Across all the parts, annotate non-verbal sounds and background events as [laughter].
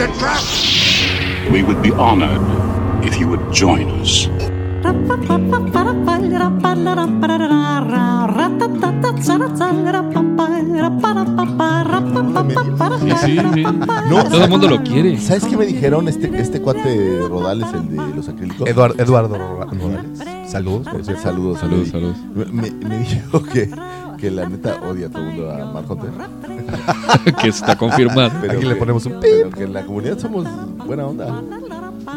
It's a trap! We would be honored if you would join us. Sí, sí, sí. Todo el mundo lo quiere. ¿Sabes qué me dijeron este, este cuate Rodales, el de los acrílicos? Eduardo, Eduardo Rodales. Saludos, por cierto. Saludos, Saludos, saludos. Me, me dijo que, que la neta odia a todo el mundo a Mark Hunter. [laughs] que está confirmado. Pero Aquí le ponemos un Pero que en la comunidad somos buena onda.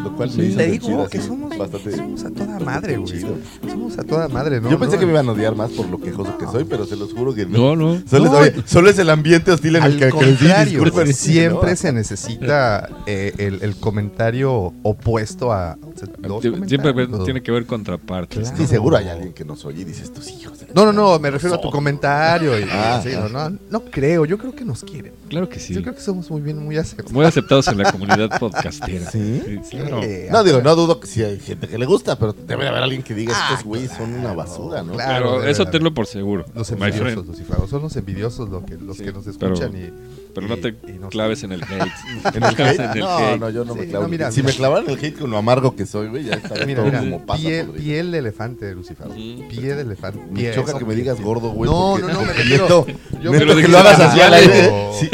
Lo cual me hizo Te sentir digo así que somos, bastante somos a toda madre, güey. chido. Somos a toda madre, ¿no? Yo pensé No, que me iban a odiar más por lo quejoso que soy, pero se los juro que No, no. Solo, es, No. oye, solo es el ambiente hostil en el Al que crecí, contrario, disculpen. siempre ¿no? se necesita eh, el, el comentario opuesto a los Siempre comentarios. tiene que ver contrapartes. Claro. Sí, seguro hay alguien que nos oye y dice estos hijos. de la No, no, no, chingada". me refiero a tu comentario. y- Ah, sí, ah. no, no, no creo, yo creo que nos quieren. Claro que sí. Yo creo que somos muy bien, muy aceptados. Muy aceptados en la comunidad podcastera. ¿Sí? claro. Eh, No, digo, no dudo que sí hay gente que le gusta, pero debe de haber alguien que diga estos güeyes son una basura, ¿no? claro. Pero eso tenlo por seguro. Los envidiosos, los cifrados, son los envidiosos lo que, los Sí, que nos pero- escuchan y... Pero no y- te y claves en el [laughs] hate. ¿En el hate? En el No, hate. no, yo no me clavo. no, mira, si mira. me clavaran el hate con lo amargo que soy, güey, ya estaría Mira, todo mira, como pasa. piel, podrido. piel de elefante, Lucifer. Ujú. Piel de elefante. Me choca que me digas gordo, güey. No, no, no, me [laughs] refiero- yo me que lo hagas así al aire.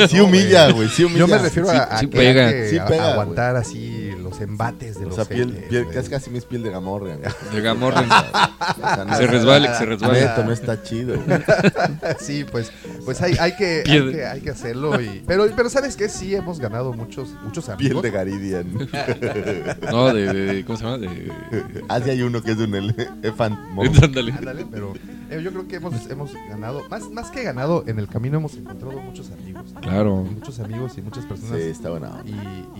Sí, humilla, güey. Sí humilla. Yo me refiero a, aguantar así los embates de O los sea, piel, haters, piel, casi casi mis piel de gamorrea. güey. De Gamorrean. [laughs] O sea, no Se que se resbale. Neto, no está chido. güey. [laughs] Sí, pues, pues hay, hay, que, hay, Piel- que, hay que hacerlo. Y, pero, pero ¿sabes qué? Sí hemos ganado muchos, muchos Piel amigos. de Garidian. [laughs] No, de, de- ¿Cómo se llama? De. Así hay uno que es de un elefant. Ándale. Ándale, pero yo creo que hemos, hemos ganado, más, más que ganado, en el camino hemos encontrado muchos amigos. Claro. Muchos amigos y muchas personas. Sí, está buena. Y,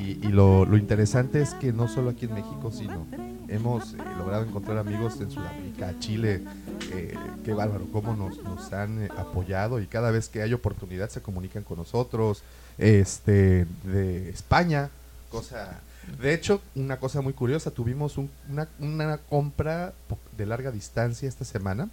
y- y lo, lo interesante es que no solo aquí en México, sino hemos eh, logrado encontrar amigos en Sudamérica, Chile. eh, qué bárbaro, cómo nos, nos han eh, apoyado y cada vez que hay oportunidad se comunican con nosotros. Este, de España, cosa. De hecho, una cosa muy curiosa, tuvimos un- una, una compra po- de larga distancia esta semana.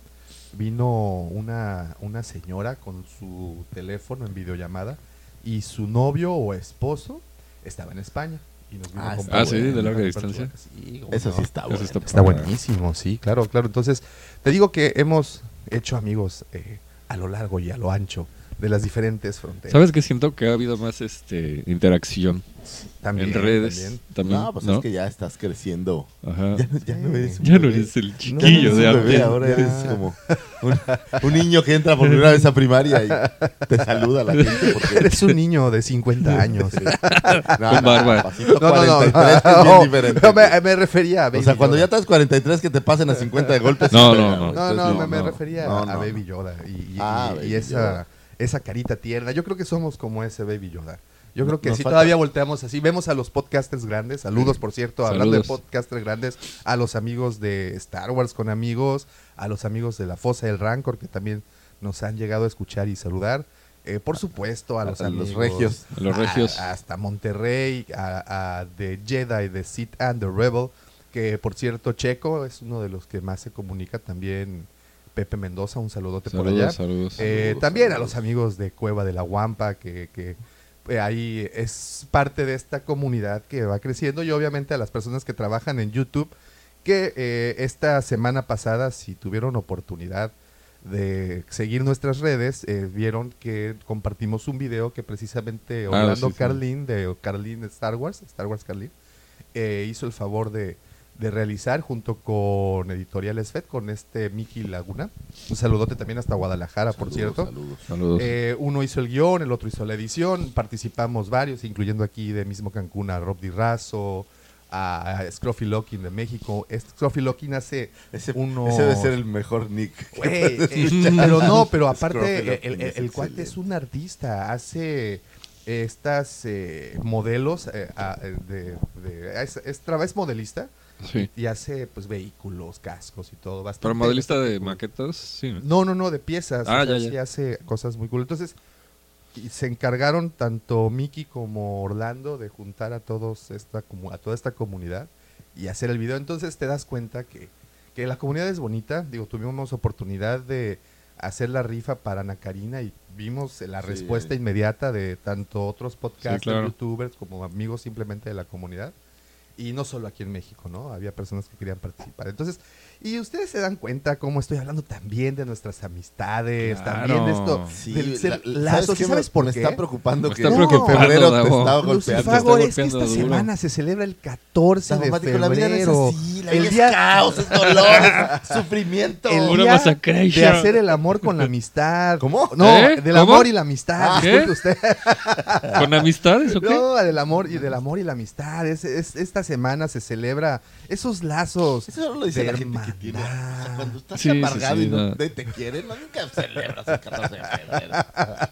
Vino una, una señora con su teléfono en videollamada y su novio o esposo estaba en España. Y nos vino Ah, comprar- Ah, sí, de larga distancia. sí, Eso sí está Eso bueno. está Está buenísimo, sí, claro, claro. Entonces, te digo que hemos hecho amigos eh, a lo largo y a lo ancho de las diferentes fronteras. ¿Sabes que siento que ha habido más este interacción También, en redes? también. También. No, pues ¿no? es que ya estás creciendo. Ajá. Ya, no- ya no eres un Ya no bebé. eres el No chiquillo eres de un bebé, antes. ahora eres como [laughs] un, un niño que entra por primera vez a primaria y te saluda la gente porque [laughs] Eres un niño de 50 años. [laughs] No, Con no, barba. No, no, no. 43 que es bien no, diferente. no, me, me refería a o Baby sea, cuando ya Yoda. estás 43 que te pasen a 50 de golpes. No, sí no, no. No, no, me, me no. refería No, a no. Baby Yoda. Y, y- Ah, y- y esa, Yoda. Esa carita tierna. Yo creo que somos como ese Baby Yoda. Yo creo que si todavía volteamos así, vemos a los podcasters grandes, saludos por cierto, hablando de podcasters grandes, a los amigos de Star Wars con amigos, a los amigos de la Fosa del Rancor que también nos han llegado a escuchar y saludar. Eh, por supuesto, a los A los amigos. regios. A los regios. a- hasta Monterrey, a, a The Jedi, The Sith and the Rebel, que por cierto, Checo es uno de los que más se comunica también. Pepe Mendoza, un saludote por allá. Saludos, saludos. Eh, Saludos, también a saludos. los amigos de Cueva de la Guampa, que, que, eh, ahí es parte de esta comunidad que va creciendo y obviamente a las personas que trabajan en YouTube, que eh, esta semana pasada, si tuvieron oportunidad de seguir nuestras redes, vieron que compartimos un video que precisamente Ah, Orlando sí, sí. Carlin, de Carlin Star Wars, Star Wars Carlin, hizo el favor de, de realizar junto con Editorial Esfet, con este Miki Laguna. Un saludote también hasta Guadalajara, por cierto. saludos. Saludos. Eh, uno hizo el guion, el otro hizo la edición. Participamos varios, incluyendo aquí de mismo Cancún a Rob Di Razo, a Scruffy Locking de México. Scruffy Locking hace Ese, unos... ese debe ser el mejor nick. eh, pero no, pero aparte, el, el- cuate es un artista, hace estas eh, modelos eh, a- eh, de, de- es, es, traba- es modelista Sí. y hace pues vehículos, cascos y todo. Bastante, Pero modelista de maquetas, sí. ¿no? No, no, de piezas. Ah, o sea, ya, ya. sí hace cosas muy cool. Entonces, y se encargaron tanto Mickey como Orlando de juntar a todos esta a toda esta comunidad y hacer el video. Entonces te das cuenta que, que la comunidad es bonita. Digo, tuvimos oportunidad de hacer la rifa para Ana Karina y vimos la Sí. respuesta inmediata de tanto otros podcasts, claro. youtubers como amigos simplemente de la comunidad. Y no solo aquí en México, ¿no? Había personas que querían participar. Entonces, y ustedes se dan cuenta cómo estoy hablando también de nuestras amistades, también de esto, Claro. Sí, del ser la- lazos. qué ¿Y sabes me- por me qué? está preocupando Me que está en preocupando, febrero te estaba golpeando. Lucifago, es que esta duro. semana se celebra el 14 de Davomático, la vida no es febrero. así, la el vida día es caos, es dolor, es [laughs] sufrimiento. el Una día masacration. de hacer el amor con la amistad. ¿Cómo? No, ¿Eh? del ¿Cómo? amor y la amistad. Ah, ¿qué? disculpe usted. [laughs] ¿Con amistades o qué? No, del amor y del amor y la amistad. Es, es- esta semana se celebra esos lazos. Eso no lo dice de la gente que tiene. O sea, hermandad. cuando estás Sí, amargado sí, y no, no. te, quieren, no, nunca celebras el 14 de febrero.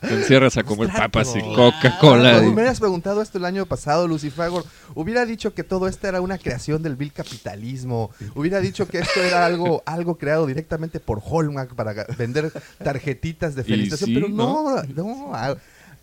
Te encierras a comer Trato. papas y Coca-Cola. Y- me hubieras preguntado esto el año pasado, Lucifagor, hubiera dicho que todo esto era una creación del vil capitalismo. Hubiera dicho que esto era algo, algo creado directamente por Hallmark para vender tarjetitas de felicitación. sí, pero no, no, a-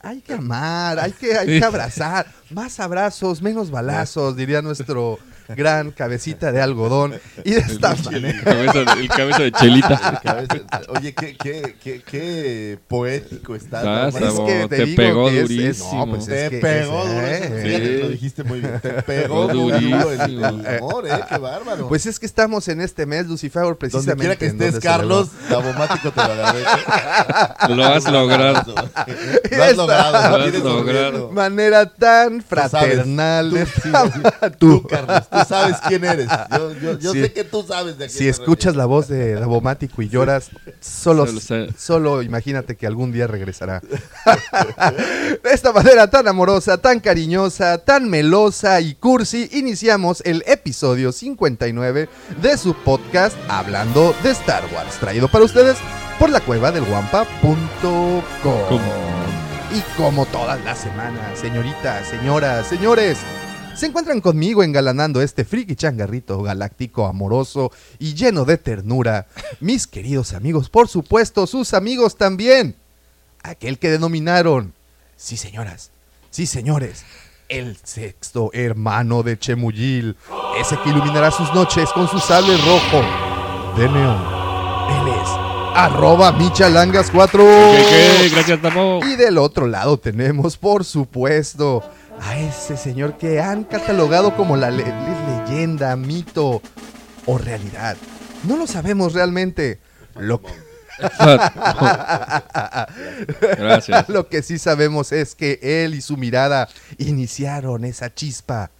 hay que amar, hay que, hay que abrazar. Más abrazos, menos balazos, diría nuestro gran cabecita de algodón. Y de esta El manera. cabeza, el cabeza de chelita. Cabeza- Oye, qué, qué, qué, qué poético. Estás, Davo. Es que te, te digo pegó que es- es- durísimo. no, pues Te es que pegó es- eh, eh. que Sí. lo dijiste muy bien. Te pegó el, durísimo. el amor, ¿eh? Qué bárbaro. Pues es que estamos en este mes, Lucifer, Donde precisamente. quiera que donde estés, Carlos, Davomático te lo agradece. [laughs] Lo has logrado. Lo has logrado. Manera tan fraternal. Tú, [laughs] sí, sí. Tú, Carlos, tú sabes quién eres. Yo, yo, yo Sí. sé que tú sabes de quién Si escuchas la voz de Davomático y lloras, solo, solo imagínate que algún día regresará. de esta manera tan amorosa, tan cariñosa, tan melosa y cursi, iniciamos el episodio 59 de su podcast Hablando de Star Wars, traído para ustedes por la cueva del guampa.com. Y como todas las semanas, señoritas, señoras, señores, se encuentran conmigo engalanando este friki changarrito galáctico, amoroso y lleno de ternura. Mis queridos amigos, por supuesto, sus amigos también. Aquel que denominaron, sí señoras, sí señores, el sexto hermano de Chemuyil. Ese que iluminará sus noches con su sable rojo de neón. Él es arroba michalangas4. ¿Qué, qué? Gracias, Tamo. Y del otro lado tenemos, por supuesto, a ese señor que han catalogado como la le- le- leyenda, mito o realidad. No lo sabemos realmente. Lo, [laughs] Gracias. [laughs] lo que sí sabemos es que él y su mirada iniciaron esa chispa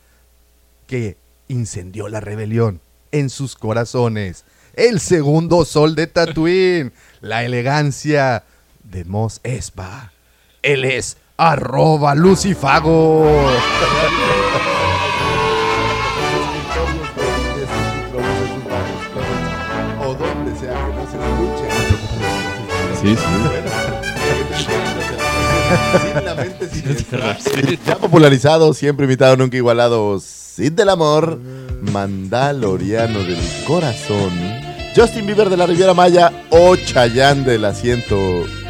que incendió la rebelión en sus corazones. El segundo sol de Tatooine, la elegancia de Mos Espa. Él es arroba Lucifago. O donde sea que no se escuche. Sí, sí. Ya popularizado, siempre invitado, nunca igualado. Cid del amor, Mandaloriano del corazón, Justin Bieber de la Riviera Maya o Chayanne del asiento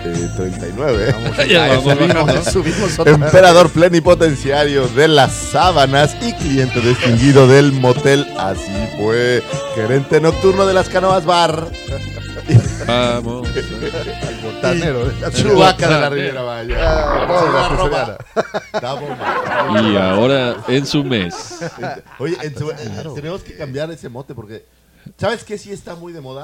eh, [laughs] 39. Ya vamos subimos, bajando. subimos otra Emperador plenipotenciario de las sábanas y cliente distinguido del motel. Así fue. Gerente nocturno de las canoas bar. Vamos. botanero de la Chubaca de la Riviera Maya. Ah. Y ahora en su mes. Oye, en su- Claro. tenemos que cambiar ese mote porque. ¿Sabes qué sí está muy de moda?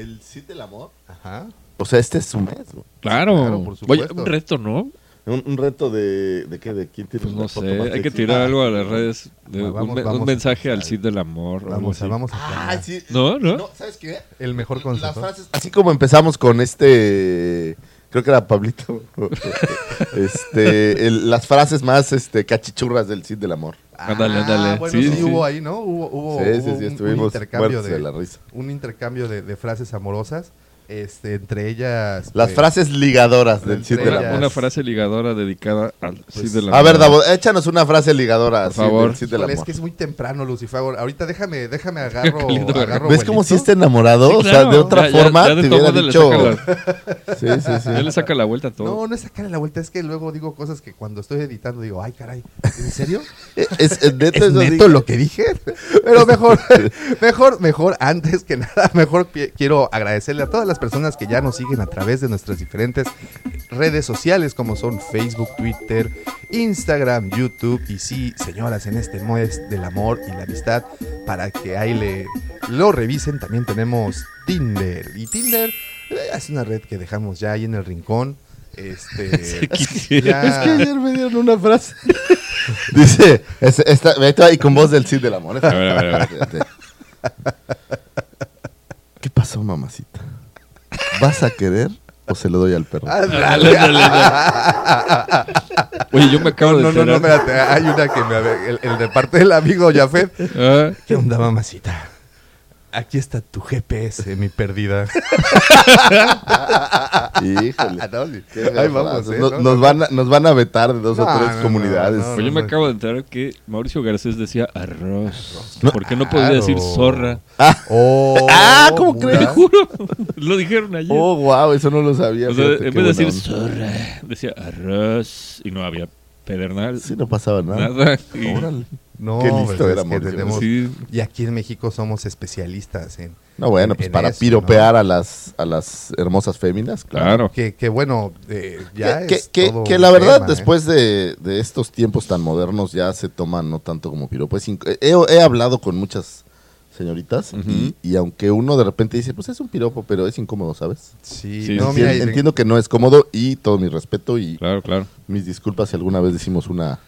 El Cid del amor. Ajá. O sea, este es su mes. güey. Claro. Claro, por Oye, un reto, ¿no? Un, un reto de. ¿De qué? ¿De quién tiene Pues no sé. Hay que tirar Ah, algo a las redes. de Vamos, un, vamos mensaje al. Cid del amor. Vamos vamos a sí. No, no. ¿Sabes qué? El mejor Las consejo. frases. Así como empezamos con este. Creo que era Pablito. [laughs] este, el- las frases más este, cachichurras del Cid del amor. Ándale, Ah, ándale. bueno, Sí, sí, sí, hubo ahí, ¿no? Hubo, hubo, sí, hubo sí, sí, un- un, estuvimos intercambio de, de la risa. un intercambio de, de frases amorosas. Este, entre ellas. Las pues, frases ligadoras del Cid del Una, ellas. amor. una frase ligadora dedicada al Cid Pues, del A ver. Davo, échanos una frase ligadora Por así favor. del Cid del híjole, es que es muy temprano, Lucifer. Ahorita déjame, déjame [laughs] agarro. Qué lindo, agarro ¿Ves cómo si está enamorado? Sí, o sea, de otra Ya- forma ya de te hubiera dicho... [laughs] Sí, sí, sí. Ya le saca la vuelta a todo. No, no es sacarle la vuelta, es que luego digo cosas que cuando estoy editando digo, ay, caray, ¿en serio? [laughs] Es, es neto, ¿Es eso neto digo. lo que dije? Pero mejor, mejor, mejor, antes que nada, mejor quiero agradecerle a todas las personas que ya nos siguen a través de nuestras diferentes redes sociales como son Facebook, Twitter, Instagram, YouTube y sí, señoras, en este mes del amor y la amistad, para que ahí le lo revisen, también tenemos Tinder y Tinder eh, es una red que dejamos ya ahí en el rincón. Este, [laughs] ya- Es que ayer me dieron una frase. [laughs] Dice, es- esta, ahí con voz del Cid del amor. A ver, a ver, a ver. [laughs] ¿Qué pasó, mamacita? ¿Vas a querer o se lo doy al perro? Ándale. Oye, yo me acabo No, de no, no, enterar. espérate. Hay una que me. El, el de parte del amigo Jafet. Ah, ¿Qué onda, mamacita? Aquí está tu GPS, mi perdida. [laughs] Híjole. No, Ahí feo vamos. ¿eh? Nos, No, nos no, van a, nos van a vetar de dos o No, tres no, comunidades. no, no, Pues yo me no. acabo de enterar que Mauricio Garcés decía arroz. ¿Por qué no podía Claro. decir zorra? Oh, Ah, ¿cómo crees? Te juro. [laughs] Lo dijeron ayer. Oh, wow, eso no lo sabía. o sea, fíjate, en vez de decir onda. zorra, decía arroz. Y no había pedernal. Sí, no pasaba nada. Nada. Y- Órale. No, Qué listo pues, era es que tenemos- Sí. Y aquí en México somos especialistas en. No, bueno, en- pues en para eso, piropear a las a las hermosas féminas, claro. Claro. Que, que bueno, eh, ya que, es que- todo que la verdad, tema, ¿eh? después de, de estos tiempos tan modernos, ya se toman no tanto como piropo. es inc- He, he hablado con muchas señoritas Ujú. y, y aunque uno de repente dice, pues es un piropo, pero es incómodo, ¿sabes? Sí, Sí, no, Entien- mira, entiendo que no es cómodo y todo mi respeto y Claro, claro. mis disculpas si alguna vez decimos una...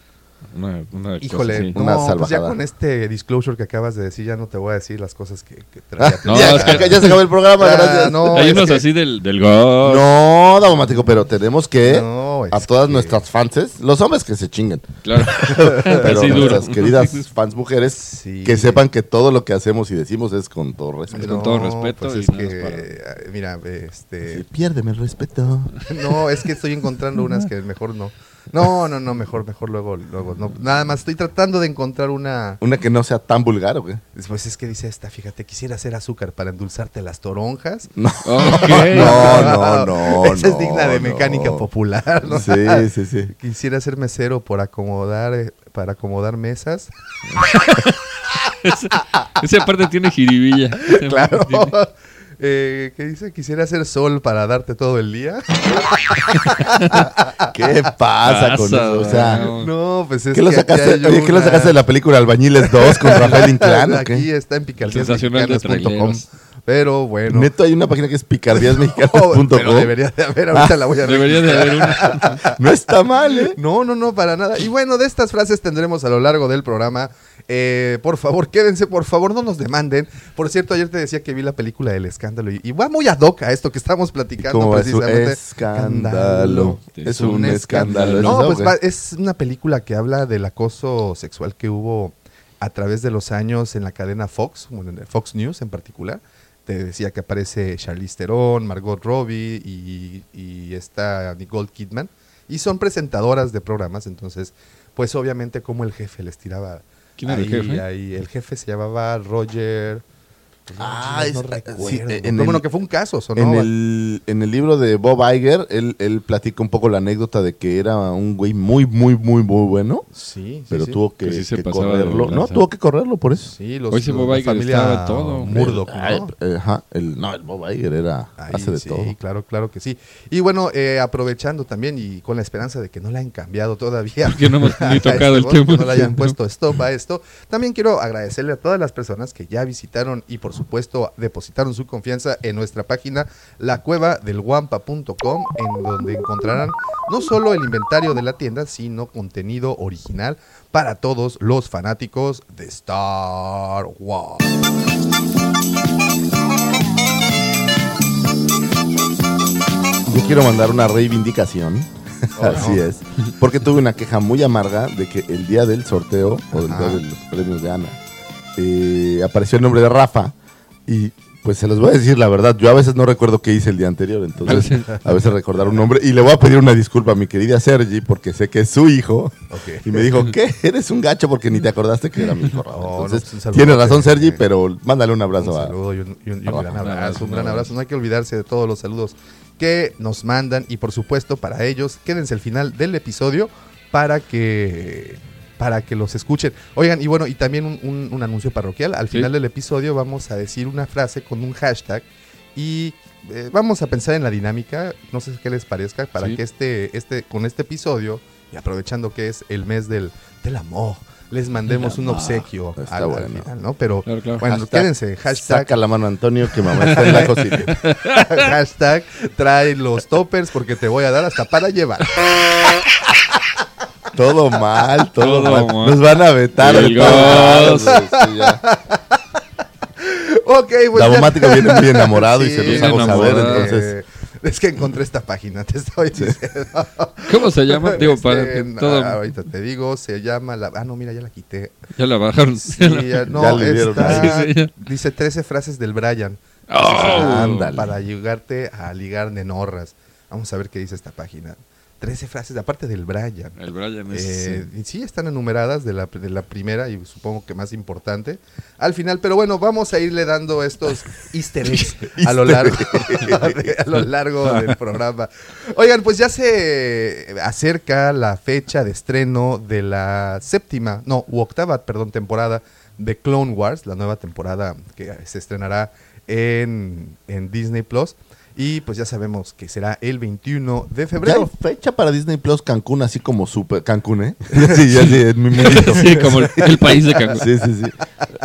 Una, una cosa Híjole, no, Una pues ya con este disclosure que acabas de decir, ya no te voy a decir las cosas que, que traía. No, [laughs] ya, es que- ya se acabó el programa, gracias. no, Hay unos que- así del, del gol. No, Daumático, pero tenemos que No, a todas que- nuestras fans, los hombres que se chinguen, Claro. [laughs] pero duro. nuestras queridas fans mujeres, Sí. que sepan que todo lo que hacemos y decimos es con todo respeto. con todo respeto Pues y es que, eh, mira, este, Sí, piérdeme el respeto. [laughs] no, es que estoy encontrando unas que mejor no. No, no, no, mejor, mejor luego, luego, no. Nada más estoy tratando de encontrar una. Una que no sea tan vulgar, ¿o qué? Pues es que dice esta, fíjate, quisiera hacer azúcar para endulzarte las toronjas. No, [laughs] no, no, no. [laughs] Esa es digna de no. mecánica popular, ¿no? Sí, sí, sí. Quisiera ser mesero por acomodar, eh, para acomodar mesas. [laughs] Esa parte tiene jiribilla. Esa Claro. parte tiene- Eh, ¿Qué dice? Quisiera ser sol para darte todo el día. [laughs] ¿Qué pasa con eso? O sea, no. Pues es ¿qué lo que sacaste? Oye, ¿qué lo una- sacaste de la película Albañiles 2 con [laughs] Rafael Inclán? Aquí está en picardíasmexicanas.com. Pero bueno. Neto, hay una página que es picardíasmexicanas.com. [laughs] pero debería de haber, ahorita la voy a Debería de haber una. No está mal, ¿eh? No, no, no, para nada. Y bueno, de estas frases tendremos a lo largo del programa. Eh, por favor, [laughs] quédense, por favor, no nos demanden. Por cierto, ayer te decía que vi la película del escándalo y, y va muy ad hoc a esto que estamos platicando es precisamente. escándalo. Es un escándalo. No, ¿Eso pues va- es una película que habla del acoso sexual que hubo a través de los años en la cadena Fox, Fox News en particular. Te decía que aparece Charlize Theron, Margot Robbie y, y esta Nicole Kidman. Y son presentadoras de programas, entonces, pues obviamente como el jefe les tiraba... ¿Quién era el jefe? ahí. el jefe se llamaba Roger... Ah, no es- recuerdo. sí, en Pero el- bueno, que fue un caso. En el, en el libro de Bob Iger, él, él platica un poco la anécdota de que era un güey muy, muy, muy, muy bueno, Sí, sí, pero sí. tuvo que, sí se correrlo. No, tuvo que correrlo por eso. Sí, los, Hoy ese Bob Iger familia estaba en todo. Murdoch, Ay, ¿no? eh, ajá, el, no, el Bob Iger era, Ahí hace de sí, todo. claro, claro que sí. Y bueno, eh, aprovechando también y con la esperanza de que no la han cambiado todavía. Porque no hemos ni [laughs] este tocado el tema. No le hayan puesto stop a esto. También quiero agradecerle a todas las personas que ya visitaron y por supuesto depositaron su confianza en nuestra página lacuevadelguampa.com en donde encontrarán no solo el inventario de la tienda, sino contenido original para todos los fanáticos de Star Wars. Yo quiero mandar una reivindicación. [laughs] Oh, Así no. es. Porque tuve una queja muy amarga de que el día del sorteo o del día de los premios de Ana eh, apareció el nombre de Rafa y Pues se los voy a decir la verdad. Yo a veces no recuerdo qué hice el día anterior, entonces [laughs] a veces recordar un nombre. Y le voy a pedir una disculpa a mi querida Sergi porque sé que es su hijo. Y me dijo, ¿qué? Eres un gacho porque ni te acordaste que era mi hijo. Raúl". [laughs] No, no, Entonces, pues un saludo tienes a razón, Sergi. Pero mándale un Un abrazo a. saludo y un, y un- y un a gran abrazo, un gran abrazo. No hay que olvidarse de todos los saludos que nos mandan y por supuesto para ellos quédense al final del episodio para que para que los escuchen. Oigan, y bueno, y también un, un- un anuncio parroquial. Al Sí. final del episodio vamos a decir una frase con un hashtag y eh, vamos a pensar en la dinámica, no sé qué les parezca, para Sí. que este, este, con este episodio, y aprovechando que es el mes del, del amor, les mandemos un obsequio al, al bueno. final, ¿no? Pero Claro, claro. bueno, Hashtag, quédense, hashtag Saca la mano Antonio que mamá está en la cocina. [laughs] Hashtag trae los toppers porque te voy a dar hasta para llevar. [laughs] Todo mal, todo, Todo mal. mal. Nos van a vetar. ya. [laughs] ok, pues ya- Daumático viene muy enamorado y se los hago saber, entonces... [laughs] Es que encontré esta página, te estoy diciendo. [laughs] ¿Cómo se llama? [laughs] Digo, para Este, que no, todo. Ahorita te digo, se llama la. Ah, no, mira, ya la quité. Ya la bajaron. Sí, ya, no, Ya le dieron está- ahí. Sí, sí, ya. dice 13 frases del Brian. Oh. Para ayudarte a ligar nenorras. Vamos a ver qué dice esta página. 13 frases, aparte del Brian. El Brian es. Eh, sí, están enumeradas de la, de la primera y supongo que más importante al final, pero bueno, vamos a irle dando estos [laughs] easter eggs a lo largo, [laughs] a lo largo del [laughs] programa. Oigan, pues ya se acerca la fecha de estreno de la séptima, no, u octava, perdón, temporada de Clone Wars, la nueva temporada que se estrenará en, en Disney Plus. Y pues ya sabemos que será el 21 de Ya hay febrero. fecha para Disney Plus Cancún, así como super Cancún, ¿eh? [laughs] sí, ya sí, en mi mundito. [laughs] sí, como el, el país de Cancún. Sí, sí, sí.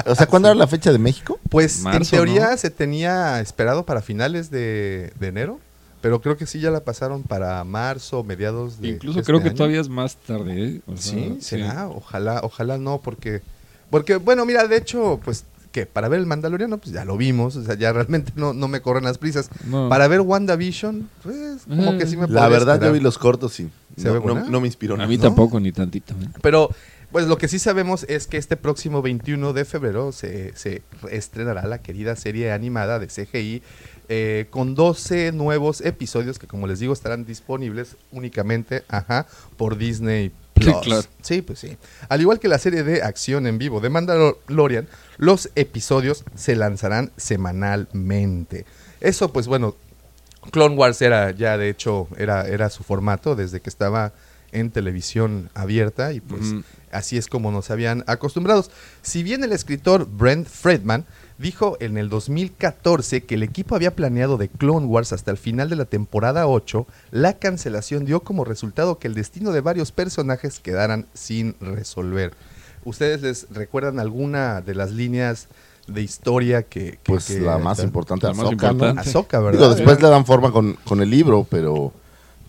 O sea, ¿cuándo era la fecha de México? Pues en teoría ¿no? se tenía esperado para finales de, de enero, pero creo que sí ya la pasaron para marzo, mediados de Incluso creo este que año. todavía es más tarde. ¿eh? O sea, Sí, será, ojalá, ojalá no, porque, porque bueno, mira, de hecho, pues que para ver el Mandaloriano, pues ya lo vimos, o sea, ya realmente no, no me corren las prisas. No. Para ver WandaVision, pues como que sí me La verdad, esperar. yo vi los cortos y ¿Se no, ve no- buena? no me inspiró. A nada. mí ¿no? tampoco, ni tantito. ¿eh? Pero, pues lo que sí sabemos es que este próximo 21 de febrero se, se estrenará la querida serie animada de CGI eh, con 12 nuevos episodios que, como les digo, estarán disponibles únicamente ajá, por Disney Plus. Sí, claro. Sí, pues sí. Al igual que la serie de acción en vivo de Mandalorian, los episodios se lanzarán semanalmente. Eso, pues bueno, Clone Wars era ya de hecho era, era su formato desde que estaba en televisión abierta y pues así es como nos habían acostumbrados. Si bien el escritor Brent Friedman dijo en el 2014 que el equipo había planeado de Clone Wars hasta el final de la temporada 8, la cancelación dio como resultado que el destino de varios personajes quedaran sin resolver. ¿Ustedes les recuerdan alguna de las líneas de historia que... que- Pues que- la más importante, La más Ahsoka, ¿no? importante. Ahsoka, ¿verdad? Digo, después le dan forma con, con el libro, pero...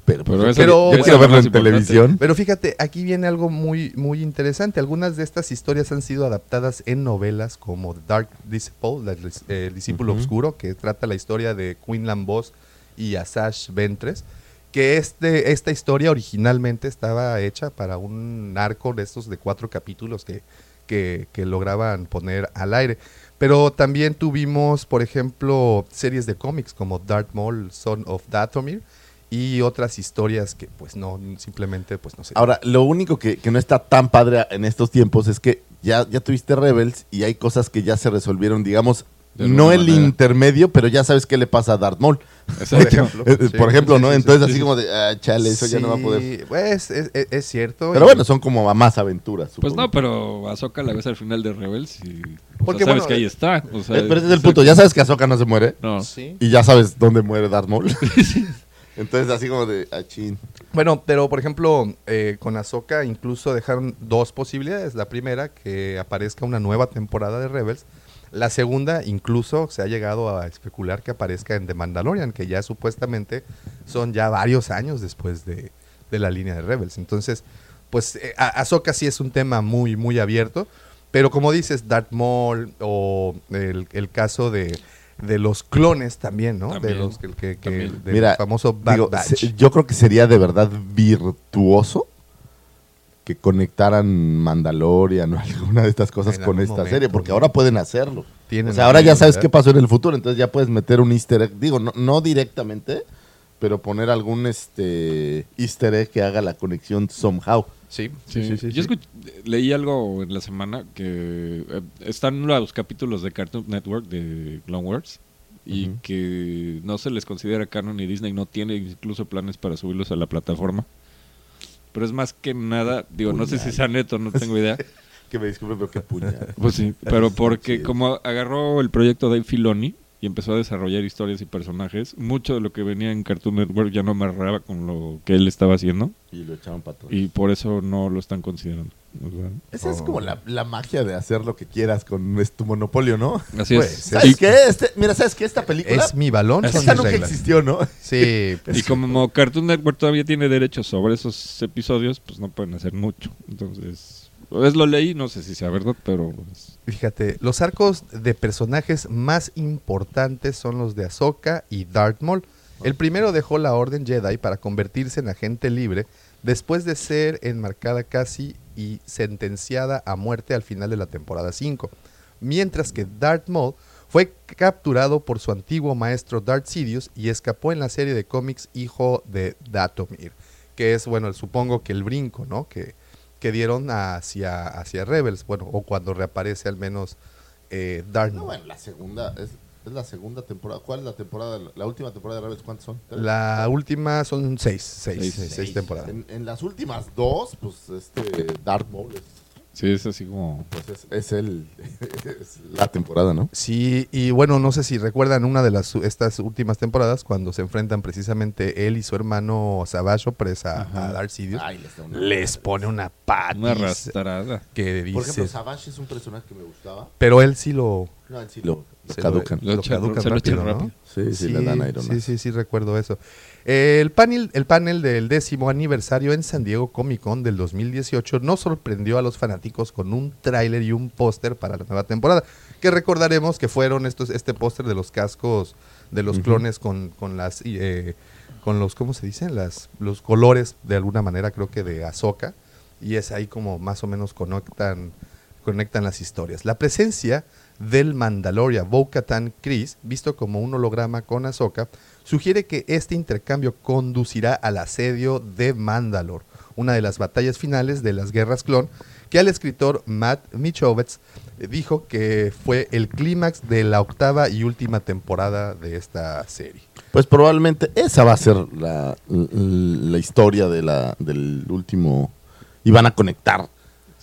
Pero, Pero pues, Pero- yo quiero verlo en importante. televisión. Pero fíjate, aquí viene algo muy, muy interesante. Algunas de estas historias han sido adaptadas en novelas como The Dark Disciple, eh, el discípulo oscuro, que trata la historia de Quinlan Voss y Asash Ventres. Que este, esta historia originalmente estaba hecha para un arco de estos de cuatro capítulos que, que, que lograban poner al aire. Pero también tuvimos, por ejemplo, series de cómics como Darth Maul, Son of Dathomir, y otras historias que pues no, simplemente pues no sé. Ahora, lo único que, que no está tan padre en estos tiempos es que ya, ya tuviste Rebels y hay cosas que ya se resolvieron, digamos, no el manera. intermedio, pero ya sabes qué le pasa a Darth Maul. Exacto. ejemplo. [laughs] Eh, eh, Sí, Por ejemplo, sí, ¿no? sí, Entonces sí, así sí. como de, ah, chale, eso ya no va a poder. Sí, Pues es, es- es cierto. Pero y- bueno, son como a más aventuras. Pues supongo. no, pero Ahsoka la ves al final de Rebels y o Porque, sea, sabes bueno, que ahí está. O sea, Eh, pero ese es el punto. Ya sabes que Ahsoka no se muere No. Sí. y ya sabes dónde muere Darth Maul. [laughs] Entonces así como de, ah, chin. Bueno, pero por ejemplo, eh, con Ahsoka incluso dejaron dos posibilidades. La primera, que aparezca una nueva temporada de Rebels. La segunda, incluso se ha llegado a especular que aparezca en The Mandalorian, que ya supuestamente son ya varios años después de, de la línea de Rebels. Entonces, pues eh, Ahsoka sí es un tema muy, muy abierto. Pero como dices, Darth Maul o el, el caso de, de los clones también, ¿no? También, de los que, que- Mira, famoso Bad digo, Batch. se- yo creo que sería de verdad virtuoso que conectaran Mandalorian o [laughs] alguna de estas cosas En con esta momento, serie, porque ¿no? ahora pueden hacerlo. Tienen o sea, ahora ya sabes qué pasó en el futuro, entonces ya puedes meter un easter egg, digo, no, no directamente, pero poner algún este easter egg que haga la conexión somehow. Sí, Sí, sí, sí, sí, Yo leí algo en la semana que eh, están los capítulos de Cartoon Network de Clone Wars y que no se les considera canon y Disney no tiene incluso planes para subirlos a la plataforma. Pero es más que nada, digo, no sé si sea neto, no tengo idea. [laughs] Que me disculpe, pero qué puñal. Pues sí, pero [laughs] porque como agarró el proyecto Dave Filoni y empezó a desarrollar historias y personajes, mucho de lo que venía en Cartoon Network ya no amarraba con lo que él estaba haciendo y lo echaron para atrás. y por eso no lo están considerando. O sea, Esa es como la, la magia de hacer lo que quieras con es tu monopolio, ¿no? así Pues, es. ¿Sabes Y- qué? Este, mira, ¿sabes qué? Esta película Es mi balón, esa nunca reglas. existió, ¿no? Sí, [laughs] Y como Cartoon Network todavía tiene derechos sobre esos episodios, pues no pueden hacer mucho. Entonces, lo leí, no sé si sea verdad, pero Fíjate, los arcos de personajes más importantes son los de Ahsoka y Darth Maul. El primero dejó la Orden Jedi para convertirse en agente libre después de ser enmarcada casi y sentenciada a muerte al final de la temporada 5. Mientras que Darth Maul fue capturado por su antiguo maestro Darth Sidious y escapó en la serie de cómics Hijo de Datomir, que es, bueno, supongo que el brinco, ¿no? Que, que dieron hacia, hacia Rebels, bueno, o cuando reaparece al menos eh, Darth No, bueno, la segunda, es, es la segunda temporada. ¿Cuál es la temporada? La última temporada de Rebels, ¿cuántas son? ¿Tres? La última son seis, seis, Seis. seis, Seis. temporadas. En, en las últimas dos, pues este Darth Maul es, sí, es así como... pues, es, es el, [laughs] es la temporada, ¿no? Sí, y bueno, no sé si recuerdan una de las estas últimas temporadas cuando se enfrentan precisamente él y su hermano Savage presa Ajá. a Darth Sidious. Ay, les una- Les pone una patis Una arrastrada. que Por ejemplo, dice, Savage es un personaje que me gustaba. pero él sí lo No, en sí lo, lo se caducan. Lo, caducan se rápido, ¿no? rápido. Sí, sí, le dan aeronazo. Sí, sí, sí, recuerdo eso. Eh, el, panel, el panel del décimo aniversario en San Diego Comic Con del 2018 nos sorprendió a los fanáticos con un tráiler y un póster para la nueva temporada. Que recordaremos que fueron estos, este póster de los cascos de los clones con, con las eh, con los, ¿cómo se dicen? Las, los colores de alguna manera, creo que de Ahsoka. Y es ahí como más o menos conectan, conectan las historias. La presencia del Mandalorian Bo-Katan Kryze, visto como un holograma con Ahsoka, sugiere que este intercambio conducirá al asedio de Mandalore, una de las batallas finales de las guerras clon, que al escritor Matt Michovitz dijo que fue el clímax de la octava y última temporada de esta serie. Pues probablemente esa va a ser la, la historia de la, del último. Y van a conectar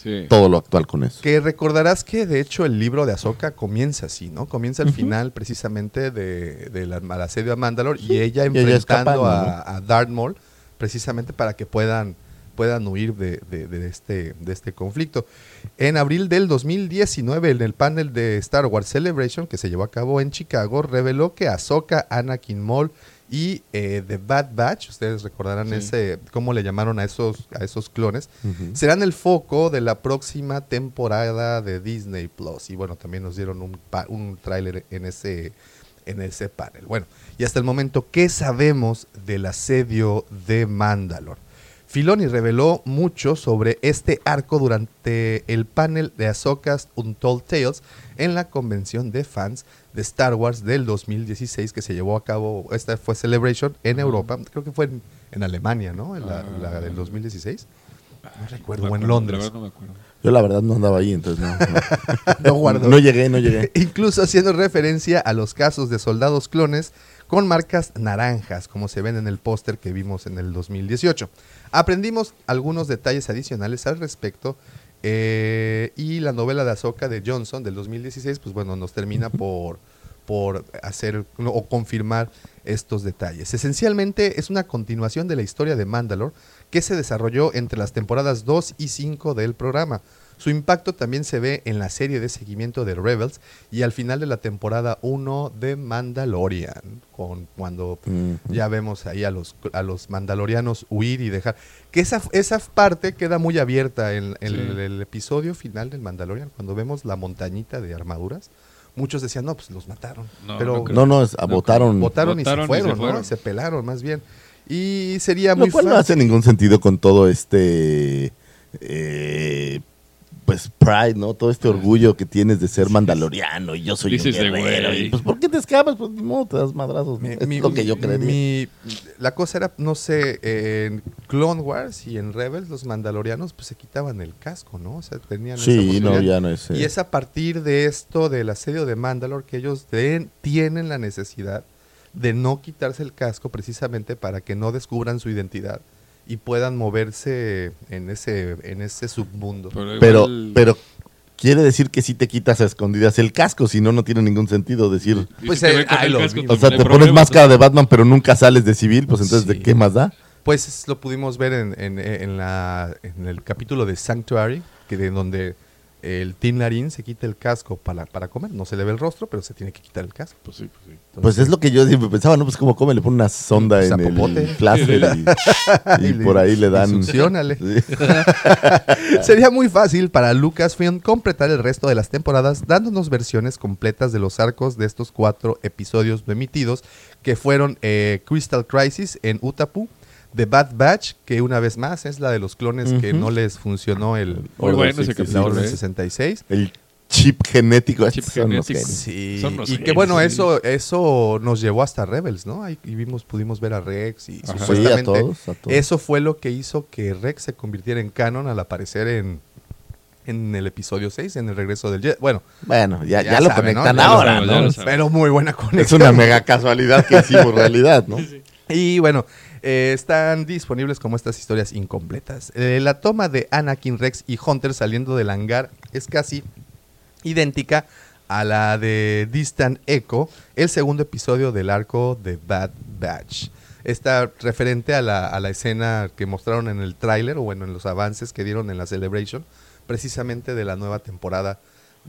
Sí. todo lo actual con eso. Que recordarás que de hecho el libro de Ahsoka comienza así, ¿no? Comienza al final precisamente de, de la, al asedio a Mandalore y ella ella enfrentando escapando, a, a Darth Maul precisamente para que puedan, puedan huir de, de- de este, de este conflicto. En abril del 2019, en el panel de Star Wars Celebration que se llevó a cabo en Chicago, reveló que Ahsoka, Anakin Maul y eh, The Bad Batch, ustedes recordarán Sí. ese, cómo le llamaron a esos, a esos clones, serán el foco de la próxima temporada de Disney Plus. Y bueno, también nos dieron un, un tráiler en ese, en ese panel. Bueno, y hasta el momento, ¿qué sabemos del asedio de Mandalore? Filoni reveló mucho sobre este arco durante el panel de Ahsoka's Untold Tales en la convención de fans de Star Wars del 2016 que se llevó a cabo, esta fue Celebration en Europa, creo que fue en, en Alemania, ¿no? En la, la del 2016. No recuerdo, o en La Londres. verdad no me acuerdo. Yo la verdad no andaba ahí, entonces no. No, [laughs] No guardo. No llegué, no llegué. [laughs] Incluso haciendo referencia a los casos de soldados clones con marcas naranjas, como se ven en el póster que vimos en el 2018. Aprendimos algunos detalles adicionales al respecto eh, y la novela de Ahsoka de Johnson del 2016, pues bueno, nos termina [laughs] por, por hacer no, o confirmar estos detalles. Esencialmente es una continuación de la historia de Mandalore que se desarrolló entre las temporadas 2 y 5 del programa. Su impacto también se ve en la serie de seguimiento de Rebels y al final de la temporada 1 de Mandalorian, con, cuando ya vemos ahí a los, a los mandalorianos huir y dejar. Que esa, esa parte queda muy abierta en, en Sí. el, el episodio final del Mandalorian, cuando vemos la montañita de armaduras. Muchos decían, no, pues los mataron. No, pero no. No, no, es, a No, votaron. votaron, y, Votaron se y fueron, se fueron. ¿no? Se pelaron más bien. Y sería Lo muy cual no hace ningún sentido con todo este eh, pues pride, ¿no? Todo este orgullo que tienes de ser mandaloriano y yo soy Dices un guerrero. y, pues ¿por qué te escapas? Pues modo, te das madrazos. ¿no? Mi- [laughs] es mi- lo que yo creería. mi- la cosa era, no sé, en Clone Wars y en Rebels los mandalorianos pues se quitaban el casco, ¿no? O sea, tenían esa sí, no, posibilidad. ya no es. eh, Y es a partir de esto, del asedio de Mandalore, que ellos den- tienen la necesidad de no quitarse el casco precisamente para que no descubran su identidad y puedan moverse en ese, en ese submundo. pero, igual- pero quiere decir que si te quitas a escondidas el casco, si no, no tiene ningún sentido decir. Pues, que eh, el lo casco. O sea, te pones máscara de Batman, pero nunca sales de civil, pues entonces, ¿de qué más da? Pues lo pudimos ver en, en- en la, en el capítulo de Sanctuary, que de donde el Tin Larín se quita el casco para, para comer. No se le ve el rostro, pero se tiene que quitar el casco. Pues sí, pues sí. Pues es lo que yo siempre pensaba, ¿no? Pues como come, le pone una sonda Pues, en el flaser [laughs] y, y por ahí le dan... Succiónale. Sí. [laughs] Sería muy fácil para Lucasfilm completar el resto de las temporadas dándonos versiones completas de los arcos de estos cuatro episodios emitidos, que fueron eh, Crystal Crisis en Utapu, The Bad Batch, que una vez más es la de los clones que no les funcionó el, ese 66. la capítulo. Orden ¿eh? 66. El chip genético. Chip son genético. Sí, Son los y que bueno, sí. eso eso nos llevó hasta Rebels, ¿no? Ahí vimos, pudimos ver a Rex y Ajá. Sí, a supuestamente todos, a todos. eso fue lo que hizo que Rex se convirtiera en canon al aparecer en, en el episodio 6, en el regreso del Jedi. Bueno, Bueno, ya, Ya ya lo conectan ahora, ya ¿no? lo Es pero muy buena conexión. una mega casualidad que hicimos realidad, ¿no? [laughs] Y bueno, eh, están disponibles como estas historias incompletas. Eh, la toma de Anakin, Rex y Hunter saliendo del hangar es casi idéntica a la de Distant Echo, el segundo episodio del arco de Bad Batch. Está referente a la, a la escena que mostraron en el tráiler, o bueno, en los avances que dieron en la Celebration, precisamente de la nueva temporada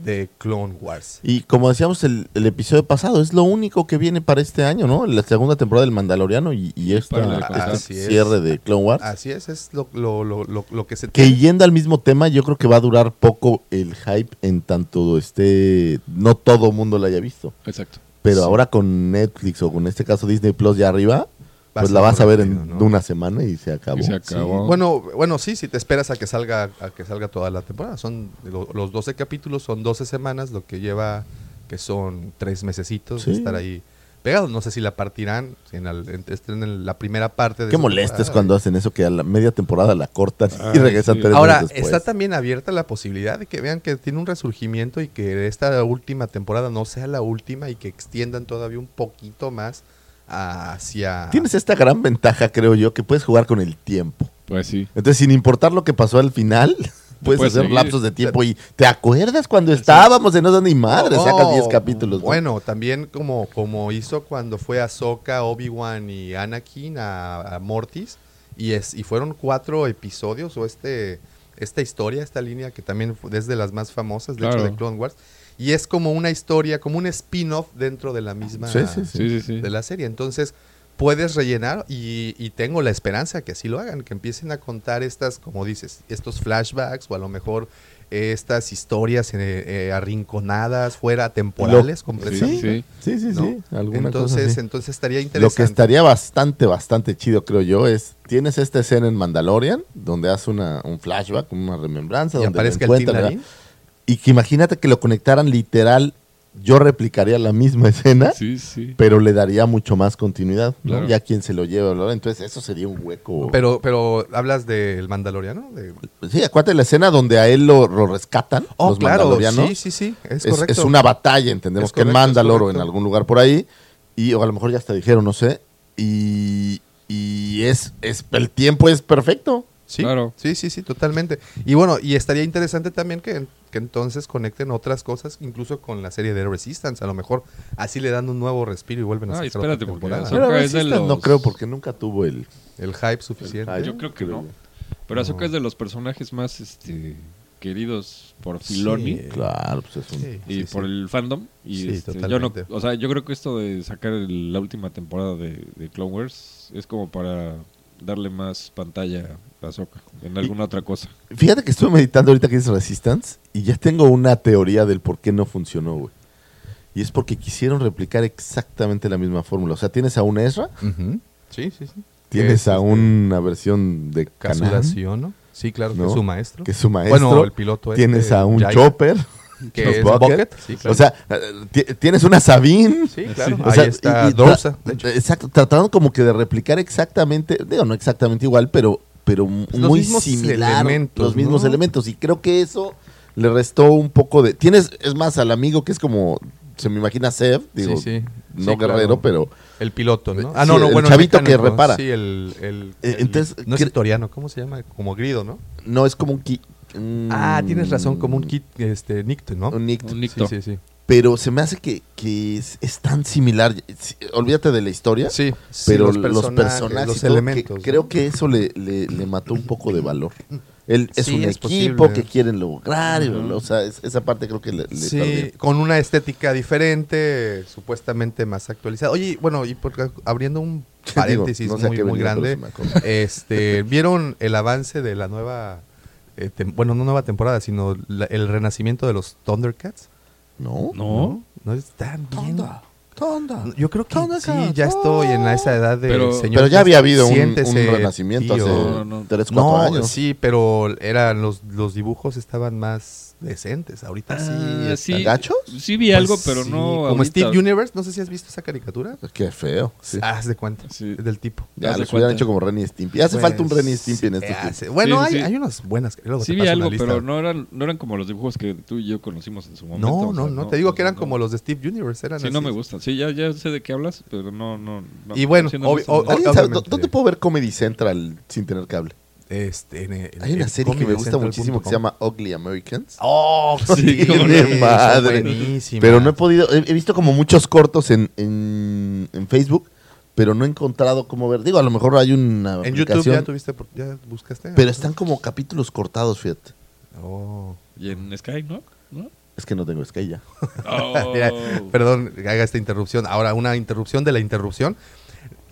de Clone Wars. Y como decíamos el, el episodio pasado, es lo único que viene para este año, ¿no? La segunda temporada del Mandaloriano y, y esta, este. Así es. cierre de Clone Wars. Así es, es lo, lo, lo, lo, lo que se Que tiene. yendo al mismo tema, yo creo que va a durar poco el hype en tanto esté, no todo mundo la haya visto. Exacto. Pero Sí. ahora con Netflix o con este caso Disney Plus ya arriba, pues la vas a ver rápido, en ¿no? una semana y se acabó. Y se Sí. acabó. Bueno, bueno, sí, si te esperas a que salga a que salga toda la temporada. Son lo- los 12 capítulos, son 12 semanas, lo que lleva que son tres mesecitos de estar ahí pegados. No sé si la partirán, si en, el- en- la primera parte de Qué molestes cuando hacen eso, que a la media temporada la cortan y Ay, regresan sí. tres Ahora, meses después. está también abierta la posibilidad de que vean que tiene un resurgimiento y que esta última temporada no sea la última y que extiendan todavía un poquito más hacia... Tienes esta gran ventaja, creo yo, que puedes jugar con el tiempo. Pues sí. Entonces, sin importar lo que pasó al final, [laughs] puedes, puedes hacer seguir. lapsos de tiempo y ¿te acuerdas cuando estábamos en no ni madre? No, Sacas 10 capítulos. ¿no? Bueno, también como, como hizo cuando fue Ahsoka, Obi-Wan y Anakin a, a Mortis. Y, es, y fueron cuatro episodios o este esta historia, esta línea que también es de las más famosas, de Claro. hecho, de Clone Wars. Y es como una historia, como un spin-off dentro de la misma Sí, sí, sí. Sí, sí, sí. de la serie. Entonces, puedes rellenar y, y tengo la esperanza que así lo hagan, que empiecen a contar estas, como dices, estos flashbacks o a lo mejor eh, estas historias eh, eh, arrinconadas, fuera temporales Lo- completamente. Sí. Sí, sí, ¿no? sí. alguna Entonces, cosa entonces estaría Lo interesante. que estaría bastante, bastante chido, creo yo, es tienes esta escena en Mandalorian, donde hace una, un flashback, una remembranza, y donde lo aparezca el. Y que imagínate que lo conectaran literal, yo replicaría la misma escena, Sí, sí. pero le daría mucho más continuidad, ¿no? Claro. Ya quien se lo lleva, entonces eso sería un hueco. Pero, pero hablas del Mandaloriano. De... sí, acuérdate la escena donde a él lo, lo rescatan, Oh, los claro, mandalorianos. sí, sí, sí, es, es, correcto. es una batalla, entendemos Es que en correcto, o en algún lugar por ahí, y o a lo mejor ya hasta dijeron, no sé, y, y es, es el tiempo es perfecto. Sí, Claro. sí, sí, sí, totalmente. Y bueno, y estaría interesante también que, que entonces conecten otras cosas, incluso con la serie de Resistance. A lo mejor así le dan un nuevo respiro y vuelven a otra porque temporada. Pero no creo porque nunca tuvo el... El hype suficiente. hype. Yo creo que Creo no. Pero Ahsoka es de los personajes más este, queridos por Filoni. Sí. Claro, pues es un... Sí, Y sí, por sí. el fandom. Y Sí, este, yo no, o sea, yo creo que esto de sacar el- la última temporada de, de Clone Wars es como para darle más pantalla a Ahsoka en alguna otra cosa. Fíjate que estuve meditando ahorita que dices Resistance y ya tengo una teoría del por qué no funcionó, güey. Y es porque quisieron replicar exactamente la misma fórmula. O sea, tienes a un Ezra. Sí, sí, sí. tienes Es, a este, una versión de Casuración, ¿no? Sí, claro, que ¿no? es su maestro. Que es su maestro. Bueno, el piloto Tienes este, a un Chopper. [laughs] que Los es Bucket. Bucket. Sí, claro. O sea, ti- tienes una Sabine. sí, claro. O Ahí está y- y Dorsa, tra- de hecho. Exacto, tratando como que de replicar exactamente, digo, no exactamente igual, pero, pero Pues los muy similar. elementos, los mismos ¿no? elementos. Y creo que eso le restó un poco de. Tienes, es más, al amigo que es como. Se me imagina Sev, digo, sí, sí. no Sí, guerrero, claro. pero. El piloto, ¿no? Ah, no, no, el bueno. chavito que repara. Sí, el. el- Eh, el- entonces, no es cre- Toriano, ¿cómo se llama? Como grido, ¿no? No es como un kit. mm, Ah, tienes razón, como un kit, este, Nicto, ¿no? Un. Un Sí, Nicto. sí, sí. Pero se me hace que, que es, es tan similar. Olvídate de la historia. Sí, sí, pero los los personajes, personajes, los que elementos. creo que eso le, le- le mató un poco de valor. Él es Sí, un es equipo posible. que quieren lograr, o sea, es- esa parte creo que le, le Sí, con una estética diferente, supuestamente más actualizada. Oye, bueno, y porque abriendo un [laughs] Digo, paréntesis no sé a muy, muy grande, [laughs] este, ¿vieron el avance de la nueva, eh, tem- bueno, no nueva temporada, sino la- el renacimiento de los Thundercats? No, No. No están bien. Tonda, tonda. Yo creo que sí, ya estoy en esa edad de Pero- señor. Pero ya había habido un, renacimiento tío. hace No, no. 3, 4 No, años. sí, pero eran los, los dibujos estaban más decentes. Ahorita sí. Ah, está- sí. ¿Gachos? Sí vi algo, Pues pero sí, no. Como ahorita. Steve Universe, no sé si has visto esa caricatura. Qué feo. sí. Haz de cuenta. Sí. es del tipo. ya los hubieran hecho como Renny y Stimpy. Hace Pues, falta un Renny Stimpy en sí, estos Bueno, Sí, sí, hay, sí. hay unas buenas. luego Sí vi algo, pero no eran, no eran como los dibujos que tú y yo conocimos en su momento. No, o no, sea, no, Te digo que eran no. como los de Steve Universe. Eran Sí, no me gustan. Sí, ya, ya sé de qué hablas, pero no, no. no Y bueno, sí, no me obvi- gustan. o- ¿Alguien sabe obviamente. dónde puedo ver Comedy Central sin tener cable? Este, en- Hay una serie que me gusta muchísimo que se llama Ugly Americans. [laughs] Oh, [laughs] Sí, de madre. buenísimas. Pero no he podido, he, he visto como muchos cortos en, en, en Facebook, pero no he encontrado cómo ver. Digo, a lo mejor hay una En YouTube ya tuviste, ya buscaste. pero están como capítulos cortados, fíjate. Oh. Y en Sky, ¿no? ¿No? Es que no tengo Sky ya. Oh. [laughs] Mira, perdón, que haga esta interrupción. Ahora, una interrupción de la interrupción.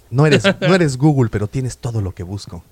No eres, no eres [laughs] Google, pero tienes todo lo que busco.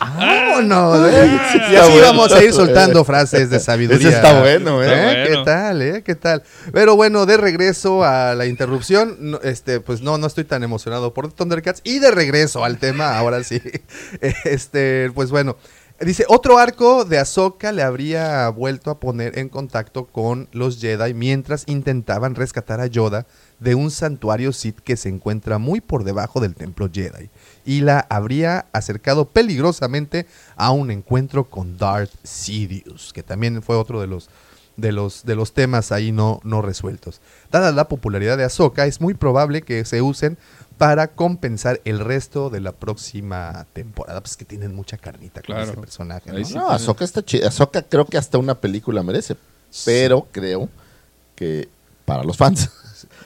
¡Vámonos! ¿eh? Y así bueno. vamos a ir soltando frases de [laughs] sabiduría. Ese está bueno, ¿eh? ¿Qué tal, eh? ¿Qué tal? Pero bueno, de regreso a la interrupción, no, este, pues no, no estoy tan emocionado por Thundercats. Y de regreso al tema, ahora sí. [laughs] Este, pues bueno. Dice, otro arco de Ahsoka le habría vuelto a poner en contacto con los Jedi mientras intentaban rescatar a Yoda de un santuario Sith que se encuentra muy por debajo del templo Jedi. Y la habría acercado peligrosamente a un encuentro con Darth Sidious, que también fue otro de los de los, de los temas ahí no, no resueltos. Dada la popularidad de Ahsoka, es muy probable que se usen para compensar el resto de la próxima temporada. Pues que tienen mucha carnita con Claro. ese personaje. ¿no? sí. No, Ahsoka está chida. Ahsoka creo que hasta una película merece, pero creo que para los fans.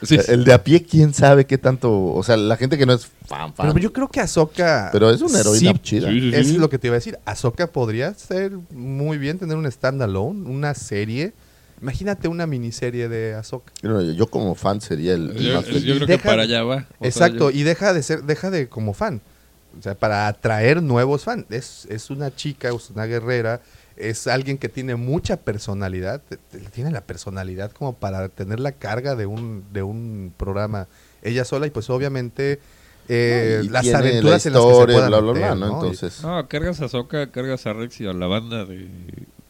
Sí, sí. El de a pie, quién sabe qué tanto. O sea, la gente que no es fan, fan. Pero yo creo que Ahsoka... Pero es una heroína sí, chida. Sí, sí, sí. Es lo que te iba a decir. Ahsoka podría ser muy bien tener un standalone, una serie. Imagínate una miniserie de Ahsoka. Yo, yo como fan sería el, Yo, más feliz. yo creo Deja- que para allá va. Exacto, y deja de ser, deja de como fan. O sea, para atraer nuevos fans. Es, es una chica, es una guerrera, es alguien que tiene mucha personalidad. Tiene la personalidad como para tener la carga de un, de un programa ella sola. Y pues obviamente eh, Y las aventuras la en las que se historia, puedan bla, bla, meter, bla, ¿no? Entonces, No, cargas a Soca, cargas a Rex y a la banda de,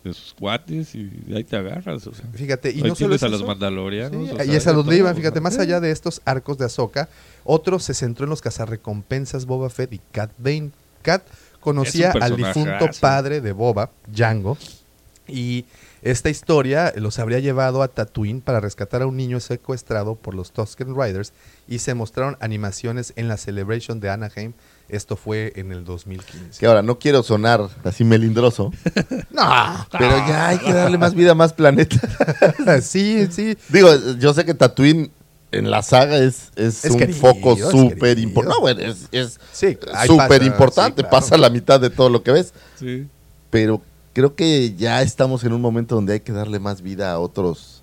de sus cuates y ahí te agarras. O sea. Fíjate, y ahí no solo es a los mandalorianos. Sí, o sea, y es a de donde iban, fíjate, más allá de estos arcos de Ahsoka, otro se centró en los cazarrecompensas Boba Fett y Cat Bane. Cat conocía al difunto padre de Boba, Django, y esta historia los habría llevado a Tatooine para rescatar a un niño secuestrado por los Tusken Riders y se mostraron animaciones en la Celebration de Anaheim. Esto fue en el 2015. que ahora no quiero sonar así melindroso, [laughs] No, pero ya hay que darle más vida a más planetas. [laughs] sí, sí. Digo, yo sé que Tatooine en la saga es, es, Es un querido, foco súper importante. No, bueno, es, es Sí, súper importante. sí, claro. Pasa la mitad de todo lo que ves. Sí. Pero creo que ya estamos en un momento donde hay que darle más vida a otros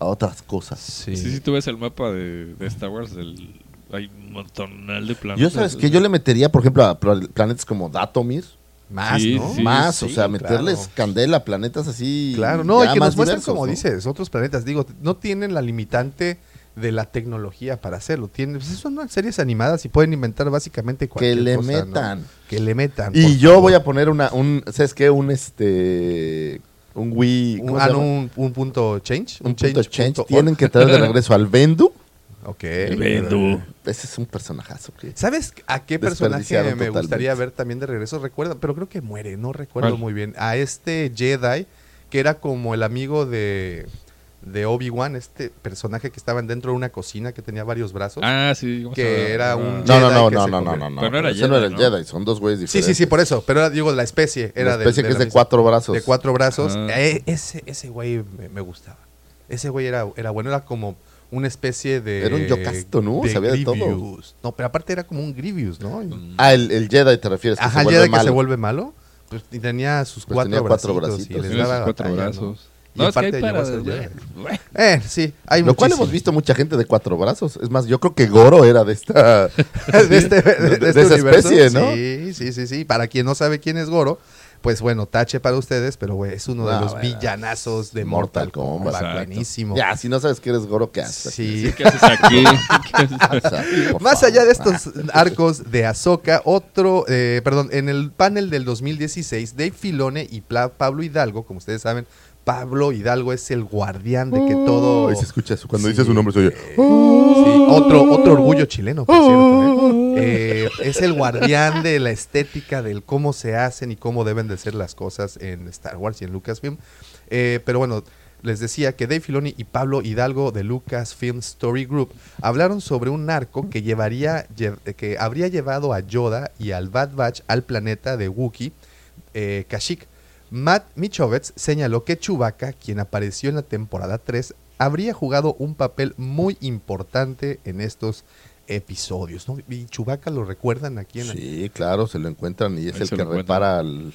a otras cosas. Sí, sí, tú ves el mapa de, de Star Wars, el- hay un montonal de planetas. Yo sabes que yo le metería, por ejemplo, a pla- planetas como Datomir, Más, Sí, ¿no? sí. más, o sí, sea, meterles claro. candela a planetas así. Claro, no, y que nos muestran, como ¿no? dices, otros planetas. Digo, no tienen la limitante de la tecnología para hacerlo. Tienen, pues son series animadas y pueden inventar básicamente Que cualquier le cosa, ¿no? metan. Que le metan. Y yo voy a poner una, un, ¿sabes qué? Un este, un Wii, un, ¿cómo se ah, no, un, un punto change. un punto change. punto Tienen org. que traer de regreso al Vendu. [laughs] Ok. Ese es un personajazo. que- ¿Sabes a qué personaje me totalmente. gustaría ver también de regreso? Recuerda, pero creo que muere, no recuerdo ¿Cuál? muy bien. A este Jedi, que era como el amigo de, de Obi-Wan, este personaje que estaba dentro de una cocina que tenía varios brazos. Ah, sí. ¿cómo se Que era Ah, un No, no, Jedi no, que no, se no, no, come. no, no. Pero no era Ese no era el Jedi, ¿no? Jedi, son dos güeyes Sí, diferentes. sí, sí, por eso. Pero era, digo, la especie. Era La de- especie de que es de cuatro brazos. De cuatro brazos. Ah. Eh, ese, ese güey me, me gustaba. Ese güey era, era bueno, era como una especie de. Era un Yocasto, ¿no? Sabía de todo. Grievous. No, pero aparte era como un Grievous, ¿no? Mm. Ah, el, el Jedi te refieres. Que Ajá, se el Jedi que malo. se vuelve malo. Pues y tenía sus Pues cuatro, tenía cuatro bracitos, bracitos. y les Tiene sus daba cuatro batalla, Y No, es que hay para... Jedi. Bueno, [laughs] Eh, sí, hay Lo cual hemos visto mucha gente de cuatro brazos. Es más, yo creo que Goro era de esta. [laughs] de, este, de- de de este esa universo. especie, ¿no? Sí, sí, sí, sí. Para quien no sabe quién es Goro, pues bueno, tache para ustedes, pero güey, es uno de los bueno. villanazos de Mortal Mortal Kombat. Kombat. Buenísimo. Ya, si no sabes que eres Goro, ¿qué haces? Sí. ¿Qué haces aquí? [laughs] ¿Qué haces aquí? Más favor. allá de estos arcos de Ahsoka, otro, eh, perdón, en el panel del 2016, Dave Filone y Pla- Pablo Hidalgo, como ustedes saben, Pablo Hidalgo es el guardián de que todo... Ay, se escucha eso. Cuando Sí. dice su nombre se oye. Sí, otro, otro orgullo chileno, por cierto. ¿eh? Eh, es el guardián de la estética, del cómo se hacen y cómo deben de ser las cosas en Star Wars y en Lucasfilm. Eh, pero bueno, les decía que Dave Filoni y Pablo Hidalgo de Lucasfilm Story Group hablaron sobre un arco que llevaría, lle- que habría llevado a Yoda y al Bad Batch al planeta de Wookiee, Kashyyyk. Matt Michovitz señaló que Chewbacca, quien apareció en la temporada 3, habría jugado un papel muy importante en estos episodios. ¿no? Y Chewbacca lo recuerdan aquí en Sí, claro, se lo encuentran y es Ahí el que repara el-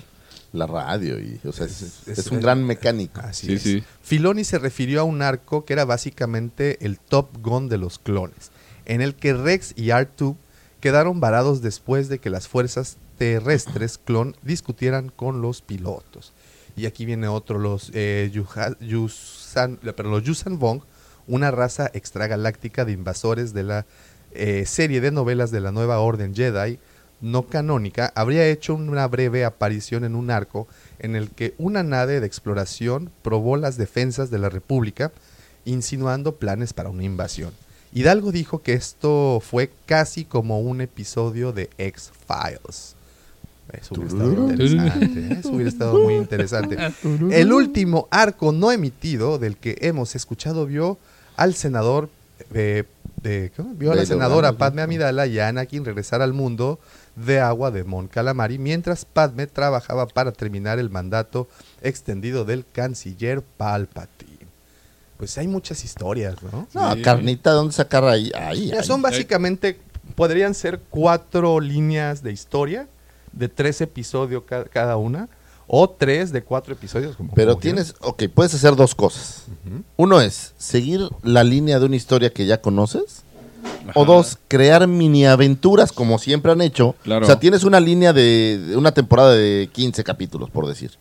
la radio. y o sea, es, Es- es es- un gran mecánico. Así Sí, es. sí. Filoni se refirió a un arco que era básicamente el Top Gun de los clones, en el que Rex y R2 quedaron varados después de que las fuerzas terrestres clon discutieran con los pilotos. Y aquí viene otro, los eh, Yusan, perdón, los Vong, una raza extragaláctica de invasores de la eh, serie de novelas de la nueva Orden Jedi no canónica, habría hecho una breve aparición en un arco en el que una nave de exploración probó las defensas de la República, insinuando planes para una invasión. Hidalgo dijo que esto fue casi como un episodio de X-Files. Eso hubiera estado interesante. ¿eh? Eso hubiera estado muy interesante. [laughs] El último arco no emitido del que hemos escuchado vio al senador eh, de- ¿cómo? vio a la senadora Padme. Amidala y a Anakin regresar al mundo de agua de Mon Calamari mientras Padme trabajaba para terminar el mandato extendido del canciller Palpatine. Pues hay muchas historias, ¿no? No, Sí. carnita, ¿dónde sacar ahí? Ahí. son básicamente, podrían ser cuatro líneas de historia, de tres episodios ca- cada una, o tres de cuatro episodios. Como Pero como tienes, ok, puedes hacer dos cosas. Uno es seguir la línea de una historia que ya conoces. O dos, crear mini aventuras como siempre han hecho. Claro. O sea, tienes una línea de, de una temporada de 15 capítulos, por decir.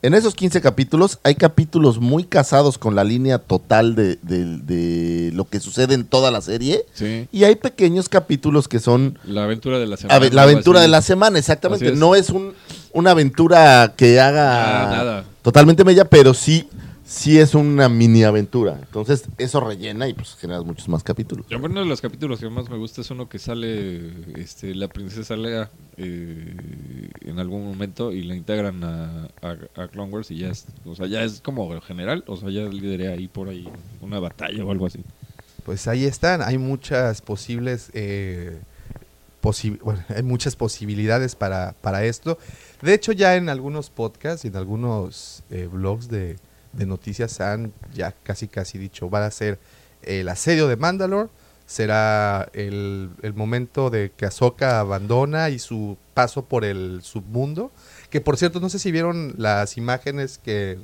En esos 15 capítulos hay capítulos muy casados con la línea total de, de- de lo que sucede en toda la serie. Sí. Y hay pequeños capítulos que son La aventura de la semana. ave- la aventura de la semana, exactamente. Es. No es un, una aventura que haga Ah, nada. totalmente bella, pero sí, sí es una mini aventura. Entonces, eso rellena y pues generas muchos más capítulos. Yo, uno de los capítulos que más me gusta es uno que sale este, la princesa Leia eh, en algún momento y la integran a, a, a Clone Wars y ya es, o sea, ya es como general, o sea, ya lideré ahí por ahí una batalla o algo así. Pues ahí están, hay muchas posibles, eh, posi- bueno, [laughs] hay muchas posibilidades para, para esto. De hecho, ya en algunos podcasts y en algunos eh, blogs de, de noticias han ya casi casi dicho, va a ser el asedio de Mandalore, será el, el momento de que Ahsoka abandona y su paso por el submundo, que por cierto, no sé si vieron las imágenes que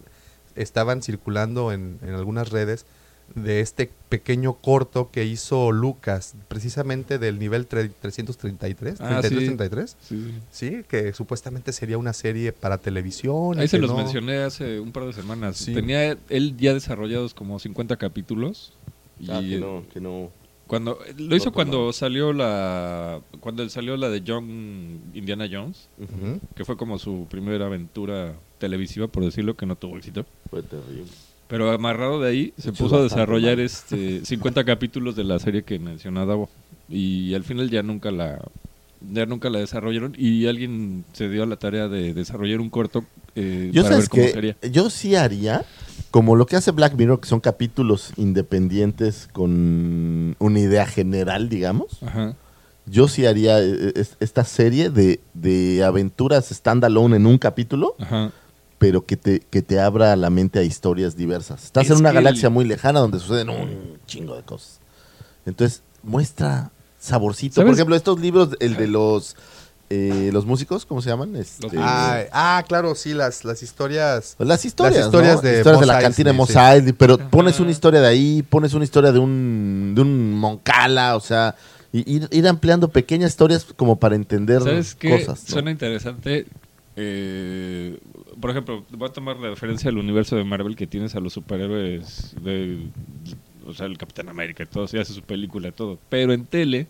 estaban circulando en, en algunas redes de este pequeño corto que hizo Lucas, precisamente del nivel tre- 333, Ah, 33, sí. 33, Sí. sí, que supuestamente sería una serie para televisión. y Ahí se los no- mencioné hace un par de semanas. Sí. Tenía él ya desarrollados como 50 capítulos Y Ah, que no, que no. cuando lo hizo Otro cuando salió la cuando salió la de John Indiana Jones, que fue como su primera aventura televisiva, por decirlo, que no tuvo éxito. Fue terrible. Pero amarrado de ahí, se puso a desarrollar este 50 capítulos de la serie que mencionaba. Y al final ya nunca la ya nunca la desarrollaron y alguien se dio a la tarea de desarrollar un corto eh, Yo para sabes ver cómo que sería. yo sí haría como lo que hace Black Mirror, que son capítulos independientes con una idea general, digamos. Ajá. Yo sí haría eh, es- esta serie de, de aventuras standalone en un capítulo, Ajá. Pero que te, que te abra la mente a historias diversas. Estás Es en una galaxia el- muy lejana donde suceden un chingo de cosas. Entonces, muestra saborcito. ¿Sabes? Por ejemplo, estos libros, el de los eh, los músicos, ¿cómo se llaman? Este, Ah, ah, claro, sí, las, las historias. Pues las historias, Las historias ¿no? de historias de la cantina de Mos sí. Eisley, pero pones una historia de ahí, pones una historia de un, de un Moncala, o sea, y ir, ir ampliando pequeñas historias como para entender ¿Sabes qué? cosas. ¿no? Suena interesante. Eh, por ejemplo, voy a tomar la referencia al universo de Marvel que tienes a los superhéroes de, o sea, el Capitán América y todo, se hace su película y todo. Pero en tele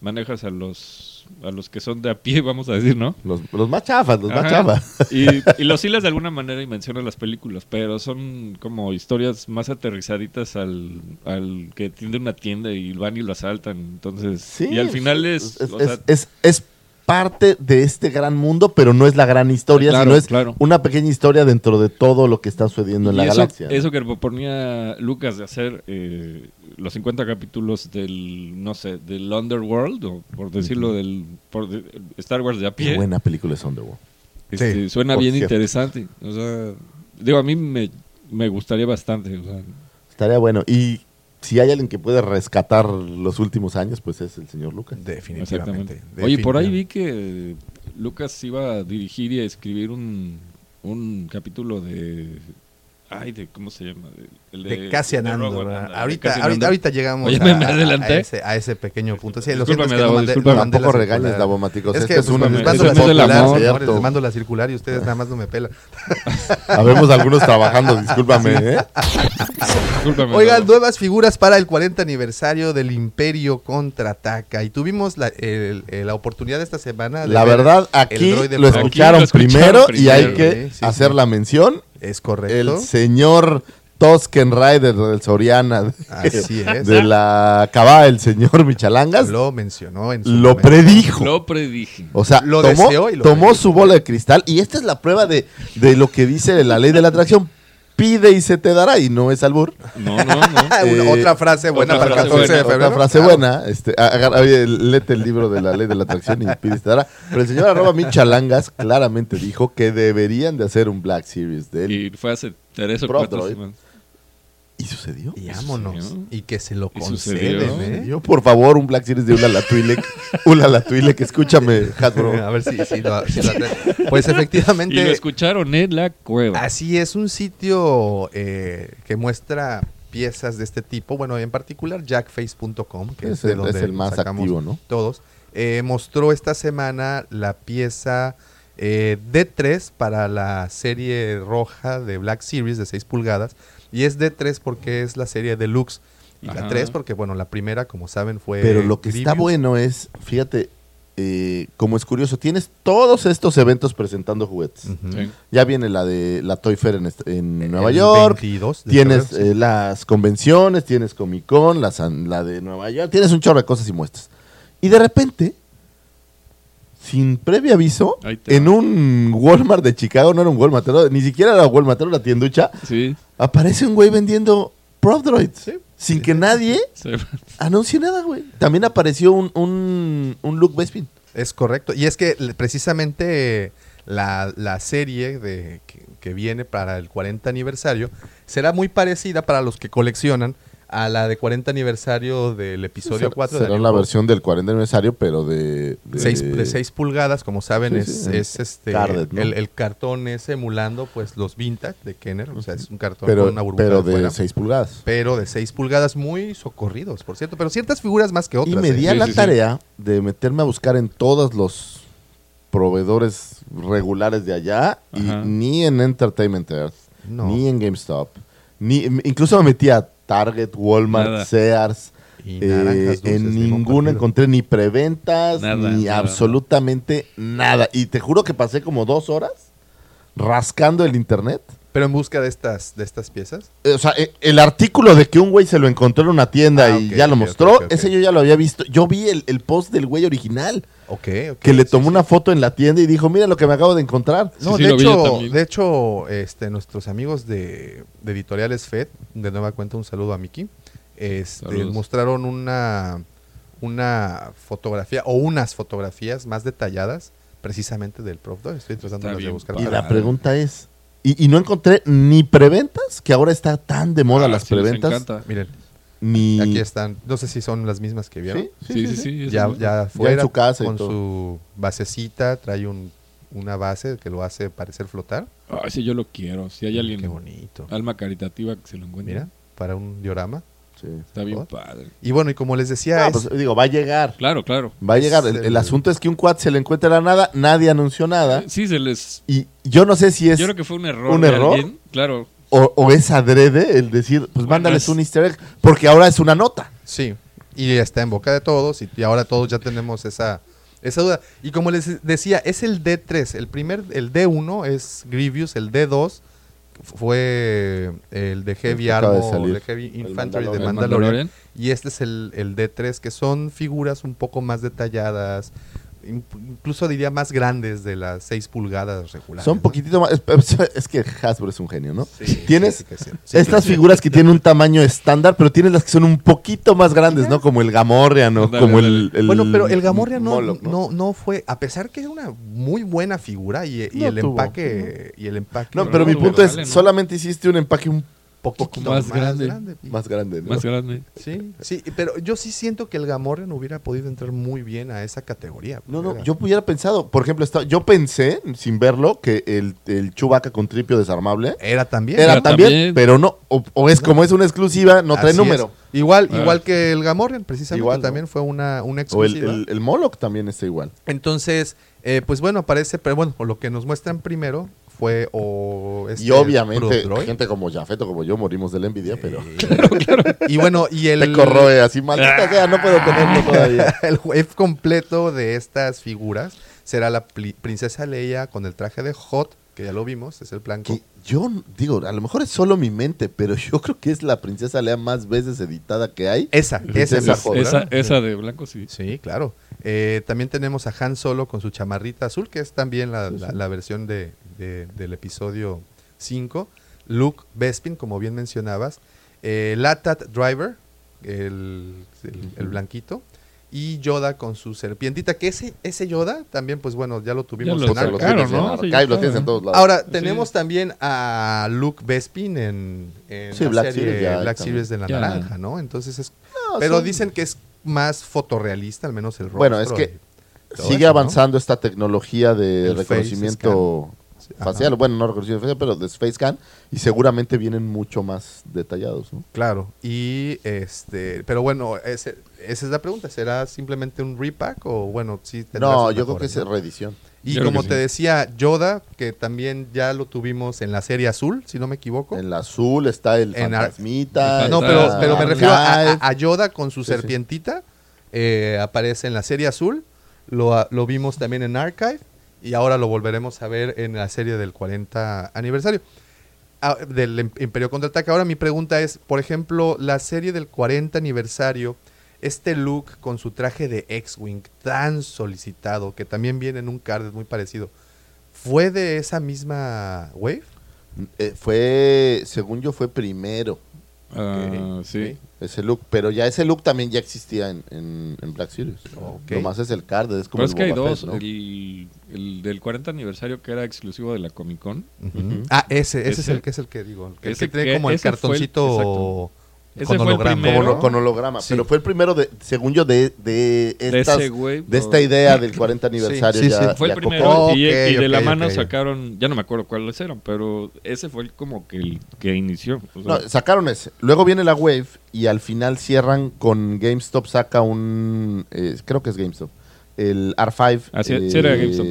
manejas a los a los que son de a pie, [laughs] vamos a decir, ¿no? Los, los más chafas, los más Ajá. chafas. Y, [laughs] y los hilas de alguna manera y mencionas las películas, pero son como historias más aterrizaditas al, al que tiende una tienda y van y lo asaltan. Entonces, Sí, y al final es, es, o es- sea, es- es parte de este gran mundo, pero no es la gran historia, Claro, sino es claro. una pequeña historia dentro de todo lo que está sucediendo en Y la eso, galaxia. Eso que proponía Lucas de hacer eh, los 50 capítulos del, no sé, del Underworld, o por decirlo, del por de- Star Wars de a Qué pie, buena película es Underworld. este, suena bien cierto. interesante. O sea, digo, a mí me, me gustaría bastante. O sea, Estaría bueno. Y si hay alguien que puede rescatar los últimos años, pues es el señor Lucas. Definitivamente. exactamente. Oye, por ahí vi que Lucas iba a dirigir y a escribir un, un capítulo de... Ay, de, ¿cómo se llama? El De Cassian de Andor. Ándale, de ahorita, Cassian ahorita, Andor. ahorita llegamos Oye, a, me- a- a ese, a ese pequeño punto. Sí, lo siento, es que Davo, mandé- no mandé Tampoco circular. regañes, Davomáticos. Es que es pues, un- les este mando la circular, les mando la circular y ustedes nada más no me pelan. [laughs] Habemos algunos trabajando, [laughs] discúlpame, ¿eh? Discúlpame, Oigan, Davo. nuevas figuras para el 40 aniversario del Imperio Contraataca. Y tuvimos la, el- el- la oportunidad esta semana de La ver verdad, aquí lo escucharon, primero, y hay que hacer la mención. Es correcto. El señor Tosken Rider del Soriana de, Así es. de la Cabá, el señor Michalangas, lo, Lo mencionó en su momento. predijo. Lo predije. O sea, Lo tomó, deseó y lo tomó predijo. su bola de cristal y esta es la prueba de, de lo que dice la ley de la atracción. Pide y se te dará y no es albur. No, no, no. [laughs] Ah, Eh, otra frase buena otra para el frase 14 de buena, febrero. Otra frase Claro. buena. Este, agarra- oye, léete el libro de la ley de la atracción y pide y se te dará. Pero el señor arroba Michalangas claramente dijo que deberían de hacer un Black Series de él. Y fue hace tres o cuatro semanas. ¿Y sucedió? Y vámonos. sucedió. Y que se lo Y conceden, sucedió. ¿eh? Yo, por favor, un Black Series de Ulala Twi'lek. [laughs] Ulala Twi'lek, escúchame, Hasbro. [laughs] A ver si, si lo, si lo. [laughs] Pues Y lo efectivamente, escucharon en la cueva. así es un sitio eh, que muestra piezas de este tipo. Bueno, en particular jackface.com, que es, Es de el- donde es el más sacamos activo, ¿no? Todos. Eh, mostró esta semana la pieza eh, D3 para la serie roja de Black Series de 6 pulgadas. Y es D3 porque es la serie deluxe. Y la Ajá. 3 porque, bueno, la primera, como saben, fue... Pero lo que está bueno es, fíjate, eh, como es curioso, tienes todos estos eventos presentando juguetes. Sí. Ya viene la de la Toy Fair en, en El Nueva York. 22 de Tienes febrero, eh, las convenciones, tienes Comic Con, la, la de Nueva York, tienes un chorro de cosas y muestras. Y de repente, sin previo aviso, en va. un Walmart de Chicago, no era un Walmart, era- ni siquiera era Walmart, era una tienducha, Sí. Aparece un güey vendiendo Prop Droids. Sin Sí, que sí, nadie sí. anuncie nada, güey. También apareció un, un, un Luke Bespin. Es correcto. Y es que precisamente la, la serie de, que, que viene para el 40 aniversario será muy parecida para los que coleccionan a la de 40 aniversario del episodio Será- 4 de Será New la versión del 40 aniversario, pero de... de 6, de 6 pulgadas, como saben, Sí, es, sí, es este carded, ¿no? el, el cartón es emulando pues los vintage de Kenner, o sea, es un cartón Pero, con una burbuja pero de, de 6 pulgadas. pero de 6 pulgadas muy socorridos, por cierto, pero ciertas figuras más que otras. Y me di ¿eh? a Sí, la sí, sí. tarea de meterme a buscar en todos los proveedores regulares de allá y ni en Entertainment Earth, No. ni en GameStop, ni incluso me metí a Target, Walmart, Nada. Sears. Y eh, dulces, en partido. encontré ni preventas, Nada, ni nada, absolutamente nada. Y te juro que pasé como dos horas rascando el internet. Pero en busca de estas, de estas piezas. Eh, O sea, eh, el artículo de que un güey se lo encontró en una tienda Ah, y ya lo mostró, ese yo ya lo había visto. Yo vi el, el post del güey original, Ok, ok. que le tomó sí. una foto en la tienda y dijo, mira lo que me acabo de encontrar. No, Sí, de, hecho, de hecho, este, nuestros amigos de, de Editoriales FED, de nueva cuenta un saludo a Miki, este, mostraron una, una fotografía o unas fotografías más detalladas precisamente del Prof 2. Estoy tratando de buscar. Y la pregunta es, y, y no encontré ni preventas, que ahora está tan de moda Ah, las sí, les preventas, encanta. Miren, ni... aquí están. No sé si son las mismas que vieron. ¿Sí? Sí, sí, sí. eso Ya, ya fuera su casa y con todo. su basecita, trae un, una base que lo hace parecer flotar. Ay, sí, yo lo quiero. Si hay alguien, Qué bonito. alma caritativa que se lo encuentre. Mira, para un diorama. Sí. Está bien padre. Y bueno, y como les decía, No, es- pues, digo, va a llegar. Claro, claro. Va a llegar. El, el- el asunto es que un quad se le encuentra la nada, nadie anunció nada. Sí, se les... Y yo no sé si es Yo creo que fue un error. ¿Un de error? alguien, Claro. o, o es adrede el decir, pues Bueno, mándales es- un easter egg, porque ahora es una nota. Sí, y está en boca de todos y, y ahora todos ya tenemos esa, esa duda. Y como les decía, es el D3, el primer, el D1 es Grievous, el D2 fue el de Heavy de Armor, salir. de Heavy El Infantry de Mandalorian. El Mandalorian. Mandalorian. Y este es el, el D3, que son figuras un poco más detalladas, incluso diría más grandes de las 6 pulgadas regulares. Son ¿no? poquitito más. Es, es que Hasbro es un genio, ¿no? Sí, Tienes sí, que sí. Sí, estas sí. figuras que tienen un tamaño estándar, pero tienes las que son un poquito más grandes, ¿no? Como el Gamorrean o como el, el Bueno, pero el Gamorrean no, Moloch, no, no fue, a pesar que era una muy buena figura y, y No el tuvo. empaque y el empaque No, Pero pero mi punto es, solamente hiciste un empaque un poquito más más, grande. grande. más grande, ¿no? Más grande. Sí, sí, pero yo sí siento que el Gamorrean hubiera podido entrar muy bien a esa categoría. No, no, Era- yo hubiera pensado, por ejemplo, está- yo pensé, sin verlo, que el, el Chewbacca con tripio desarmable Era también. era Pero también, también. pero no, o, o es como es una exclusiva, no trae número. es. Igual, Ah. igual que el Gamorrean, precisamente Igual, ¿no? también fue una, una O el, exclusiva. el, el Moloch también está igual. Entonces, eh, pues bueno, aparece, pero bueno, lo que nos muestran primero fue o este y obviamente, Proof Droid. gente como Jafet o como yo morimos de la envidia, pero [laughs] Y bueno, y el te corroe así, maldita sea, no puedo tenerlo [laughs] todavía. el wave completo de estas figuras será la princesa Leia con el traje de Hot, que ya lo vimos, es el blanco. Yo digo, a lo mejor es solo mi mente, pero yo creo que es la princesa Lea más veces editada que hay. Esa, esa, Hot. Esa, esa de blanco sí. Sí, claro. Eh, también tenemos a Han Solo con su chamarrita azul, que es también la, la- la versión de, de- del episodio 5. Luke Bespin, como bien mencionabas. Eh, Latat Driver, el, el- el blanquito. Y Yoda con su serpientita, que ese, ese Yoda también, pues bueno, ya lo tuvimos Ya en lo en ¿no? Sí, lo tienes en todos lados. Ahora, Sí. tenemos también a Luke Bespin en, en Sí, la Black serie Series ya Black también. Series de la Ya. naranja, ¿no? Entonces es... No, pero son- dicen que es más fotorrealista, al menos el rostro. Bueno, es que sigue eso, ¿no? avanzando esta tecnología de El face reconocimiento Sí, ajá. facial, bueno, no reconocimiento facial, pero de face scan, y seguramente vienen mucho más detallados, ¿no? Claro, y este, pero bueno, ese- esa es la pregunta, ¿será simplemente un repack o bueno, sí No, yo creo que es reedición. Y Yo como te sí. decía, Yoda, que también ya lo tuvimos en la serie azul, si no me equivoco. En el azul está el En fantasmita. No, pero, pero me refiero a, Yoda con su Sí, sí. serpientita. eh, aparece en la serie azul. Lo, lo vimos también en Archive. Y ahora lo volveremos a ver en la serie del 40 aniversario. Ah, del Im- Imperio Contraataca. Ahora mi pregunta es, por ejemplo, la serie del 40 aniversario, este look con su traje de X-Wing tan solicitado, que también viene en un card muy parecido, ¿fue de esa misma wave? Eh, fue, según yo, fue primero Ah, sí. Ese look, pero ya ese look también ya existía en, en, en Black Series. Ok. Nomás es el card, es como Pero es el que hay Boba dos. Fett, ¿no? el, el del 40 aniversario que era exclusivo de la Comic Con. Ujú. Ah, ese, ese, es Ese- el que es el que digo. El que, el ese que tiene como el cartoncito. Ese con fue el holograma. primero. Con, holograma, Sí. pero fue el primero, de, según yo, de, de, De estas- ese güey. de esta idea del 40 [laughs] aniversario. sí, ya, sí. Fue el ya primero y, y de la mano sacaron, ya no me acuerdo cuáles eran, pero ese fue el como que el que inició. o sea, No, sacaron ese. Luego viene la Wave y al final cierran con GameStop, saca un. eh, creo que es GameStop. El R5. Así sí era GameStop.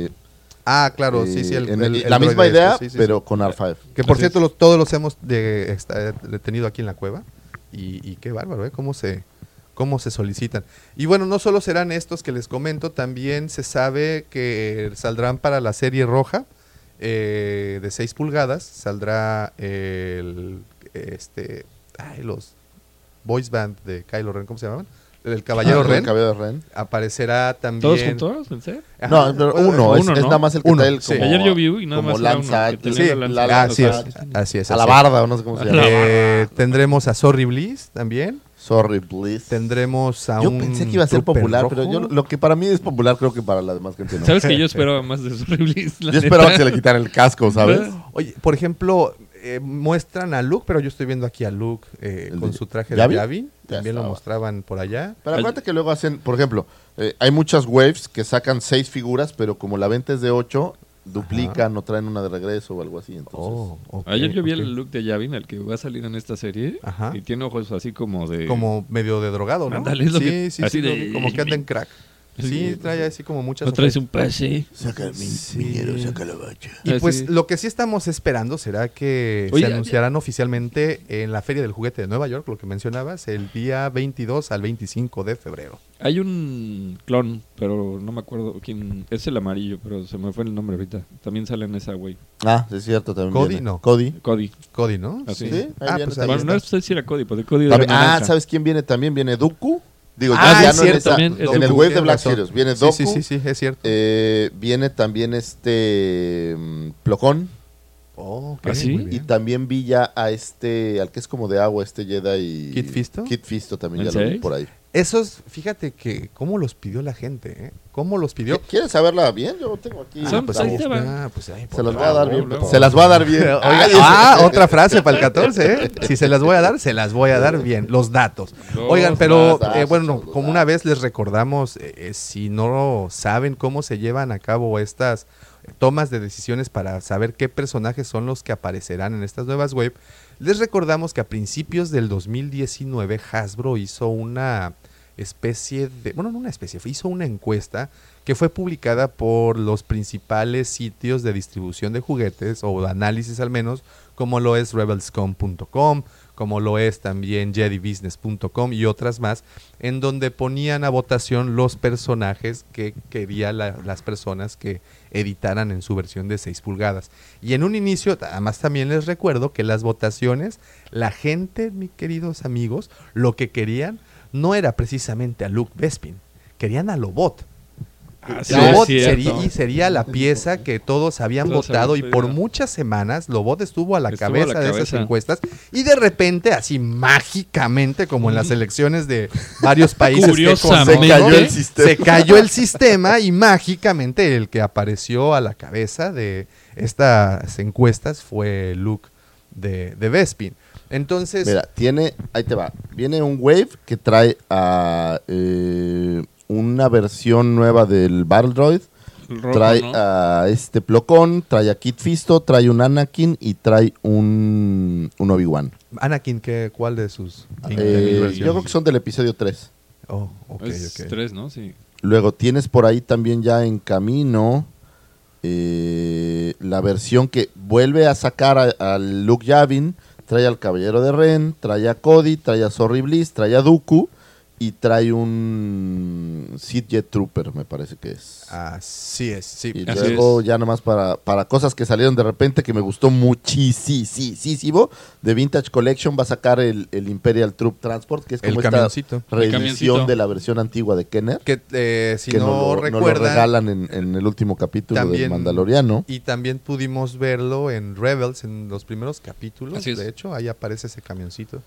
Ah, claro, sí, sí. eh, el- en- el- el la misma idea, este, sí, sí, pero sí. con R5. Que por Así cierto, los- todos los hemos de, de tenido aquí en la cueva. Y, y qué bárbaro, ¿eh? Cómo se, cómo se solicitan. Y bueno, no solo serán estos que les comento, también se sabe que saldrán para la serie roja eh, de 6 pulgadas, saldrá el, este, ay, los boys band de Kylo Ren, ¿cómo se llaman? El Caballero Ah, Ren. El Caballero Ren. Aparecerá también. ¿Todos juntos? ¿En serio? Ajá. No, pero uno, es, uno, es ¿no? nada más el que Uno, trae el sí. como, Ayer yo vi y nada como más era Lance uno, Sí, la la- lanza. así es, así es. a así la barda, o no sé cómo se llama. Eh, tendremos a Sorry Bliss también. Sorry, please. Tendremos a Yo un. pensé que iba a ser popular, rojo. pero yo lo que para mí es popular creo que para la demás gente no. ¿Sabes que yo [laughs] esperaba más de Sorry Yo esperaba que se le quitara el casco, ¿sabes? Oye, por ejemplo, eh, muestran a Luke, pero yo estoy viendo aquí a Luke eh, ¿El con de su traje de Yavin. Ya También lo mostraban por allá. Pero acuérdate que luego hacen, por ejemplo, eh, hay muchas waves que sacan seis figuras, pero como la venta es de ocho, duplican o traen una de regreso o algo así. Entonces, Oh, Ayer yo vi el look de Yavin, el que va a salir en esta serie, Ajá. y tiene ojos así como de... Como medio de drogado, ¿no? Lo sí, que- sí, así sí, de- como que anda en crack. Sí, Sí. trae así como muchas ¿No traes un pase? Saca el Sí. miñero, saca la bacha. Y Ah, pues sí. lo que sí estamos esperando será que Oye, se anunciarán oficialmente en la Feria del Juguete de Nueva York, lo que mencionabas, el día 22 al 25 de febrero. Hay un clon, pero no me acuerdo quién. Es el amarillo, pero se me fue el nombre ahorita. También sale en esa, güey. Ah, sí, es cierto, también. Cody, viene. no. Cody. Cody. Cody, ¿no? Así. Sí, ahí Ah, pues ahí Bueno, no sé si era Cody, porque Cody También- ah. ¿sabes quién viene también? Viene Dooku. Digo, Ah, ya, ya es no en, cierto, esa- también, es en el wave de Black razón. Series. Viene Sí, Dooku. sí, sí, sí, es cierto. eh, viene también este mm, Plocón. Oh, ok, ¿Ah, sí? Y también vi ya a este, al que es como de agua, este Jedi. ¿Kit Fisto? Kit Fisto también, ¿En ya lo vi por ahí. Esos, fíjate que cómo los pidió la gente, ¿eh? ¿Cómo los pidió? ¿Quieres saberla bien? Yo tengo aquí. Son- pues ahí pues ahí, Se las voy a dar bien. Se las [laughs] voy a dar bien. Oiga, ah, ese- otra frase para el 14, ¿eh? Si se las voy a dar, se las voy a dar [laughs] bien. Los datos. Los Oigan, pero datos, eh, bueno, como una vez les recordamos, eh, eh, si no saben cómo se llevan a cabo estas tomas de decisiones para saber qué personajes son los que aparecerán en estas nuevas web, les recordamos que a principios del 2019 Hasbro hizo una especie de, bueno, no una especie, hizo una encuesta que fue publicada por los principales sitios de distribución de juguetes o de análisis al menos, como lo es rebelscom.com, como lo es también jedibusiness.com y otras más, en donde ponían a votación los personajes que querían la- las personas que editaran en su versión de 6 pulgadas. Y en un inicio, además también les recuerdo que las votaciones, la gente, mis queridos amigos, lo que querían no era precisamente a Luke Bespin, querían a Lobot. Ah, Lobot sería, y sería la pieza que todos habían Todos votado y por muchas semanas Lobot estuvo a la Estuvo a cabeza la de esas cabeza. encuestas y de repente, así mágicamente, como en las elecciones de varios [laughs] países que Se cayó el sistema. se cayó el sistema y mágicamente el que apareció a la cabeza de estas encuestas fue Luke de, de Bespin. Entonces, Mira, tiene, ahí te va. Viene un Wave que trae a eh, una versión nueva del Battle Droid. El rojo, trae ¿no? a este Plocón, trae a Kit Fisto, trae un Anakin y trae un, un Obi-Wan. Anakin, ¿qué, ¿cuál de sus Eh, versiones? yo creo que son del episodio 3. Oh, ok, es ok. tres, ¿no? Sí. Luego tienes por ahí también ya en camino eh, la versión que vuelve a sacar a- al Luke Yavin, trae al Caballero de Ren, trae a Cody, trae a Sorry Bliss, trae a Dooku y trae un Sith Jet Trooper, me parece que es. Así es, sí. y Así luego es. ya nomás para, para cosas que salieron de repente que me gustó muchísimo. De Vintage Collection va a sacar el, el Imperial Troop Transport, que es El como esta camioncito. reedición camioncito. de la versión antigua de Kenner Que eh, si que no, nos lo, nos lo recuerdan, regalan en, en el último capítulo También- del Mandaloriano. y también pudimos verlo en Rebels, en los primeros capítulos. Así es. De hecho, ahí aparece ese camioncito.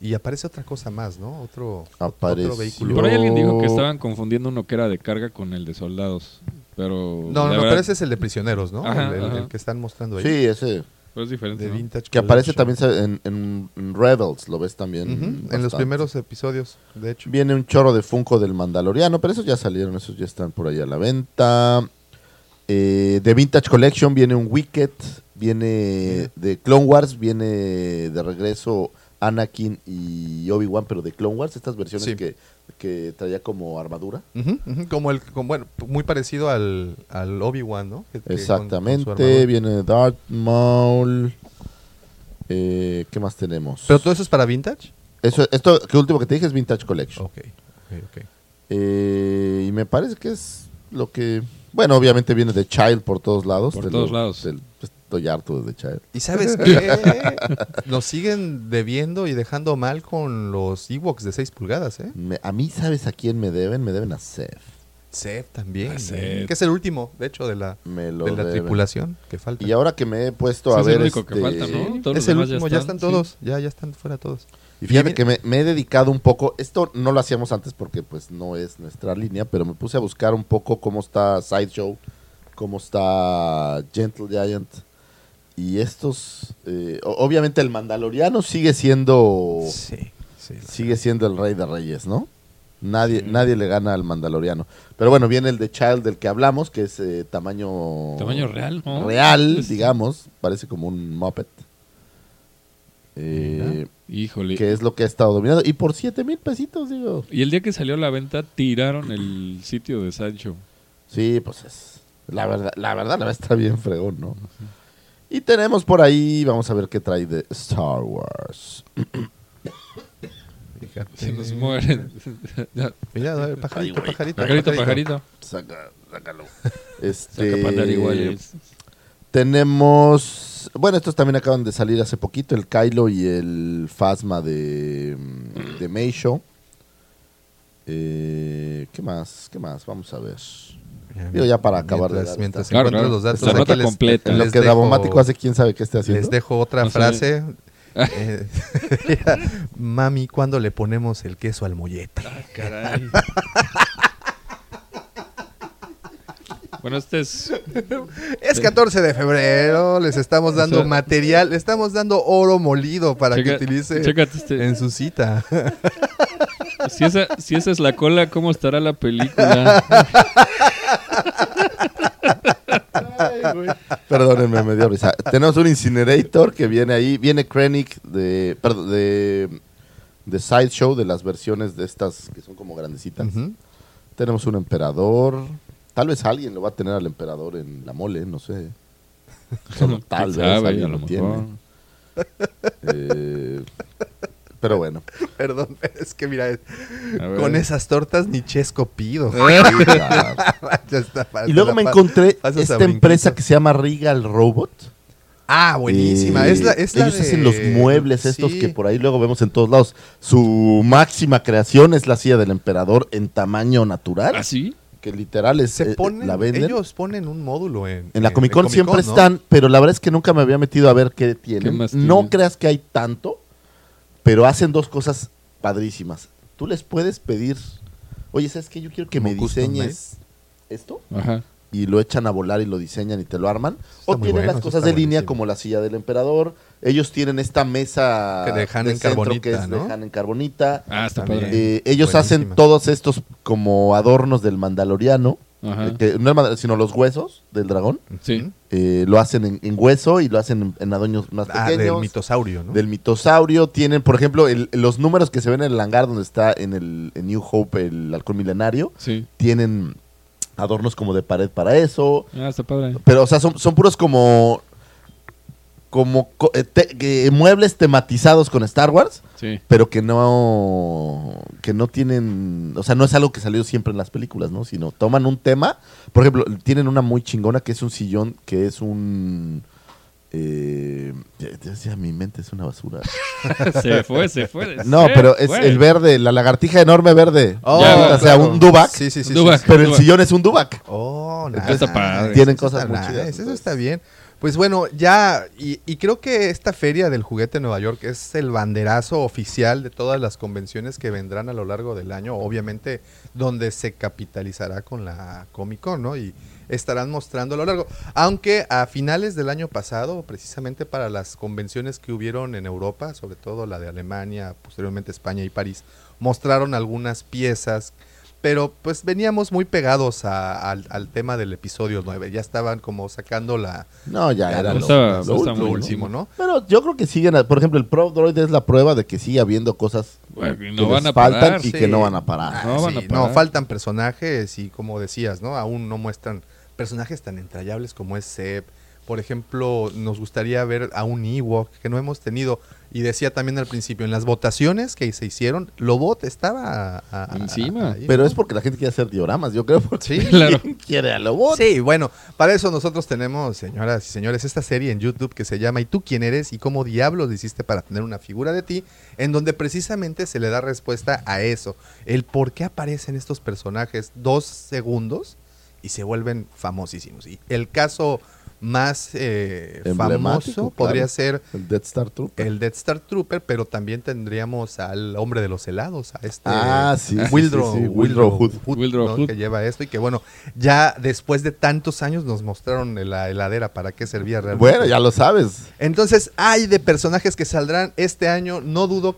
Y aparece otra cosa más, ¿no? Otro, Apareció. otro vehículo. Por ahí alguien dijo que estaban confundiendo uno que era de carga con el de soldados. Pero. No, no, verdad- pero ese es el de prisioneros, ¿no? Ajá, el, el- ajá. el que están mostrando ahí. Sí, ese. pero es diferente. De ¿no? Vintage Que aparece Collection. también en, en- en Rebels, lo ves también. En los primeros episodios, de hecho. Viene un chorro de Funko del Mandaloriano, pero esos ya salieron, esos ya están por ahí a la venta. Eh, de Vintage Collection viene un Wicked, viene de Clone Wars, viene de regreso Anakin y Obi-Wan, pero de Clone Wars, estas versiones Sí. que, que traía como armadura. Como el, como, bueno, muy parecido al, al Obi-Wan, ¿no? Que- que con- con su Exactamente, viene Darth Maul. Eh, ¿Qué más tenemos? ¿Pero todo eso es para Vintage? Eso, esto que último que te dije es Vintage Collection. Ok, ok, ok. Eh, y me parece que es lo que... Bueno, obviamente viene de Child por todos lados. Por de todos lo- lados. del- estoy harto de Child. ¿Y sabes qué? [laughs] Nos siguen debiendo y dejando mal con los Ewoks de 6 pulgadas, ¿eh? Me- a mí, ¿sabes a quién me deben? Me deben a Seth. Seth también. Ah, ¿eh? Seth. Que es el último, de hecho, de la, de tripulación que falta. Y ahora que me he puesto Sí, a es ver... el único que este, falta, ¿no? Todos los es el último, ya están, sí. todos, ya, ya están fuera todos. Y fíjate Ya que me, me he dedicado un poco, esto no lo hacíamos antes porque pues no es nuestra línea, pero me puse a buscar un poco cómo está Sideshow, cómo está Gentle Giant. Y estos, eh, obviamente el Mandaloriano sigue siendo, Sí, sí. sigue siendo el rey de reyes, ¿no? Nadie, nadie le gana al Mandaloriano. Pero bueno, viene el de Child del que hablamos, que es eh, tamaño... Tamaño real, ¿no? Real, digamos, parece como un Muppet. Eh, Híjole. que es lo que ha estado dominando. Y por 7 mil pesitos, digo. Y el día que salió a la venta, tiraron el sitio de Sancho. Sí, pues es. La verdad, la verdad, la verdad está bien fregón, ¿no? Y tenemos por ahí, vamos a ver qué trae de Star Wars. Fíjate. Se nos mueren. Ya, Mira, a ver, pajarito, pajarito, pajarito, pajarito. Saca, sácalo. [laughs] Saca Este, pandar iguales. Tenemos. Bueno, estos también acaban de salir hace poquito: el Kylo y el Phasma de, de Meisho. Eh, ¿Qué más? ¿Qué más? Vamos a ver. Digo, ya para acabar de mientras, dar mientras Claro, encuentras claro. los datos aquí nota les- completa. Lo que dejo- Davomático hace, quién sabe qué esté haciendo. Les dejo otra No frase. Eh, [laughs] Mami, ¿cuándo le ponemos el queso al mollete? Ah, caray. [laughs] bueno, este es. Es 14 de febrero, les estamos dando O sea- material, le estamos dando oro molido para Checa- que utilice este- en su cita. Si esa, si esa es la cola, ¿cómo estará la película? [laughs] Perdónenme, me dio risa. Tenemos un Incinerator que viene ahí. Viene Krennic de, perdón, de, de Sideshow, de las versiones de estas que son como grandecitas. Tenemos un Emperador. Tal vez alguien lo va a tener al Emperador en la mole, no sé. Solo [laughs] tal ¿Quién vez sabe? alguien lo lo tiene. Eh, pero bueno. [laughs] Perdón, es que mira, con esas tortas ni chesco pido. [laughs] [laughs] Ya está, y luego me encontré esta empresa que se llama Regal Robot. Ah, buenísima. Eh, es la, es la ellos de- hacen los muebles estos Sí. que por ahí luego vemos en todos lados. Su máxima creación es la silla del emperador en tamaño natural, ¿Ah, sí? que literal es, se eh, ponen, la venden. ellos ponen un módulo en, en la Comic Con siempre ¿no? están, pero la verdad es que nunca me había metido a ver qué tienen. ¿Qué más no tienen? creas que hay tanto, pero hacen dos cosas padrísimas. Tú les puedes pedir, oye, ¿sabes qué? Yo quiero que me diseñes esto Ajá. y lo echan a volar y lo diseñan y te lo arman. Está o tienen bueno, las cosas de línea como la silla del emperador. Ellos tienen esta mesa Que de Han en centro carbonita, que es de ¿no? Han en carbonita. Ah, está. Eh, ellos hacen todos estos como adornos del mandaloriano, eh, que no el mandal- sino los huesos del dragón. Sí. Eh, lo hacen en, en hueso y lo hacen en, en adornos más Ah, pequeños. del mitosaurio, ¿no? Del mitosaurio. Tienen, por ejemplo, el- los números que se ven en el hangar donde está en el en New Hope el halcón milenario. Sí. Tienen adornos como de pared para eso. Ah, está padre. Pero, o sea, son, son puros como. Como co- eh, te- eh, muebles tematizados con Star Wars, Sí. pero que no. Que no tienen. O sea, no es algo que salió siempre en las películas, ¿no? Sino toman un tema. Por ejemplo, tienen una muy chingona que es un sillón que es un. Eh, ya- ya decía, mi mente es una basura. [laughs] se fue, se fue. [laughs] No, se pero es fue. el verde, la lagartija enorme verde. Oh, Ya, o sea, un dubac. Sí, sí, sí. Dubac. sí, sí. Pero el sillón es un dubac. Oh, nice. padre. Tienen Eso cosas está muy nice, chidas, Eso entonces. está bien. Pues bueno, ya, y, creo que esta feria del juguete en Nueva York es el banderazo oficial de todas las convenciones que vendrán a lo largo del año, obviamente donde se capitalizará con la Comic Con, ¿no? Y estarán mostrando a lo largo. Aunque a finales del año pasado, precisamente para las convenciones que hubieron en Europa, sobre todo la de Alemania, posteriormente España y París, mostraron algunas piezas pero pues veníamos muy pegados a- al, al tema del episodio 9. Ya estaban como sacando la, No, ya, Ya era no lo, estaba- último, lo ¿no? último, ¿no? Pero yo creo que siguen, a- por ejemplo, el Pro Droid es la prueba de que sigue habiendo cosas Bueno, que no van a parar. faltan y sí. que no van a parar. No van a parar. no, faltan personajes y como decías, ¿no? Aún no muestran personajes tan entrañables como es Seb, Por ejemplo, nos gustaría ver a un Ewok que no hemos tenido. Y decía también al principio, en las votaciones que se hicieron, Lobot estaba a- a- Encima. ahí, Pero ¿no? es porque la gente quiere hacer dioramas, yo creo. Porque Sí, [laughs] claro. ¿quién quiere a Lobot? Sí, bueno, para eso nosotros tenemos, señoras y señores, esta serie en YouTube que se llama ¿Y tú quién eres? y cómo diablos hiciste para tener una figura de ti? En donde precisamente se le da respuesta a eso, el por qué aparecen estos personajes dos segundos y se vuelven famosísimos. Y el caso más eh, famoso podría claro. ser El Death Star Trooper. el Death Star Trooper, pero también tendríamos al hombre de los helados, a este Ah, sí, Wildrow, sí, sí, Wildrow Wildrow Hood. Hood, Wildrow ¿no? Hood. que lleva esto y que bueno, ya después de tantos años nos mostraron la heladera para qué servía realmente. Bueno, ya lo sabes. Entonces, hay de personajes que saldrán este año, no dudo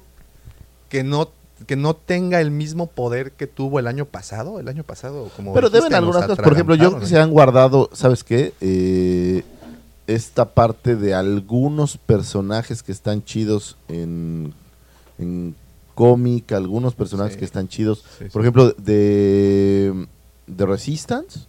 que no que no tenga el mismo poder que tuvo el año pasado, el año pasado como Pero dijiste, deben algunas cosas. Por ejemplo, yo creo que atragantaron, se han guardado, ¿sabes qué? Eh, esta parte de algunos personajes que están chidos en, en cómic, algunos personajes Sí. que están chidos. Sí, sí. Por ejemplo, de, de Resistance,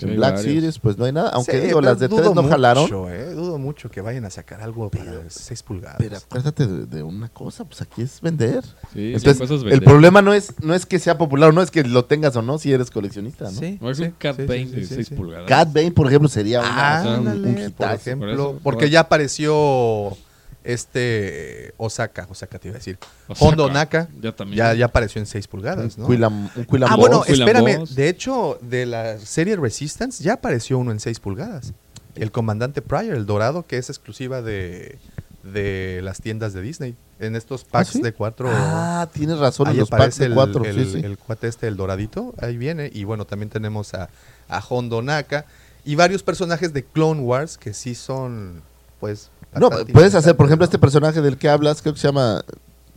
Sí, en Black varios. Series, pues no hay nada. Aunque Sí, digo, pero las de dudo tres no jalaron. mucho, eh, dudo mucho que vayan a sacar algo para 6 pulgadas. Pero acuérdate de, de una cosa, pues aquí es vender. Sí, Entonces, sí, cosas el vender. problema no es, no es que sea popular, no es que lo tengas o no, si eres coleccionista, ¿no? Sí, No, es sí, un Cat sí, Bane sí, de sí, 6 sí. pulgadas. Cat Bane, por ejemplo, sería una, Ah, un- un por ejemplo, Por eso, porque por- ya apareció este Osaka, Osaka te iba a decir. Osaka, Hondo Naka Ya también. ya, ya apareció en 6 pulgadas, ¿no? Un Quillam- un Quillam Ah, bueno, Boss. Espérame. Boss. De hecho, de la serie Resistance ya apareció uno en 6 pulgadas. El comandante Pryor, el dorado, que es exclusiva de, de las tiendas de Disney. En estos packs ¿Ah, sí? de 4. Ah, tienes razón, en Ahí los packs aparece de el, cuatro, el, sí, sí. el cuate este, el doradito, ahí viene. Y bueno, también tenemos a, a Hondo Naka y varios personajes de Clone Wars que sí son, pues... No, puedes hacer, por ejemplo, este personaje del que hablas, creo que se llama...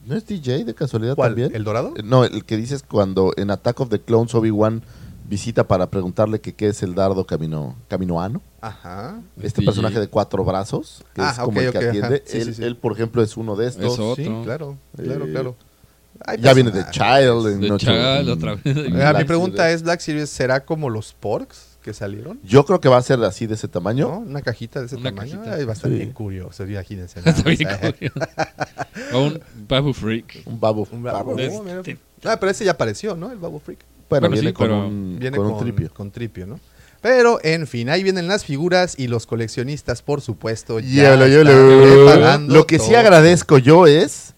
¿No es DJ de casualidad también? ¿El dorado? Eh, No, el que dices cuando en Attack of the Clones Obi-Wan visita para preguntarle que qué es el dardo camino, caminoano. Ajá. Este DJ. personaje de cuatro brazos, que Ah, es como ok, el que atiende. Sí, él, sí, sí. él, por ejemplo, es uno de estos. Sí, Otro. claro, claro, Eh, claro. Hay Ya viene de personajes. Child. En De ocho- Child en- otra vez. en Ah, mi pregunta Series. es, ¿Black Series será como los Porks que salieron? Yo creo que va a ser así de ese tamaño. ¿No? Una cajita de ese Una tamaño. cajita. Ay, va a estar Sí. [laughs] bien curioso, imagínense. Está nada bien más. [laughs] curioso. O un Babu Freak. Un babo. Un. De Oh, mira. este- Ah, pero ese ya apareció, ¿no? El Babo Freak. Bueno, Bueno, viene, sí, con, pero un, Viene con con, un tripio. con tripio, ¿no? Pero, en fin, ahí vienen las figuras y los coleccionistas, por supuesto, ya Yolo, yolo. Lo que sí agradezco yo es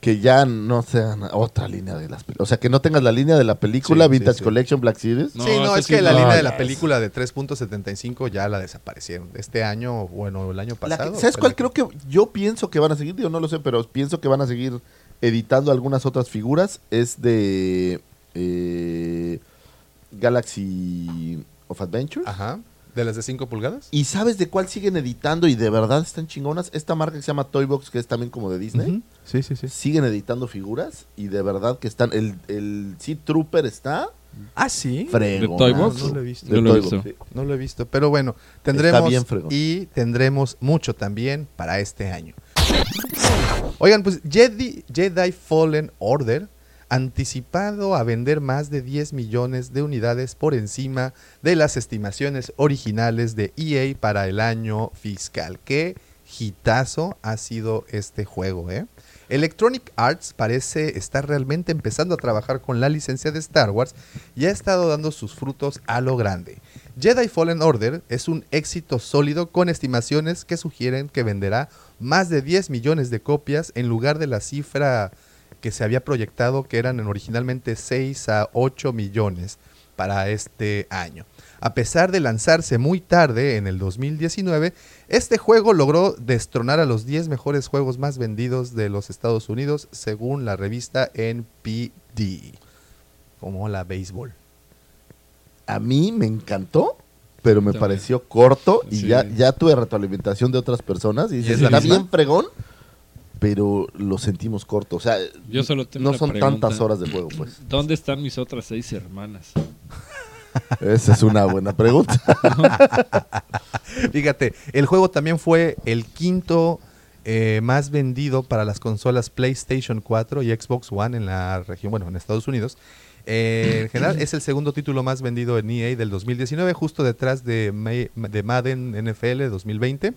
que ya no sean otra línea de las películas. O sea, que no tengas la línea de la película Sí, Vintage sí. Collection Black Series. No, sí, no, es sí que la no. línea de la película de 3.75 ya la desaparecieron. Este año, bueno, el año que- pasado. ¿Sabes cuál? Creo que yo pienso que van a seguir, digo, no lo sé, pero pienso que van a seguir editando algunas otras figuras. Es de eh, Galaxy of Adventure. Ajá. ¿De las de 5 pulgadas? ¿Y sabes de cuál siguen editando y de verdad están chingonas? Esta marca que se llama Toybox, que es también como de Disney. Sí, sí, sí. Siguen editando figuras y de verdad que están. El, el Seed Trooper está Ah, sí. fregón. Toybox? No, no lo he visto. No lo he visto. No lo he visto, pero bueno, tendremos bien fregón. y tendremos mucho también para este año. Oigan, pues Jedi, Jedi Fallen Order anticipado a vender más de 10 millones de unidades por encima de las estimaciones originales de EA para el año fiscal. Qué hitazo ha sido este juego, ¿eh? Electronic Arts parece estar realmente empezando a trabajar con la licencia de Star Wars y ha estado dando sus frutos a lo grande. Jedi Fallen Order es un éxito sólido con estimaciones que sugieren que venderá más de 10 millones de copias en lugar de la cifra que se había proyectado que eran en originalmente 6 a 8 millones para este año. A pesar de lanzarse muy tarde en el 2019, este juego logró destronar a los 10 mejores juegos más vendidos de los Estados Unidos según la revista NPD. Como la béisbol. A mí me encantó, pero me También. pareció corto y Sí. ya, ya tuve retroalimentación de otras personas y, ¿Y dices, es la está misma? bien fregón, pero lo sentimos corto. O sea, Yo solo tengo no son pregunta. tantas horas de juego, pues. [clears throat] ¿Dónde están mis otras seis hermanas? [laughs] Esa es una buena pregunta. [laughs] Fíjate, el juego también fue el quinto eh, más vendido para las consolas PlayStation 4 y Xbox One en la región, bueno, en Estados Unidos. Eh, en general, es el segundo título más vendido en EA del 2019, justo detrás de, Ma- de Madden NFL 2020,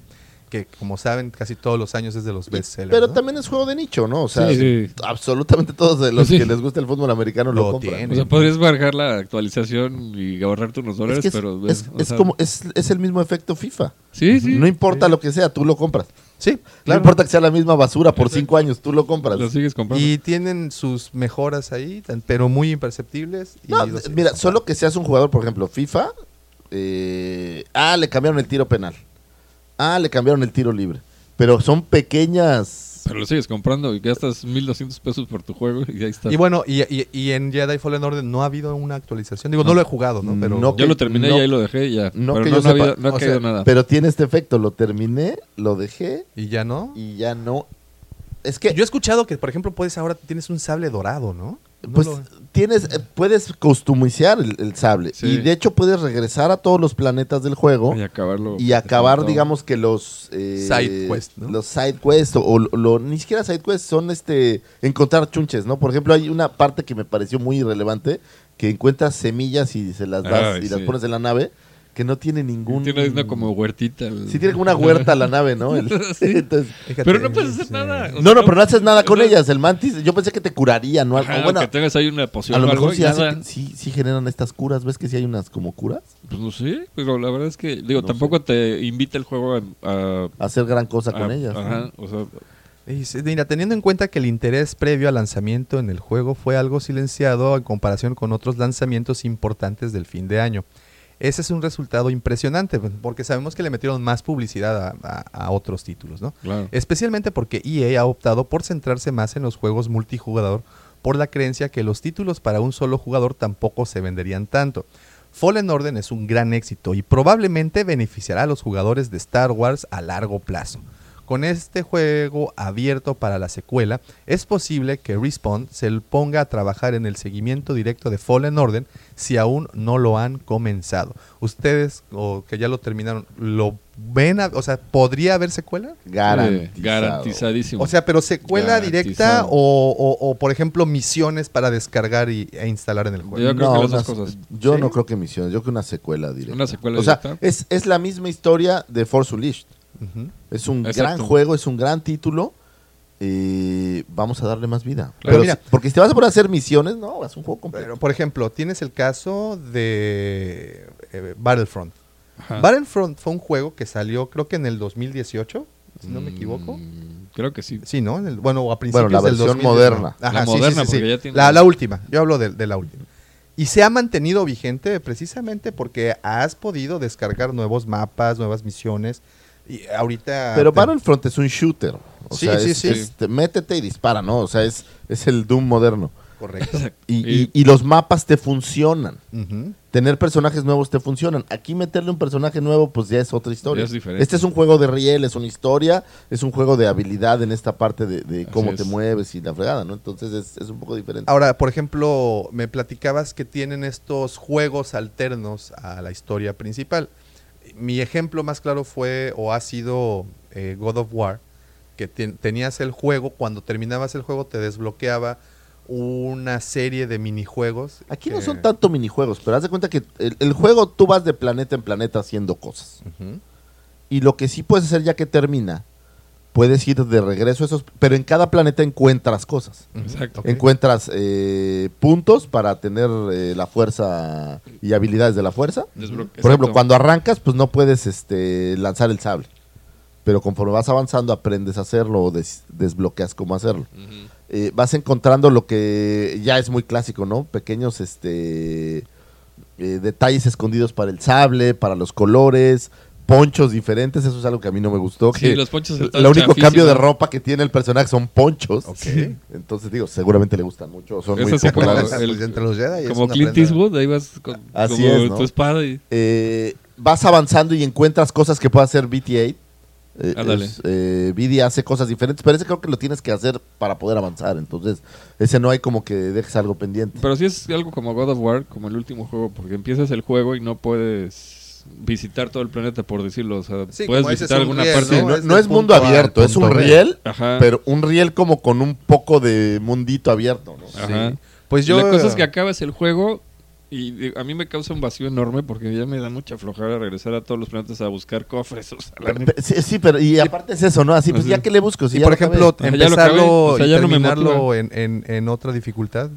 que como saben, casi todos los años es de los bestsellers. Pero ¿no? también es juego de nicho, ¿no? O sea, Sí, sí. absolutamente todos de los Sí. que les gusta el fútbol americano lo, Lo compran. tienen. O sea, podrías bajar la actualización y ahorrarte unos Es, dólares, que es, pero... es- o es sea, como, es, es el mismo efecto FIFA. Sí, sí. No importa lo que sea, tú lo compras. Sí, No importa que sea la misma basura por cinco años, tú lo compras. Lo sigues comprando. Y tienen sus mejoras ahí, pero muy imperceptibles. y No, mira, solo que seas un jugador, por ejemplo, FIFA. eh, ah, le cambiaron el tiro penal. Ah, le cambiaron el tiro libre. Pero son pequeñas. Pero lo sigues comprando y gastas 1200 pesos por tu juego y ahí está. Y bueno, y, y- y en Jedi Fallen Order no ha habido una actualización. Digo, no, lo he jugado, ¿no? Pero No, yo lo terminé no- y ahí lo dejé y ya. no pero que no, yo no ha sepa. habido- ha caído sea, nada. Pero tiene este efecto. Lo terminé, lo dejé y ya no. y ya no. Es que Yo he escuchado que, por ejemplo, puedes ahora tienes un sable dorado, ¿no? No pues lo- tienes, eh, puedes customizar el, el sable. Sí. Y de hecho puedes regresar a todos los planetas del juego. y acabarlo. y acabar, digamos que los eh, Side quest, ¿no? los side quests o, o lo, ni siquiera side quests son este encontrar chunches, ¿no? Por ejemplo, hay una parte que me pareció muy irrelevante que encuentras semillas y se las das Ay, y las pones en la nave que no tiene ningún Tiene una como huertita. el- Sí tiene como una huerta la nave, ¿no? [laughs] El- Sí. Entonces- Pero no puedes hacer sí. nada. o no, sea, no, pero no haces nada con ellas. El mantis, yo pensé que te curaría, ¿no? ajá, O bueno, que tengas ahí una poción a lo mejor sí, sí, sí generan estas curas. ¿Ves que sí hay unas como curas? Pues no sé, pero la verdad es que, digo, No tampoco te invita el juego a... a- Hacer gran cosa con a- ellas. ¿no? Ajá, o sea, Mira, teniendo en cuenta que el interés previo al lanzamiento en el juego fue algo silenciado en comparación con otros lanzamientos importantes del fin de año. Ese es un resultado impresionante, pues, porque sabemos que le metieron más publicidad a, a- a otros títulos, ¿no? claro. Especialmente porque EA ha optado por centrarse más en los juegos multijugador por la creencia que los títulos para un solo jugador tampoco se venderían tanto. Fallen Order es un gran éxito y probablemente beneficiará a los jugadores de Star Wars a largo plazo. Con este juego abierto para la secuela, es posible que Respawn se ponga a trabajar en el seguimiento directo de Fallen Order si aún no lo han comenzado. Ustedes, o que ya lo terminaron, ¿lo ven? a- o sea, ¿podría haber secuela? Garantizado. Garantizadísimo. O sea, pero secuela directa o, o- o, por ejemplo, misiones para descargar y, e instalar en el juego. Yo creo que las dos una- cosas. Yo ¿Sí? no creo que misiones, yo creo que una secuela directa. Una secuela O sea, es, es la misma historia de Force Unleashed. Es un Exacto. gran juego, es un gran título. Y vamos a darle más vida. Claro. Pero Mira. si- porque si te vas a poner a hacer misiones, no, es un juego completo. Pero, por ejemplo, tienes el caso de eh, Battlefront. Ajá. Battlefront fue un juego que salió, creo que en el 2018, si no me equivoco. Mm, Creo que sí. Sí, ¿no? En el- bueno, a principios la del versión 2000, moderna. ¿no? La sí, moderna, sí, sí, sí. porque ya tiene- La, la última. Yo hablo de, de la última. Y se ha mantenido vigente precisamente porque has podido descargar nuevos mapas, nuevas misiones. Y ahorita. Pero te- Battlefront es un shooter. O Sí, sea, sí, es- sí. es- te- métete y dispara, ¿no? O sea, es, es el Doom moderno. Correcto. Y, Y- y- los mapas te funcionan. Tener personajes nuevos te funcionan. Aquí meterle un personaje nuevo, pues ya es otra historia. Es diferente. Este es un juego de riel, es una historia, es un juego de habilidad en esta parte de, de cómo Así te es. mueves y la fregada, ¿no? Entonces es, es un poco diferente. Ahora, por ejemplo, me platicabas que tienen estos juegos alternos a la historia principal. Mi ejemplo más claro fue o ha sido eh, God of War, que ten- tenías el juego, cuando terminabas el juego te desbloqueaba una serie de minijuegos. Aquí no son tanto minijuegos, pero haz de cuenta que el, el juego tú vas de planeta en planeta haciendo cosas. Y lo que sí puedes hacer ya que termina, puedes ir de regreso a esos, pero en cada planeta encuentras cosas. Exacto. Encuentras eh, puntos para tener eh, la fuerza y habilidades de la fuerza. Desbloque- Por ejemplo, cuando arrancas, pues no puedes este, lanzar el sable. Pero conforme vas avanzando, aprendes a hacerlo o des- desbloqueas cómo hacerlo. Eh, vas encontrando lo que ya es muy clásico, ¿no? Pequeños este, eh, detalles escondidos para el sable, para los colores, ponchos diferentes. Eso es algo que a mí no me gustó. Sí, que los ponchos el único cambio de ropa que tiene el personaje son ponchos. Ok. Entonces digo, seguramente le gustan mucho. Son muy populares. el- Pues entre los Jedi es Como Clint prenda- Eastwood, ahí vas con Así como es, ¿no? tu espada y... Eh, vas avanzando y encuentras cosas que puede hacer BT-8. Eh, Ándale. es, eh, BD hace cosas diferentes, pero ese creo que lo tienes que hacer para poder avanzar. Entonces, ese no hay como que dejes algo pendiente. Pero sí es algo como God of War, como el último juego, porque empiezas el juego y no puedes visitar todo el planeta, por decirlo. O sea, Sí, puedes visitar un alguna riel, parte. ¿no? no, Es no es mundo abierto, es un riel, Ajá. pero un riel como con un poco de mundito abierto. ¿no? Ajá. Sí. Pues yo. La cosa es que acabas el juego y a mí me causa un vacío enorme porque ya me da mucha flojera regresar a todos los planetas a buscar cofres. [laughs] O sea, la neta. Pe- Sí, sí, pero y aparte es eso, ¿no? Así, pues Así. ya que le busco. Si y ya por acabé, ejemplo, empezarlo o sea, y no terminarlo en, en, en otra dificultad.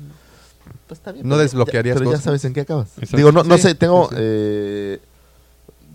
pues está bien, no pero ya- desbloquearías Pero ya sabes en qué acabas. Exacto. Digo, no, no Sí, sé, tengo... sí. eh,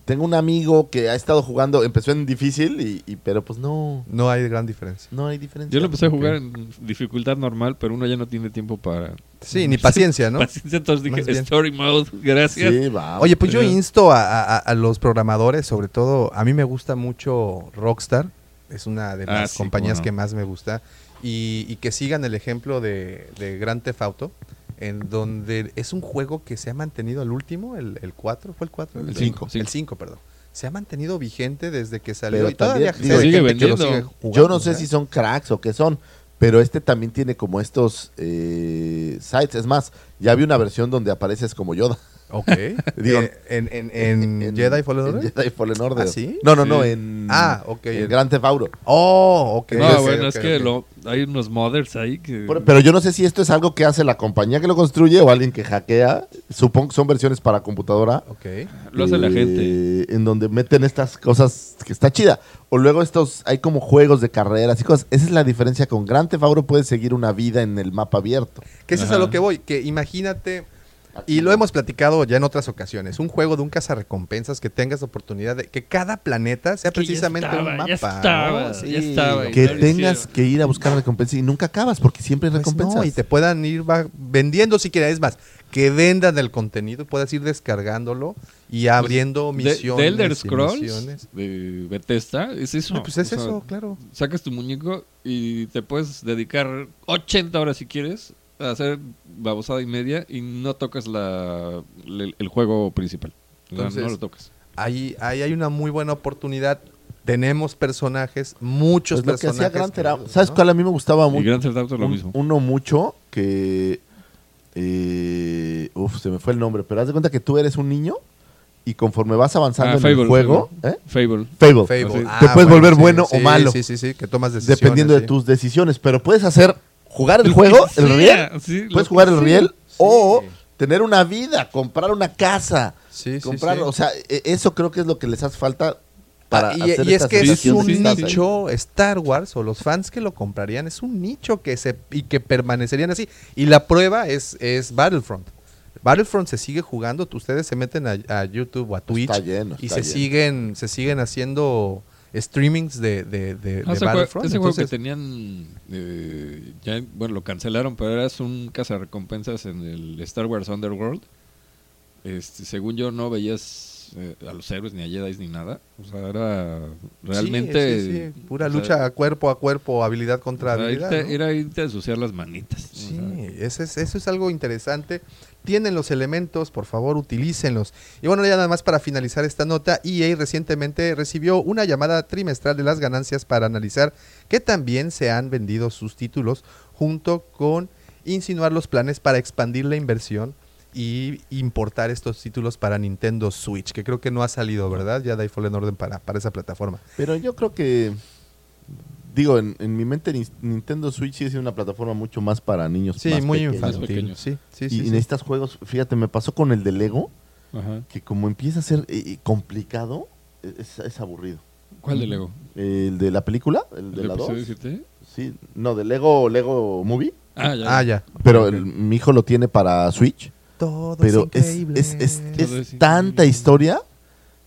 tengo un amigo que ha estado jugando, empezó en difícil, y, y- pero pues no, No hay gran diferencia. no hay diferencia. Yo lo empecé a jugar en dificultad normal, pero uno ya no tiene tiempo para... Sí, ni paciencia, [laughs] ¿no? Paciencia, entonces dije, Más bien. Story Mode, [laughs] gracias. Sí, va. Oye, pues yo insto a, a- a los programadores, sobre todo, a mí me gusta mucho Rockstar, es una de Ah, las sí, compañías que más me gusta, y, y que sigan el ejemplo de, de Grand Theft Auto, en donde es un juego que se ha mantenido al último, el, el 4, ¿fue el 4? El cinco. El 5, perdón. Se ha mantenido vigente desde que salió Pero y todavía gente sigue que lo vendiendo. sigue jugando, Yo no sé ¿eh? si son cracks o qué son, pero este también tiene como estos eh, sites. Es más, ya vi una versión donde apareces como Yoda. Ok. [laughs] Digo, Eh, en, en, [laughs] en Jedi Fallen en Order. Jedi Fallen Order. ¿Ah, sí? No, no, no, en, Ah, ok. en Grand Theft Auto. Oh, ok. No, ok, bueno, es que lo- hay unos modders ahí que... Pero, pero yo no sé si esto es algo que hace la compañía que lo construye o alguien que hackea. Supongo que son versiones para computadora. Ok. lo hace la eh, gente. En donde meten estas cosas que está chida. O luego estos, hay como juegos de carreras y cosas. Esa es la diferencia con Grand Theft Auto. Puedes seguir una vida en el mapa abierto. Que eso es a lo que voy, que imagínate, y lo hemos platicado ya en otras ocasiones, un juego de un cazarrecompensas que tengas oportunidad de que cada planeta sea Que ya precisamente estaba, un ya mapa. estaba, ¿no? ya estaba. Que tengas que ir a buscar recompensa y nunca acabas porque siempre hay Pues recompensas. no, y te puedan ir va- vendiendo si quieres, es más, que vendan el contenido y puedas ir descargándolo y abriendo Pues, De- misiones. De, Elder y Scrolls, misiones. de Bethesda, es eso. Ah, pues es O sea, eso, claro. Sacas tu muñeco y te puedes dedicar 80 horas si quieres a hacer babosada y media y no tocas la, el, el juego principal. Entonces, no lo tocas. Ahí, ahí hay una muy buena oportunidad. Tenemos personajes, muchos Pues lo que hacía personajes. Grand Theft Auto. queridos, ¿Sabes ¿no? cuál a mí me gustaba mucho? Grand Theft Auto es lo Un- mismo. Uno mucho que. Eh, uf, se me fue el nombre. Pero haz de cuenta que tú eres un niño y conforme vas avanzando Ah, en Fable, el juego. Fable. ¿eh? Fable. Fable. Fable. Sí. Ah, Te puedes volver sí, bueno o malo. Sí, sí, sí, que tomas decisiones. Dependiendo de tus decisiones. Pero puedes hacer. Jugar el juego, el riel. sí, lo Puedes jugar el sea. riel. Sí. O tener una vida, comprar una casa. Sí, sí, comprar, sí. o sea, e- eso creo que es lo que les hace falta para Ah, y, hacer y es que es un ahí. nicho Star Wars o los fans que lo comprarían es un nicho que se y que permanecerían así y la prueba es es Battlefront Battlefront se sigue jugando ustedes se meten a, a YouTube o a Twitch Está lleno, y se lleno. siguen se siguen haciendo streamings de, de, de- Ah, de Battlefront ese juego que tenían, eh, ya, bueno, lo cancelaron, pero eras un cazarrecompensas en el Star Wars Underworld. Este, según yo, no veías eh, a los héroes ni a Jedi ni nada. O sea, era realmente. sí, sí, sí, pura o sea, lucha cuerpo a cuerpo habilidad o contra sea, habilidad irte- ¿no? Era irte a ensuciar las manitas. o Sí, sea, ese es- eso es algo interesante. Tienen los elementos, por favor, utilícenlos. Y bueno, ya nada más para finalizar esta nota, EA recientemente recibió una llamada trimestral de las ganancias para analizar que también se han vendido sus títulos, junto con insinuar los planes para expandir la inversión y importar estos títulos para Nintendo Switch, que creo que no ha salido, ¿verdad? Ya da Fallen Orden para, para esa plataforma. Pero yo creo que. Digo, en, en mi mente, Nin- Nintendo Switch siendo una plataforma mucho más para niños. Sí, más muy pequeños. infantil. Sí, sí, y, sí, y sí. necesitas juegos. Fíjate, me pasó con el de Lego, ajá. que como empieza a ser eh, complicado, es, es aburrido. ¿Cuál de Lego? El de la película, el de ¿El la 2. episodio 7? Sí, no, de Lego, Lego Movie. Ah, ya. Ah, ya. Pero el- mi hijo lo tiene para Switch. Todo Pero es es, increíble. es, es, es Todo es tanta increíble. historia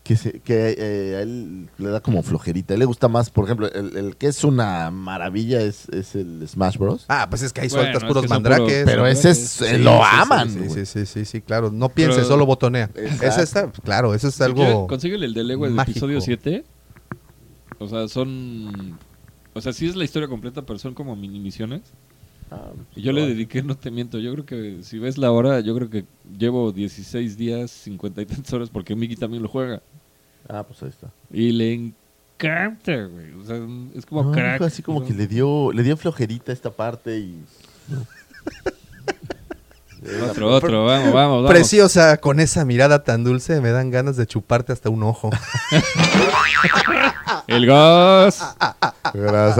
que, se, que eh, a él le da como flojerita. A él le gusta más, por ejemplo, el, el que es una maravilla es, es el Smash Bros. Ah, pues es que ahí Bueno, sueltas es puros que son puros- Pero ese es, Sí, lo sí, sí, aman. Sí, güey. sí, sí, sí, sí, claro. No pienses, Pero- solo botonea. Exacto. Ese está, claro, eso es algo. consíguele el de Lego el mágico. episodio 7. O sea, son. O sea, sí es la historia completa, pero son como mini misiones. Y yo le dediqué, no te miento, yo creo que si ves la hora, yo creo que llevo 16 días, 50 y tantas horas, porque Miki también lo juega. Ah, pues ahí está. Y le encanta, güey. O sea, es como No, crack. así como o sea. que le dio, le dio flojerita esta parte y. [laughs] Otro, otro, vamos, vamos, vamos. Preciosa, con esa mirada tan dulce, me dan ganas de chuparte hasta un ojo. [laughs] El. Gracias.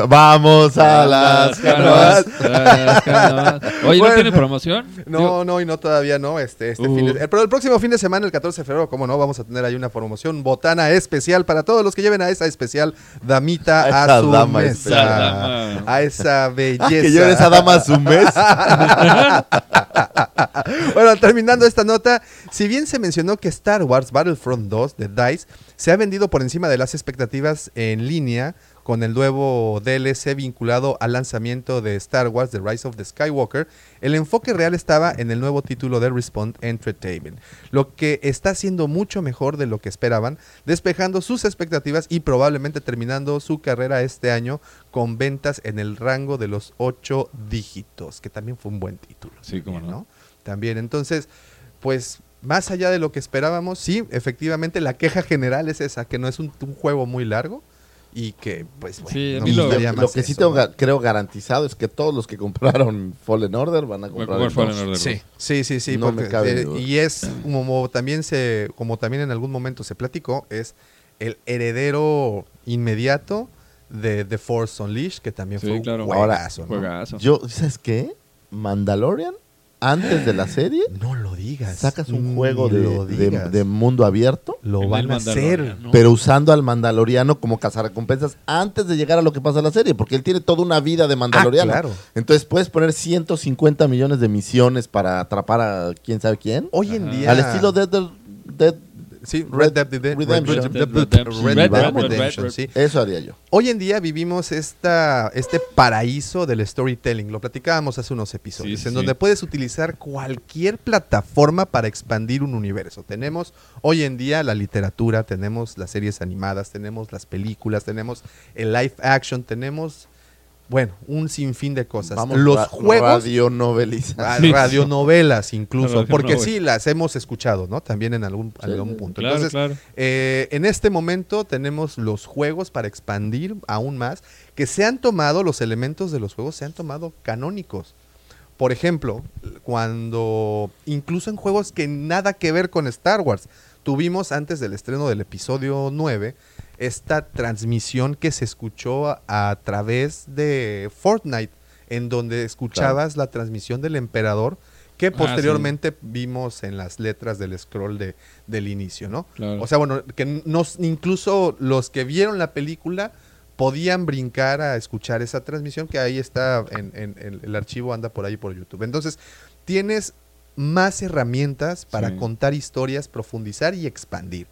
Vamos a las canoas. las canoas. Oye, ¿no Bueno. tiene promoción? No, no, y no todavía no. Este, este Uh. fin de- eh, pero el próximo fin de semana, el 14 de febrero, como no, vamos a tener ahí una promoción botana especial para todos los que lleven a esa especial damita A a, esa su dama mesa. especial. A esa belleza. Ah, que lleven esa dama a su mes. [laughs] [laughs] bueno, terminando esta nota, si bien se mencionó que Star Wars Battlefront 2 de DICE se ha vendido por encima de las expectativas en línea con el nuevo DLC vinculado al lanzamiento de Star Wars The Rise of the Skywalker, el enfoque real estaba en el nuevo título de Respawn Entertainment, lo que está siendo mucho mejor de lo que esperaban, despejando sus expectativas y probablemente terminando su carrera este año con ventas en el rango de los 8 dígitos, que también fue un buen título. Sí, también, no. También, entonces, pues más allá de lo que esperábamos, sí, efectivamente la queja general es esa, que no es un, un juego muy largo y que, pues, bueno, Sí, lo- que sí eso, tengo, creo garantizado es que todos los que compraron Fallen Order van a comprar el Fallen. Order. Sí, sí, sí, sí. No me porque, cabe eh, y es como también se, como también en algún momento se platicó, es el heredero inmediato de The Force Unleashed, que también Sí, fue un claro. juegazo, ¿no? Juegazo. Yo, ¿sabes qué? Mandalorian, antes de la [gasps] serie, No lo digas. sacas un juego de, lo de- digas. de mundo abierto, lo van a hacer. Pero usando al Mandaloriano como cazarrecompensas antes de llegar a lo que pasa en la serie, porque él tiene toda una vida de Mandaloriano. Ah, claro. Entonces puedes poner 150 millones de misiones para atrapar a quién sabe quién. Hoy en Ajá. día. Al estilo de Dead, Dead- Sí, Red Dead Redemption. Sí. Eso haría yo. Hoy en día vivimos esta, este paraíso del storytelling. Lo platicábamos hace unos episodios, sí, en sí. donde puedes utilizar cualquier plataforma para expandir un universo. Tenemos hoy en día la literatura, tenemos las series animadas, tenemos las películas, tenemos el live action, tenemos, bueno, un sinfín de cosas. Vamos Los ra- juegos Sí. radionovelas incluso, Radionovelas. porque sí las hemos escuchado, ¿no? También en algún, Sí, algún sí, punto. Claro, Entonces, claro. eh, en este momento tenemos los juegos para expandir aún más, que se han tomado, los elementos de los juegos se han tomado canónicos. Por ejemplo, cuando incluso en juegos que nada que ver con Star Wars, tuvimos antes del estreno del episodio 9 esta transmisión que se escuchó a, a través de Fortnite, en donde escuchabas la transmisión del emperador que Ah, sí. posteriormente vimos en las letras del scroll de, del inicio, ¿no? Claro. O sea, bueno, que nos, incluso los que vieron la película podían brincar a escuchar esa transmisión que ahí está, en, en- en- el archivo anda por ahí por YouTube. Entonces, tienes más herramientas para Sí. contar historias, profundizar y expandir.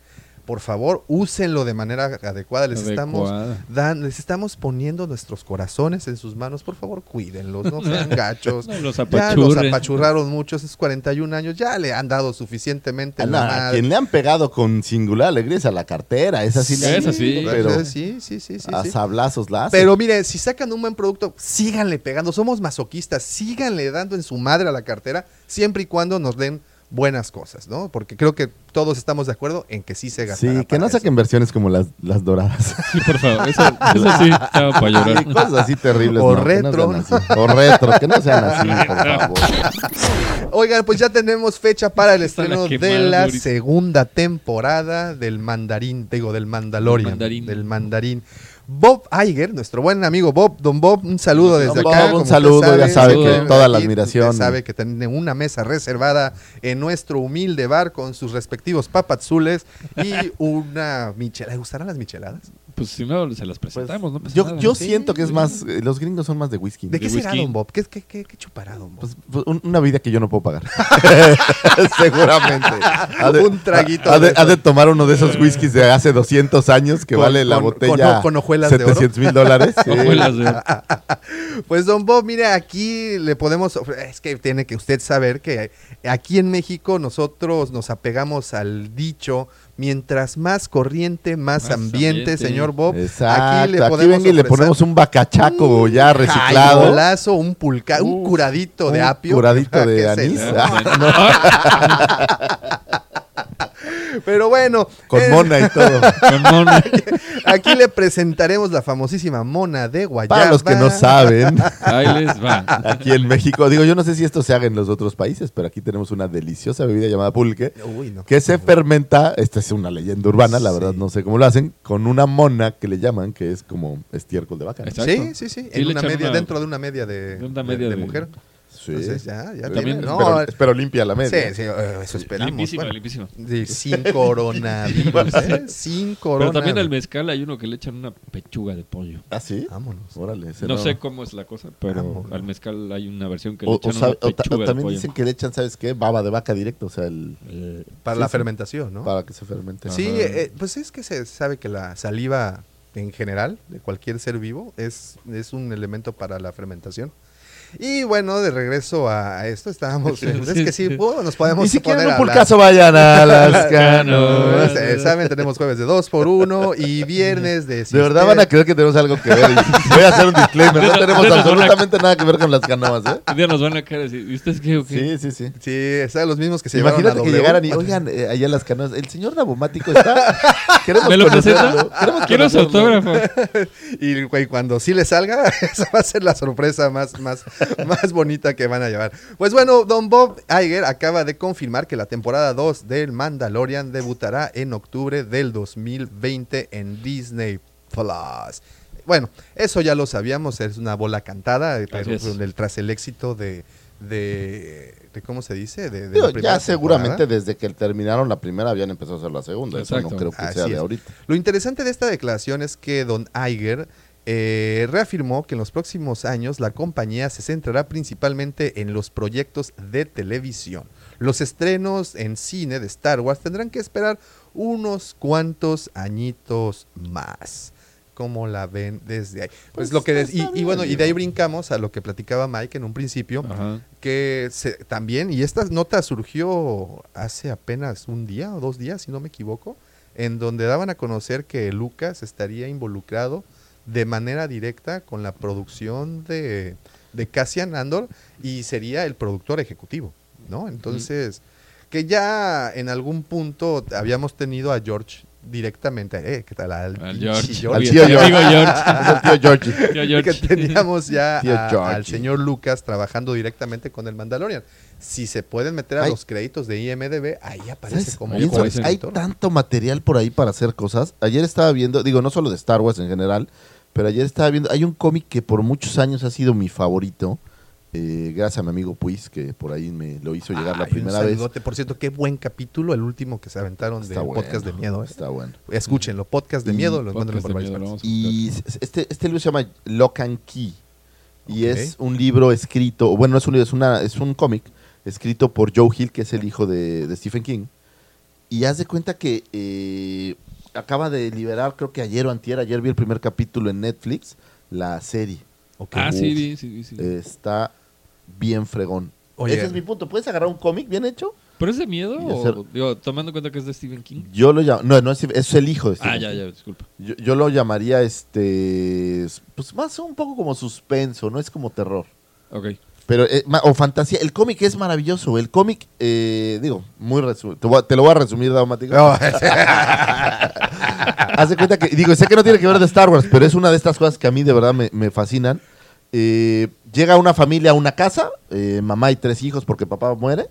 Por favor, úsenlo de manera adecuada. Les estamos dan, les estamos poniendo nuestros corazones en sus manos. Por favor, cuídenlos, no sean [laughs] gachos. No los ya los apachurraron mucho, esos 41 años, ya le han dado suficientemente la a madre. quien le han pegado con singular alegría es a la cartera. Esa sí, le han- Esa sí. Pero sí, sí, sí, sí, a sí. sablazos la hacen. Pero mire, si sacan un buen producto, síganle pegando. Somos masoquistas, síganle dando en su madre a la cartera, siempre y cuando nos den buenas cosas, ¿no? Porque creo que todos estamos de acuerdo en que sí se gasta. Sí, que no saquen versiones como las, las doradas. [laughs] Sí, por favor. Eso, [laughs] eso sí, estaba para llorar. Sí, cosas así terribles. O no, no retro, así. O retro, que no sean así, por favor. Oigan, pues ya tenemos fecha para el estreno de la segunda temporada del Mandarín, digo, del Mandalorian, Del Mandarín. del Mandarín. Bob Iger, nuestro buen amigo Bob, don Bob, un saludo desde Don acá. Bob, un saludo, ya sabe que toda la admiración. usted sabe que tiene una mesa reservada en nuestro humilde bar con sus respectivos papazules y una michelada. ¿Le gustarán las micheladas? Pues si no, se las presentamos, no yo nada. yo Sí. siento que es más. eh, Los gringos son más de whisky. ¿De qué ¿De será, whisky? don Bob? ¿Qué, qué, qué, qué chupará, don Bob? Pues, pues, un- una vida que yo no puedo pagar. [laughs] Seguramente. [laughs] Ha de- Un traguito Ha de ha tomar uno de esos whiskies de hace 200 años que Con- vale la con- botella con- con hojuelas de oro. 700 mil dólares. Sí. [laughs] Hojuelas de- Pues don Bob, mire, aquí le podemos, es que tiene que usted saber que aquí en México nosotros nos apegamos al dicho, mientras más corriente, más, Más ambiente, ambiente. señor Bob. Exacto. Aquí le Aquí podemos venga y le ponemos un bacachaco un ya reciclado. jaiolazo, un pulca, un curadito de un apio. curadito [laughs] de ¿Qué es anís. [laughs] [laughs] Pero bueno, Con eh, mona y todo. [laughs] Con Mona. aquí le presentaremos la famosísima mona de Guayaba. Para los que no saben, Ahí les va. aquí en México, digo, yo no sé si esto se haga en los otros países, pero aquí tenemos una deliciosa bebida llamada pulque, Uy, no. que se fermenta, esta es una leyenda urbana, la verdad no sé cómo lo hacen, con una mona que le llaman, que es como estiércol de vaca. Sí, sí, sí. Sí, En una media, una- dentro de una media de, de una de- media de de- mujer. Sí. Entonces ya, ya También- no, pero, pero limpia la media. sí, sí, eh, eso esperamos. Limpísima, bueno. limpísima. Sí, sin coronavirus, [laughs] ¿eh? Sin Pero coronavirus. también al mezcal hay uno que le echan una pechuga de pollo. ¿Ah, sí? Vámonos. Órale. No sé cómo es la cosa, pero Vámonos. al mezcal hay una versión que le O, echan o sabe- una o ta- pechuga o de también pollo. dicen que le echan, ¿sabes qué? Baba de vaca directo, o sea, el, Eh, Para Sí, la sí. fermentación, ¿no? para que se fermente. Sí, eh, pues es que se sabe que la saliva en general de cualquier ser vivo es, es un elemento para la fermentación. Y bueno, de regreso a, esto, estábamos. en- es que sí, nos podemos Y si poner quieren un pulcazo, vayan a [laughs] las. Eh, Saben, tenemos jueves de 2 por 1 y [laughs] viernes de. si De verdad usted- van a creer que tenemos algo que ver. Y Voy a hacer un disclaimer. No tenemos absolutamente nada que ver con las canoas, ¿eh? Un día nos van a caer así. ¿Y ustedes qué o qué? Sí, sí, sí. Sí, saben los mismos que se llevaron Imagínate a que W. llegaran y, oigan, eh, allá las canoas, el señor Nabomático está. Queremos ¿Me lo? Queremos Quiero su autógrafo. [laughs] Y güey, cuando sí le salga, esa va a ser la sorpresa más, más, [laughs] más bonita que van a llevar. Pues bueno, Don Bob Iger acaba de confirmar que la temporada 2 del Mandalorian debutará en octubre del 2020 en Disney Plus. Bueno, eso ya lo sabíamos, es una bola cantada, eh, pero es. el- tras el éxito de, de, de- ¿cómo se dice? De, de Digo, la primera ya seguramente temporada. desde que terminaron la primera habían empezado a hacer la segunda. Eso no creo que Así sea de es. ahorita. Lo interesante de esta declaración es que Don Iger eh, reafirmó que en los próximos años la compañía se centrará principalmente en los proyectos de televisión. Los estrenos en cine de Star Wars tendrán que esperar unos cuantos añitos más. ¿Cómo la ven desde ahí? Pues, Pues lo que y, bueno, y de ahí brincamos a lo que platicaba Mike en un principio, Ajá. que se- también, y esta nota surgió hace apenas un día o dos días, si no me equivoco, en donde daban a conocer que Lucas estaría involucrado de manera directa con la producción de, de Cassian Andor y sería el productor ejecutivo, ¿no? Entonces, que ya en algún punto habíamos tenido a George directamente, eh, ¿qué tal? Al, Al pinche George. Al [laughs] tío George. amigo George. [laughs] Tío Georgie. [laughs] Tío que George. teníamos ya Tío a- Georgie. al señor Lucas trabajando directamente con el Mandalorian. Si se pueden meter a los créditos de IMDB, ahí aparece ¿Sabes? como aparece. hay tanto material por ahí para hacer cosas. Ayer estaba viendo, digo, no solo de Star Wars en general, pero ayer estaba viendo, hay un cómic que por muchos años ha sido mi favorito, eh, gracias a mi amigo Puis, que por ahí me lo hizo llegar la primera vez. Por cierto, qué buen capítulo, el último que se aventaron Está bueno, podcast de miedo. ¿eh? Está bueno. Escúchenlo, podcast de Y miedo, lo encuentran por de varias miedo, Y este, este libro se llama Lock and Key. Y es un libro escrito, bueno, no es un libro, es, una, es un cómic escrito por Joe Hill, que es el hijo de, de Stephen King. Y haz de cuenta que eh, acaba de liberar, creo que ayer o antier, ayer vi el primer capítulo en Netflix, la serie. Ah, Uf, sí, sí, sí. sí. Está bien fregón. Oye. Ese es mi punto. ¿Puedes agarrar un cómic bien hecho? ¿Pero es de miedo Y o, hacer- digo, tomando en cuenta que es de Stephen King? Yo lo llamo, no, no es, es el hijo de Stephen Ah, ya, King. ya, disculpa. Yo, yo lo llamaría, este, pues más un poco como suspenso, no es como terror. Ok. Pero, eh, o fantasía. El cómic es maravilloso. El cómic, eh, digo, muy resumido. Te, lo voy a resumir, Daumático. No, [laughs] Haz de cuenta que, digo, sé que no tiene que ver de Star Wars, pero es una de estas cosas que a mí de verdad me, me fascinan. Eh, llega una familia a una casa, eh, mamá y tres hijos porque papá muere,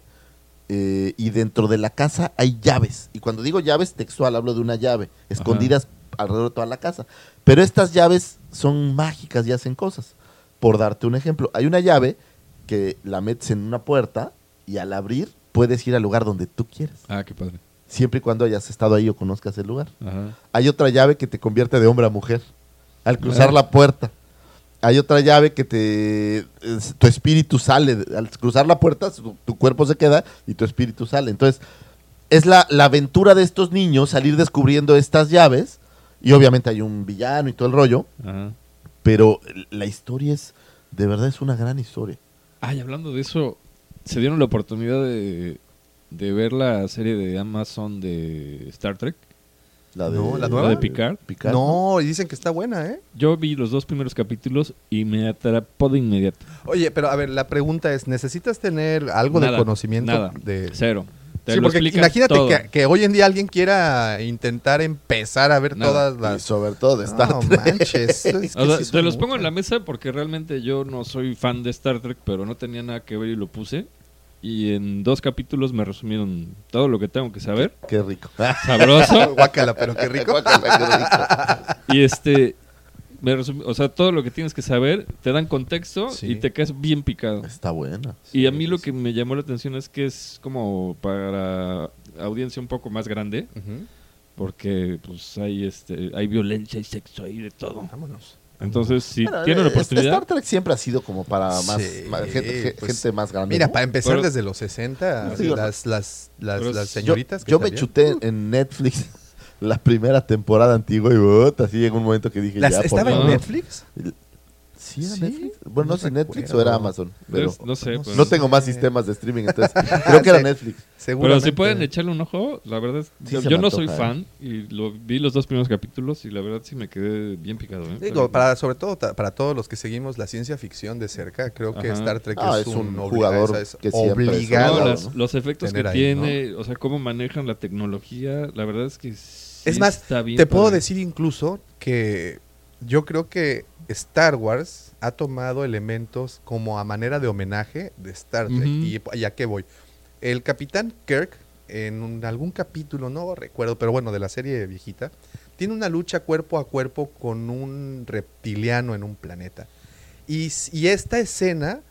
y dentro de la casa hay llaves. Y cuando digo llaves textual, hablo de una llave, escondidas alrededor de toda la casa. Pero estas llaves son mágicas y hacen cosas. Por darte un ejemplo, hay una llave que la metes en una puerta y al abrir puedes ir al lugar donde tú quieres, Ah, qué padre. siempre y cuando hayas estado ahí o conozcas el lugar. Ajá. Hay otra llave que te convierte de hombre a mujer al cruzar Ah. la puerta. Hay otra llave que te es- tu espíritu sale al cruzar la puerta, tu cuerpo se queda y tu espíritu sale. Entonces, es la, la aventura de estos niños salir descubriendo estas llaves y obviamente hay un villano y todo el rollo, Ajá. pero la historia es de verdad es una gran historia. Ay, hablando de eso, ¿se dieron la oportunidad de, de ver la serie de Amazon de Star Trek? La de, No, ¿la ¿La nueva? de Picard? Picard, no, y dicen que está buena, ¿eh? Yo vi los dos primeros capítulos y me atrapó de inmediato. Oye, pero a ver, la pregunta es, ¿necesitas tener algo de conocimiento Nada. de Cero. Te Sí, porque imagínate que, que hoy en día alguien quiera intentar empezar a ver todas las... sobre todo de Star No Trek. manches. [laughs] es que O sea, sí son te los pongo en la mesa porque realmente yo no soy fan de Star Trek, pero no tenía nada que ver y lo puse. Y en dos capítulos me resumieron todo lo que tengo que saber. Qué rico. Sabroso. [laughs] Guácala, pero qué rico. [laughs] y este. O sea, todo lo que tienes que saber, te dan contexto Sí. y te quedas bien picado. Está buena. Y a mí lo que me llamó la atención es que es como para audiencia un poco más grande, porque pues hay este hay violencia y sexo ahí de todo. Vámonos. Entonces, si Bueno, tienen la eh, oportunidad, Star Trek siempre ha sido como para más, Sí, más gente, ge- pues, gente más grande. Mira, ¿no? para empezar Pero- desde los 60, Sí, las, las, yo, señoritas que yo me chuté en Netflix la primera temporada antigua y así llegó un momento que dije Las- ya. ¿Estaba en. Netflix? ¿Sí era ¿Sí? Netflix? Bueno, no, No sé si Netflix o era Amazon, pero no sé, no pues, no tengo más sistemas de streaming, entonces [laughs] creo que era. Netflix. pero si pueden echarle un ojo, la verdad, es- Sí yo, yo no soy antoja, ¿eh? fan y lo vi los dos primeros capítulos y la verdad sí me quedé bien picado. ¿eh? Digo, para, sobre todo para todos los que seguimos la ciencia ficción de cerca, creo que Ajá. Star Trek Ah, es, es un, jugador es- es que siempre es obligado. Los efectos que ahí, tiene, o sea, cómo manejan la tecnología, la verdad es que sí Es más, Te puedo decir incluso que yo creo que Star Wars ha tomado elementos como a manera de homenaje de Star Trek. Y, ¿Y a qué voy? El capitán Kirk, en un- algún capítulo, no recuerdo, pero bueno, de la serie viejita, tiene una lucha cuerpo a cuerpo con un reptiliano en un planeta. Y, y esta escena,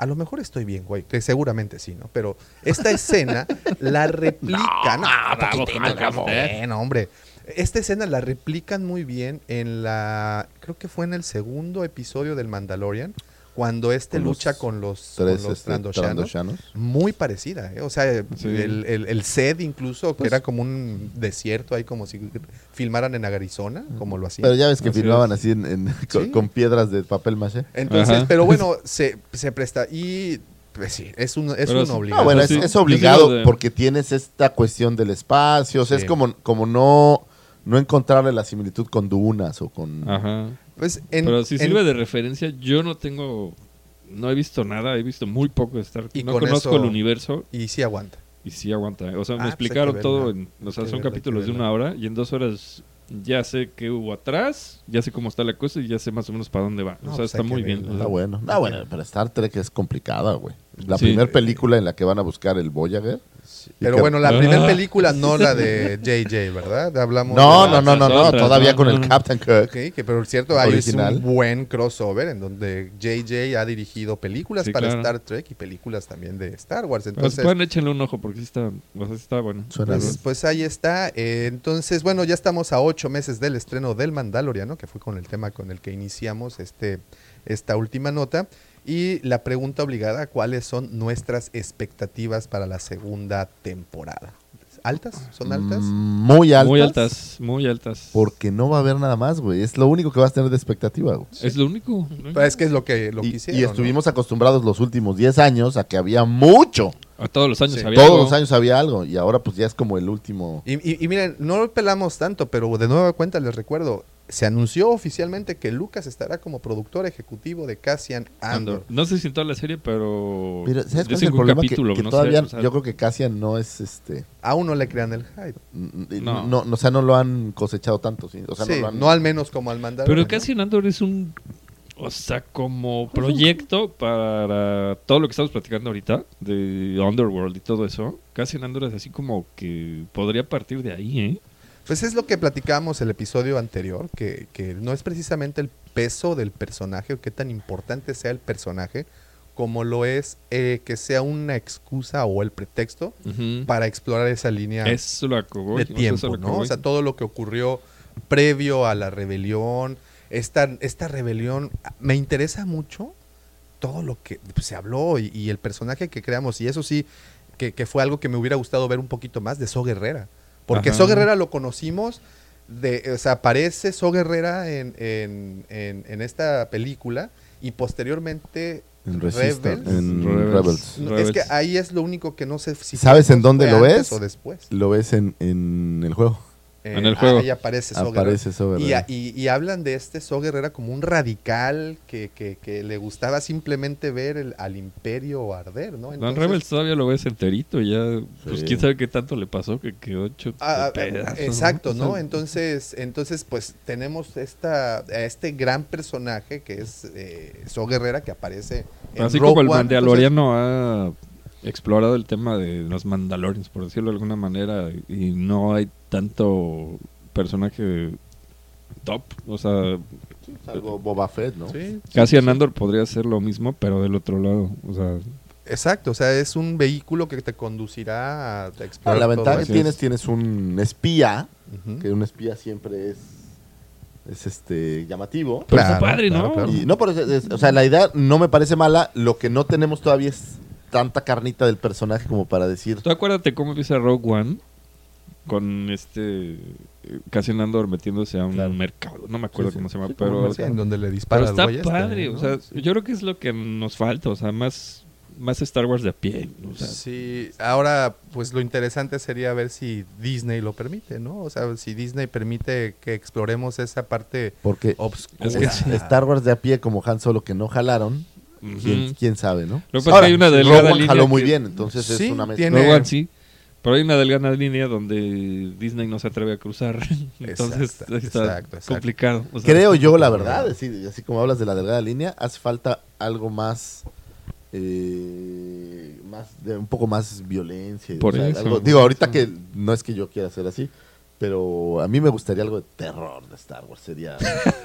a lo mejor estoy bien, güey, que seguramente sí, ¿no? Pero esta escena la [laughs] replica. No, bravo, poquitito, ¿cómo bravo, crees? bueno, hombre. Esta escena la replican muy bien en la. Creo que fue en el segundo episodio del Mandalorian, cuando este Con los lucha con los, Tres con los este, Trandoshanos. Trandoshanos. Muy parecida, ¿eh? O sea, Sí. el, el- el set incluso, que Pues- era como un desierto ahí, como si filmaran en Arizona, como lo hacían. Pero ya ves que Así filmaban es. así en, en- con, Sí. con piedras de papel maché. Entonces, Ajá. pero bueno, [laughs] se, se presta. Y pues sí, es un, es un obligado. Ah, bueno, es, sí. es obligado de- porque tienes esta cuestión del espacio. O sea, Sí. es como, como no, no encontrarle la similitud con dunas o con... Ajá. Pues, en- Pero si en- sirve de referencia, yo no tengo, no he visto nada, he visto muy poco de Star Y Trek. No con conozco eso- el universo Y sí aguanta. y sí aguanta. ¿eh? O sea, Ah, me pues hay explicaron todo, en, o sea, son verla, capítulos de una hora y en dos horas ya sé qué hubo atrás, ya sé cómo está la cosa y ya sé más o menos para dónde va. No, o sea, pues está muy bien. verla. Está bueno. No, bueno, pero Star Trek es complicada, güey. La Sí. primera película en la que van a buscar el Voyager. y Pero que- bueno, la Ah. primera película, no la de JJ, ¿verdad? Hablamos No, de no, la- no, no, no, otra, todavía no, con no, el. Captain Kirk. Ok, que pero cierto, hay es un buen crossover en donde JJ ha dirigido películas Sí, para claro. Star Trek y películas también de Star Wars. Pero Entonces, pueden échenle un ojo porque sí está, o sea, sí está bueno. Suena Pues, pues ahí está. Eh, entonces, bueno, ya estamos a ocho meses del estreno del Mandaloriano, que fue con el tema con el que iniciamos este, esta última nota. Y la pregunta obligada, ¿cuáles son nuestras expectativas para la segunda temporada? ¿Altas? ¿Son altas? Mm, Muy altas. Muy altas, muy altas. Porque no va a haber nada más, güey. Es lo único que vas a tener de expectativa, güey. Es lo único. Pues es que es lo que lo Y, quisieron. y ¿no? estuvimos acostumbrados los últimos 10 años a que había mucho. A todos los años Sí. había Todos algo. los años había algo. Y ahora pues ya es como el último. Y, y- y miren, no lo pelamos tanto, pero de nueva cuenta les recuerdo, se anunció oficialmente que Lucas estará como productor ejecutivo de Cassian Andor. Andor. No sé si en toda la serie, pero. Pero ¿sabes cuál es el que problema? Que, capítulo, que no sé, todavía o sea, yo creo que Cassian no es este... Aún no le crean el hype. n- No. O sea, no lo han cosechado tanto, ¿sí? O sea, sí, no lo han... no al menos como al mandar. Pero casi Andor es un. O sea, como proyecto para todo lo que estamos platicando ahorita, de Underworld y todo eso. Casi Andor es así como que podría partir de ahí, ¿eh? Pues es lo que platicábamos el episodio anterior, que, que no es precisamente el peso del personaje o qué tan importante sea el personaje, como lo es eh, que sea una excusa o el pretexto para explorar esa línea Eso lo acabó. de tiempo, ¿no? O sea, todo lo que ocurrió previo a la rebelión, esta, esta rebelión, me interesa mucho todo lo que se habló y, y el personaje que creamos, y eso sí, que, que fue algo que me hubiera gustado ver un poquito más de So Guerrera, porque Ajá. So Guerrera lo conocimos, de, o sea, aparece So Guerrera en, en, en, en esta película y posteriormente En Rebels. en Rebels. Es que ahí es lo único que no sé si ¿Sabes en dónde lo ves? o después. Lo ves en, en el juego. Eh, En el juego. Ahí aparece Saw Aparece. Y, a- y- y hablan de este Saw Guerrera como un radical que, que- que le gustaba simplemente ver el- al imperio arder, ¿no? Dan Entonces- Rebels todavía lo ves enterito ya, pues Sí. quién sabe qué tanto le pasó que quedó hecho Ah, ah, pedazos, exacto, ¿no? [laughs] Entonces, entonces, pues tenemos esta, a este gran personaje que es eh, Saw Guerrera que aparece en Así Rogue como el One, Mandaloriano ha explorado el tema de los Mandalorians, por decirlo de alguna manera, y no hay tanto personaje top, o sea, Algo Boba Fett, ¿no? sí, Cassian Andor podría hacer lo mismo, pero del otro lado, o sea, Exacto, o sea, es un vehículo que te conducirá a Ah, explorar la ventaja que tienes, tienes un espía, que un espía siempre es, es este llamativo. Pero está Claro, padre, claro, ¿no? claro. Y no es- o sea, la idea no me parece mala, lo que no tenemos todavía es tanta carnita del personaje como para decir, Tú acuérdate cómo empieza Rogue One con este eh, Cassian Andor metiéndose a un Claro. mercado, no me acuerdo Sí, sí. cómo se llama, Sí, pero, en donde le dispara pero al está este, padre, ¿no? o sea, yo creo que es lo que nos falta, o sea, más más Star Wars de a pie, o sea, Sí, ahora pues lo interesante sería ver si Disney lo permite, ¿no? O sea, si Disney permite que exploremos esa parte porque obscura. Es que Star Wars de a pie como Han Solo que no jalaron, quién, quién sabe, ¿no? Ahora, hay una delgada One línea jaló muy que- bien, entonces Sí, es una mezcla. tiene- sí, pero hay una delgada línea donde Disney no se atreve a cruzar, [laughs] entonces Exacto, está exacto, exacto. complicado. o sea, Creo yo, la verdad, así, así como hablas de la delgada línea, hace falta algo más, eh, más de un poco más violencia. Por o sea, eso, algo- digo, ahorita que no es que yo quiera hacer así, pero a mí me gustaría algo de terror de Star Wars. Sería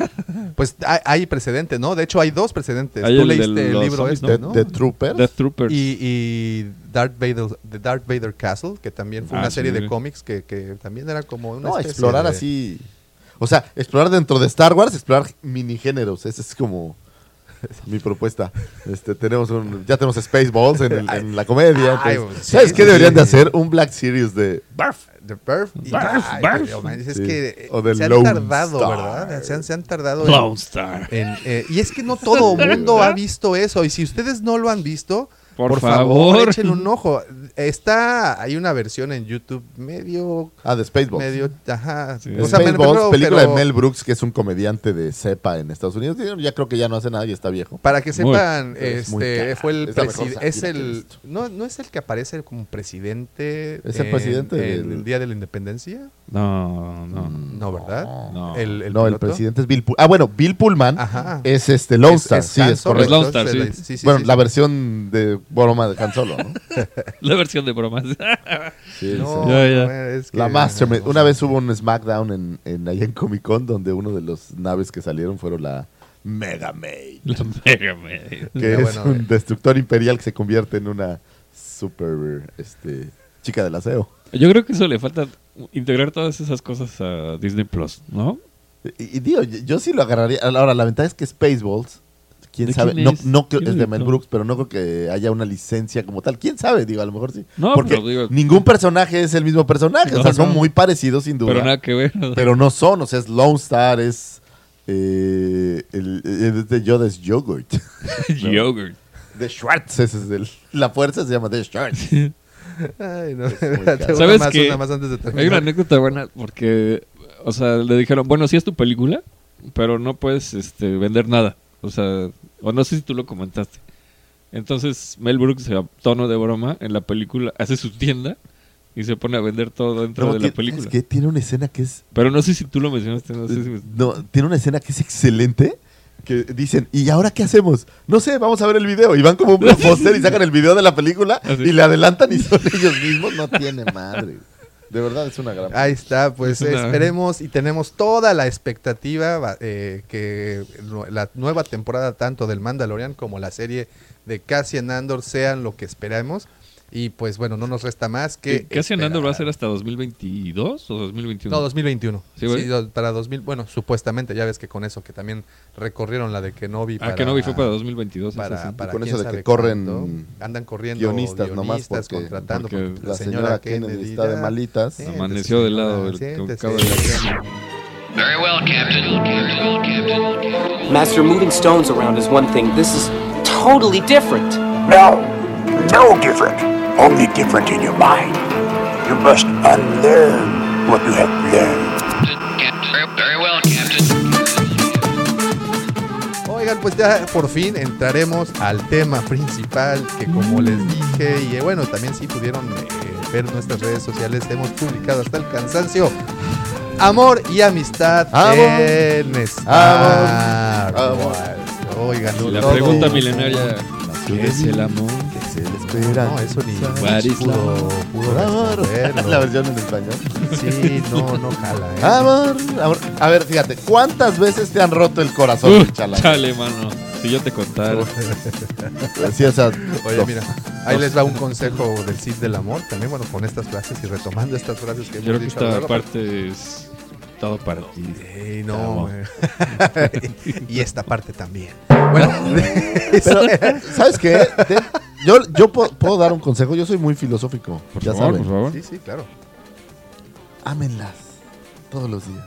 [laughs] Pues hay, hay precedente, ¿no? De hecho hay dos precedentes. Hay Tú el de leíste el libro zombies, este, The, ¿no? The Troopers. Death Troopers. Y, y Darth Vader, The Darth Vader Castle, que también fue Ah, una sí, serie de cómics que, que también era como una no, especie explorar de- así. O sea, explorar dentro de Star Wars, explorar minigéneros. Esa es como [laughs] mi propuesta. Este, tenemos un, ya tenemos Spaceballs en, [laughs] el- en la comedia. Ay, entonces, sí, ¿Sabes qué sí, deberían sí. de hacer? Un Black Series de y- Barf, ay, barf. pero, man, es Sí. que O de se han tardado, Star. ¿verdad? Se han, se han tardado en- Lone Star. en, eh, y es que no todo mundo ha visto eso. Y si ustedes no lo han visto, Por por, favor, favor. [laughs] échenle un ojo. Está, hay una versión en YouTube medio, Ah, de Spaceballs. medio, ajá. Sí. O sea, me Spaceballs, refiero, película pero de Mel Brooks, que es un comediante de cepa en Estados Unidos. Ya creo que ya no hace nada y está viejo. Para que sepan, muy este fue el Es la mejor presi- sátira es el no no es el que aparece como presidente Es el en- presidente en del- el día de la Independencia No, no. Mm, no verdad No. el, el no, el presidente es Bill Pullman. Ah, bueno, Bill Pullman Ajá. es este Lone Star. es sí, es correcto. Es Lone Star, entonces, sí. la- sí, sí, bueno, sí. la versión de broma de Han Solo, ¿no? [laughs] La versión de bromas. [laughs] Sí, No, sí. Ya, ya. bueno, es que- La Mastermind. Una vez hubo un SmackDown en, en, ahí en Comic Con donde uno de los naves que salieron fueron la Mega Maid. La Mega Man. Que Ya, es bueno, un eh. destructor imperial que se convierte en una super este, chica del aseo. Yo creo que eso le falta integrar todas esas cosas a Disney Plus, ¿no? Y, y digo, yo, yo sí lo agarraría. Ahora, la ventaja es que Spaceballs, quién ¿De sabe, quién no, es? no creo- ¿Quién es de Mel el Brooks, pero no creo que haya una licencia como tal. ¿Quién sabe? Digo, a lo mejor sí. No, Porque pero digo- ningún personaje es el mismo personaje. o No, sea, son muy parecidos sin duda. Pero nada que ver. ¿no? pero no son. O sea, es Lone Star, es. Eh, el, el de Yoda es Yogurt. [laughs] Yogurt. De Schwartz, ese es el. La fuerza se llama de Schwartz. Ay, no. [laughs] ¿Sabes más, qué? una más antes de Hay una anécdota buena porque, o sea, le dijeron, bueno, sí es tu película, pero no puedes este, vender nada. O sea, o no sé si tú lo comentaste. Entonces Mel Brooks, a tono de broma, en la película hace su tienda y se pone a vender todo dentro No, de la película. Es que tiene una escena que es Pero no sé si tú lo mencionaste. No sé si me- No, tiene una escena que es excelente. Que dicen, ¿y ahora qué hacemos? No sé, vamos a ver el video. Y van como un [laughs] póster y sacan el video de la película Así. y le adelantan y son [laughs] ellos mismos. No tiene madre. De verdad es una gran. Ahí está, pues [laughs] Es una- esperemos y tenemos toda la expectativa va- eh, que la nueva temporada tanto del Mandalorian como la serie de Cassian Andor sean lo que esperamos. Y pues bueno, no nos resta más que... ¿Qué hace Nando va a ser hasta 2022 o 2021? No, 2021. ¿Sí, güey? Sí, do- para 2000, bueno, supuestamente, ya ves que con eso que también recorrieron la de Kenobi Ah, que no vi fue para 2022. para, sí. para con eso de que corren cuándo. andan corriendo guionistas nomás porque- contratando porque porque La señora Kennedy está de malitas. Siéntese, Amaneció de lado el siéntese. cabo de la Very well, Captain. Captain. Master, moving stones around is one thing. This is totally different. No, no different. Only different in your mind. You must unlearn what you have learned. Very, well, Captain. Oigan, pues ya por fin entraremos al tema principal que como les dije y eh, bueno, también si pudieron eh, ver nuestras redes sociales, hemos publicado hasta el cansancio. Amor y amistad Amor. en Star Amor. Oigan, la todo- pregunta milenaria, ¿qué es el amor? Que. No, eso ni pudo, pudo Amor. [laughs] La versión en español. Sí, no, no jala, ¿eh? Amor, amor. A ver, fíjate, ¿cuántas veces te han roto el corazón, Uh, chala? chale, mano. Si yo te contara. Sí, o sea, Oye, mira, ahí les va un [laughs] consejo del Cid del Amor, también, bueno, con estas frases y retomando estas frases que hemos Creo que dicho a lo esta parte es todo para ti. No, [laughs] y esta parte también. Bueno, [laughs] Pero, ¿sabes qué? Yo yo puedo dar un consejo. Yo soy muy filosófico. Por ya favor, saben. por favor. sí, sí, claro. Ámenlas todos los días.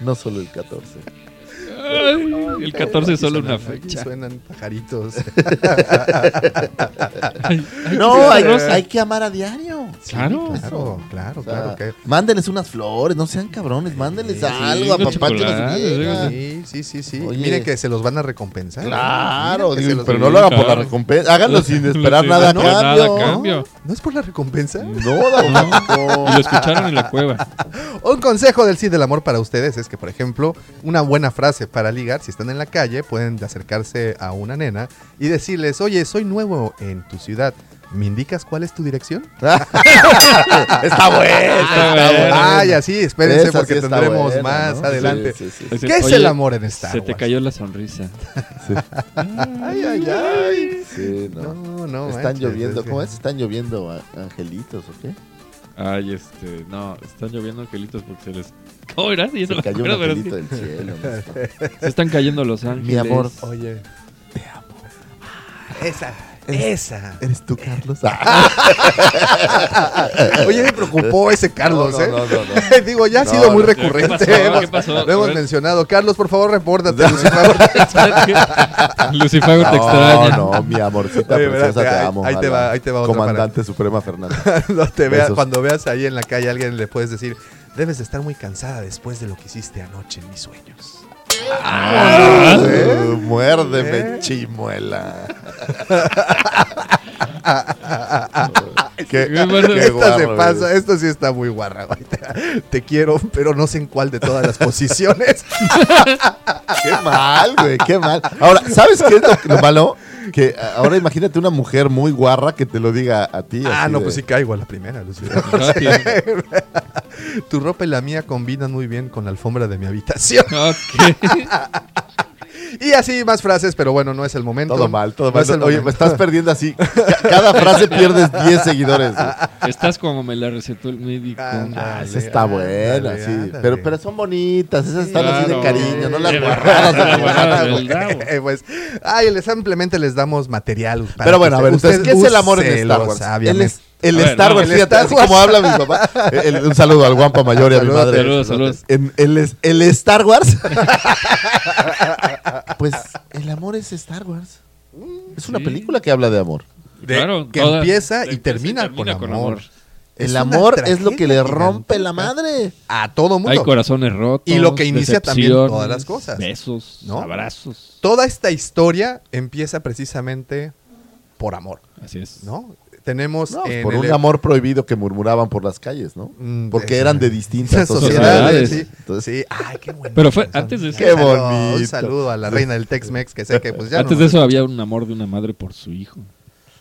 No solo el 14. Ay, el 14 es solo una Suenan- fecha. Suenan pajaritos. [laughs] Ay, ay, No, hay, que amar a diario. Claro. claro, claro, O sea, claro. Que... Mándenles unas flores, no sean cabrones, mándenles Sí, algo, sí, a vieja. Sí, sí, sí, sí. Oye. Miren que se los van a recompensar. Claro, digo, pero no lo hagan por la recompensa, háganlo sin [laughs] esperar Sí, nada a no, cambio. nada a cambio. ¿No es por la recompensa? No. [laughs] Y lo escucharon en la cueva. Un consejo del Cid del Amor para ustedes es que, por ejemplo, una buena frase para ligar, si están en la calle, pueden acercarse a una nena y decirles, oye, soy nuevo en tu ciudad. ¿Me indicas cuál es tu dirección? [laughs] está bueno, está bueno. bueno. Ay, así, espérense Esa porque sí tendremos buena, más ¿no? adelante. Sí, sí, sí. ¿Qué es "Oye, el amor en Star Se te Wars?" cayó la sonrisa. Ay, ay, ay. Sí, no. No, no. Están manches, lloviendo, que- ¿cómo es? ¿Están lloviendo angelitos o qué? Ay, este, no, están lloviendo angelitos porque se les... [laughs] ¿Cómo era? Se no me cayó un acuerdo, pero angelito sí. del cielo. Se están cayendo los ángeles. Mi amor. Oye. Esa, esa. ¿Eres tú, Carlos? [laughs] Oye, me preocupó ese Carlos, No, no, ¿eh? no, no, no. [laughs] Digo, ya ha No, sido muy no. recurrente. ¿Qué pasó? hemos- ¿Qué pasó? Lo hemos mencionado. Carlos, por favor, repórtate. [laughs] Lucifago te No, extraña. no, mi amorcita Oye, te ahí- amo. ahí te va- ahí te va otra Comandante Suprema Fernanda. No te veas, cuando veas ahí en la calle a alguien le puedes decir, debes de estar muy cansada después de lo que hiciste anoche en mis sueños. Ah, ¿Eh? Muérdeme, ¿Eh? chimuela. [laughs] qué, Qué. Esta se pasa, esto sí está muy guarra. güey. Te, te quiero, pero no sé en cuál de todas las posiciones. [laughs] Qué mal, güey, qué mal. Ahora, ¿sabes qué es lo, lo malo? Que ahora imagínate una mujer muy guarra que te lo diga a ti. ah, no, de- pues sí caigo a la primera, [laughs] sí. tu ropa y la mía combinan muy bien con la alfombra de mi habitación. Ok. Y así más frases, pero bueno, no es el momento. Todo mal, todo No mal. es el Oye, me estás perdiendo así. Ca- Cada frase pierdes 10 seguidores. güey. Estás como me la recetó el médico. Anda. Ah, esa está buena, ándale, sí. ándale. Pero, pero son bonitas, esas están así de cariño, no las. Eh, [laughs] pues, ay, les simplemente les damos material. para Pero bueno, a ver, entonces, usted ¿qué es el amor en Star Wars? El, ver, Star no, Wars, el fíjate, Star así Wars. como habla mi papá. [laughs] El- un saludo al Guampa Mayor y a mi madre. saludos, saludos. En el, es- el Star Wars. [laughs] pues el amor es Star Wars. Es una Sí. película que habla de amor. De- Claro, que toda- empieza y termina, termina con, con amor. El amor es lo que le rompe la madre. A todo mundo. Hay corazones rotos. Y lo que inicia también todas las cosas. Besos, ¿No? abrazos. Toda esta historia empieza precisamente por amor, Así es. ¿no? Tenemos No, en por el- un amor prohibido que murmuraban por las calles, ¿no? Mm, Porque eran de distintas sociedades. sociedades, sí. Entonces, Sí, ay, qué bueno. Pero fue antes de eso. Qué Un saludo, bonito. Un saludo a la reina del Tex-Mex, que sé que pues ya Antes no de eso había un amor de una madre por su hijo.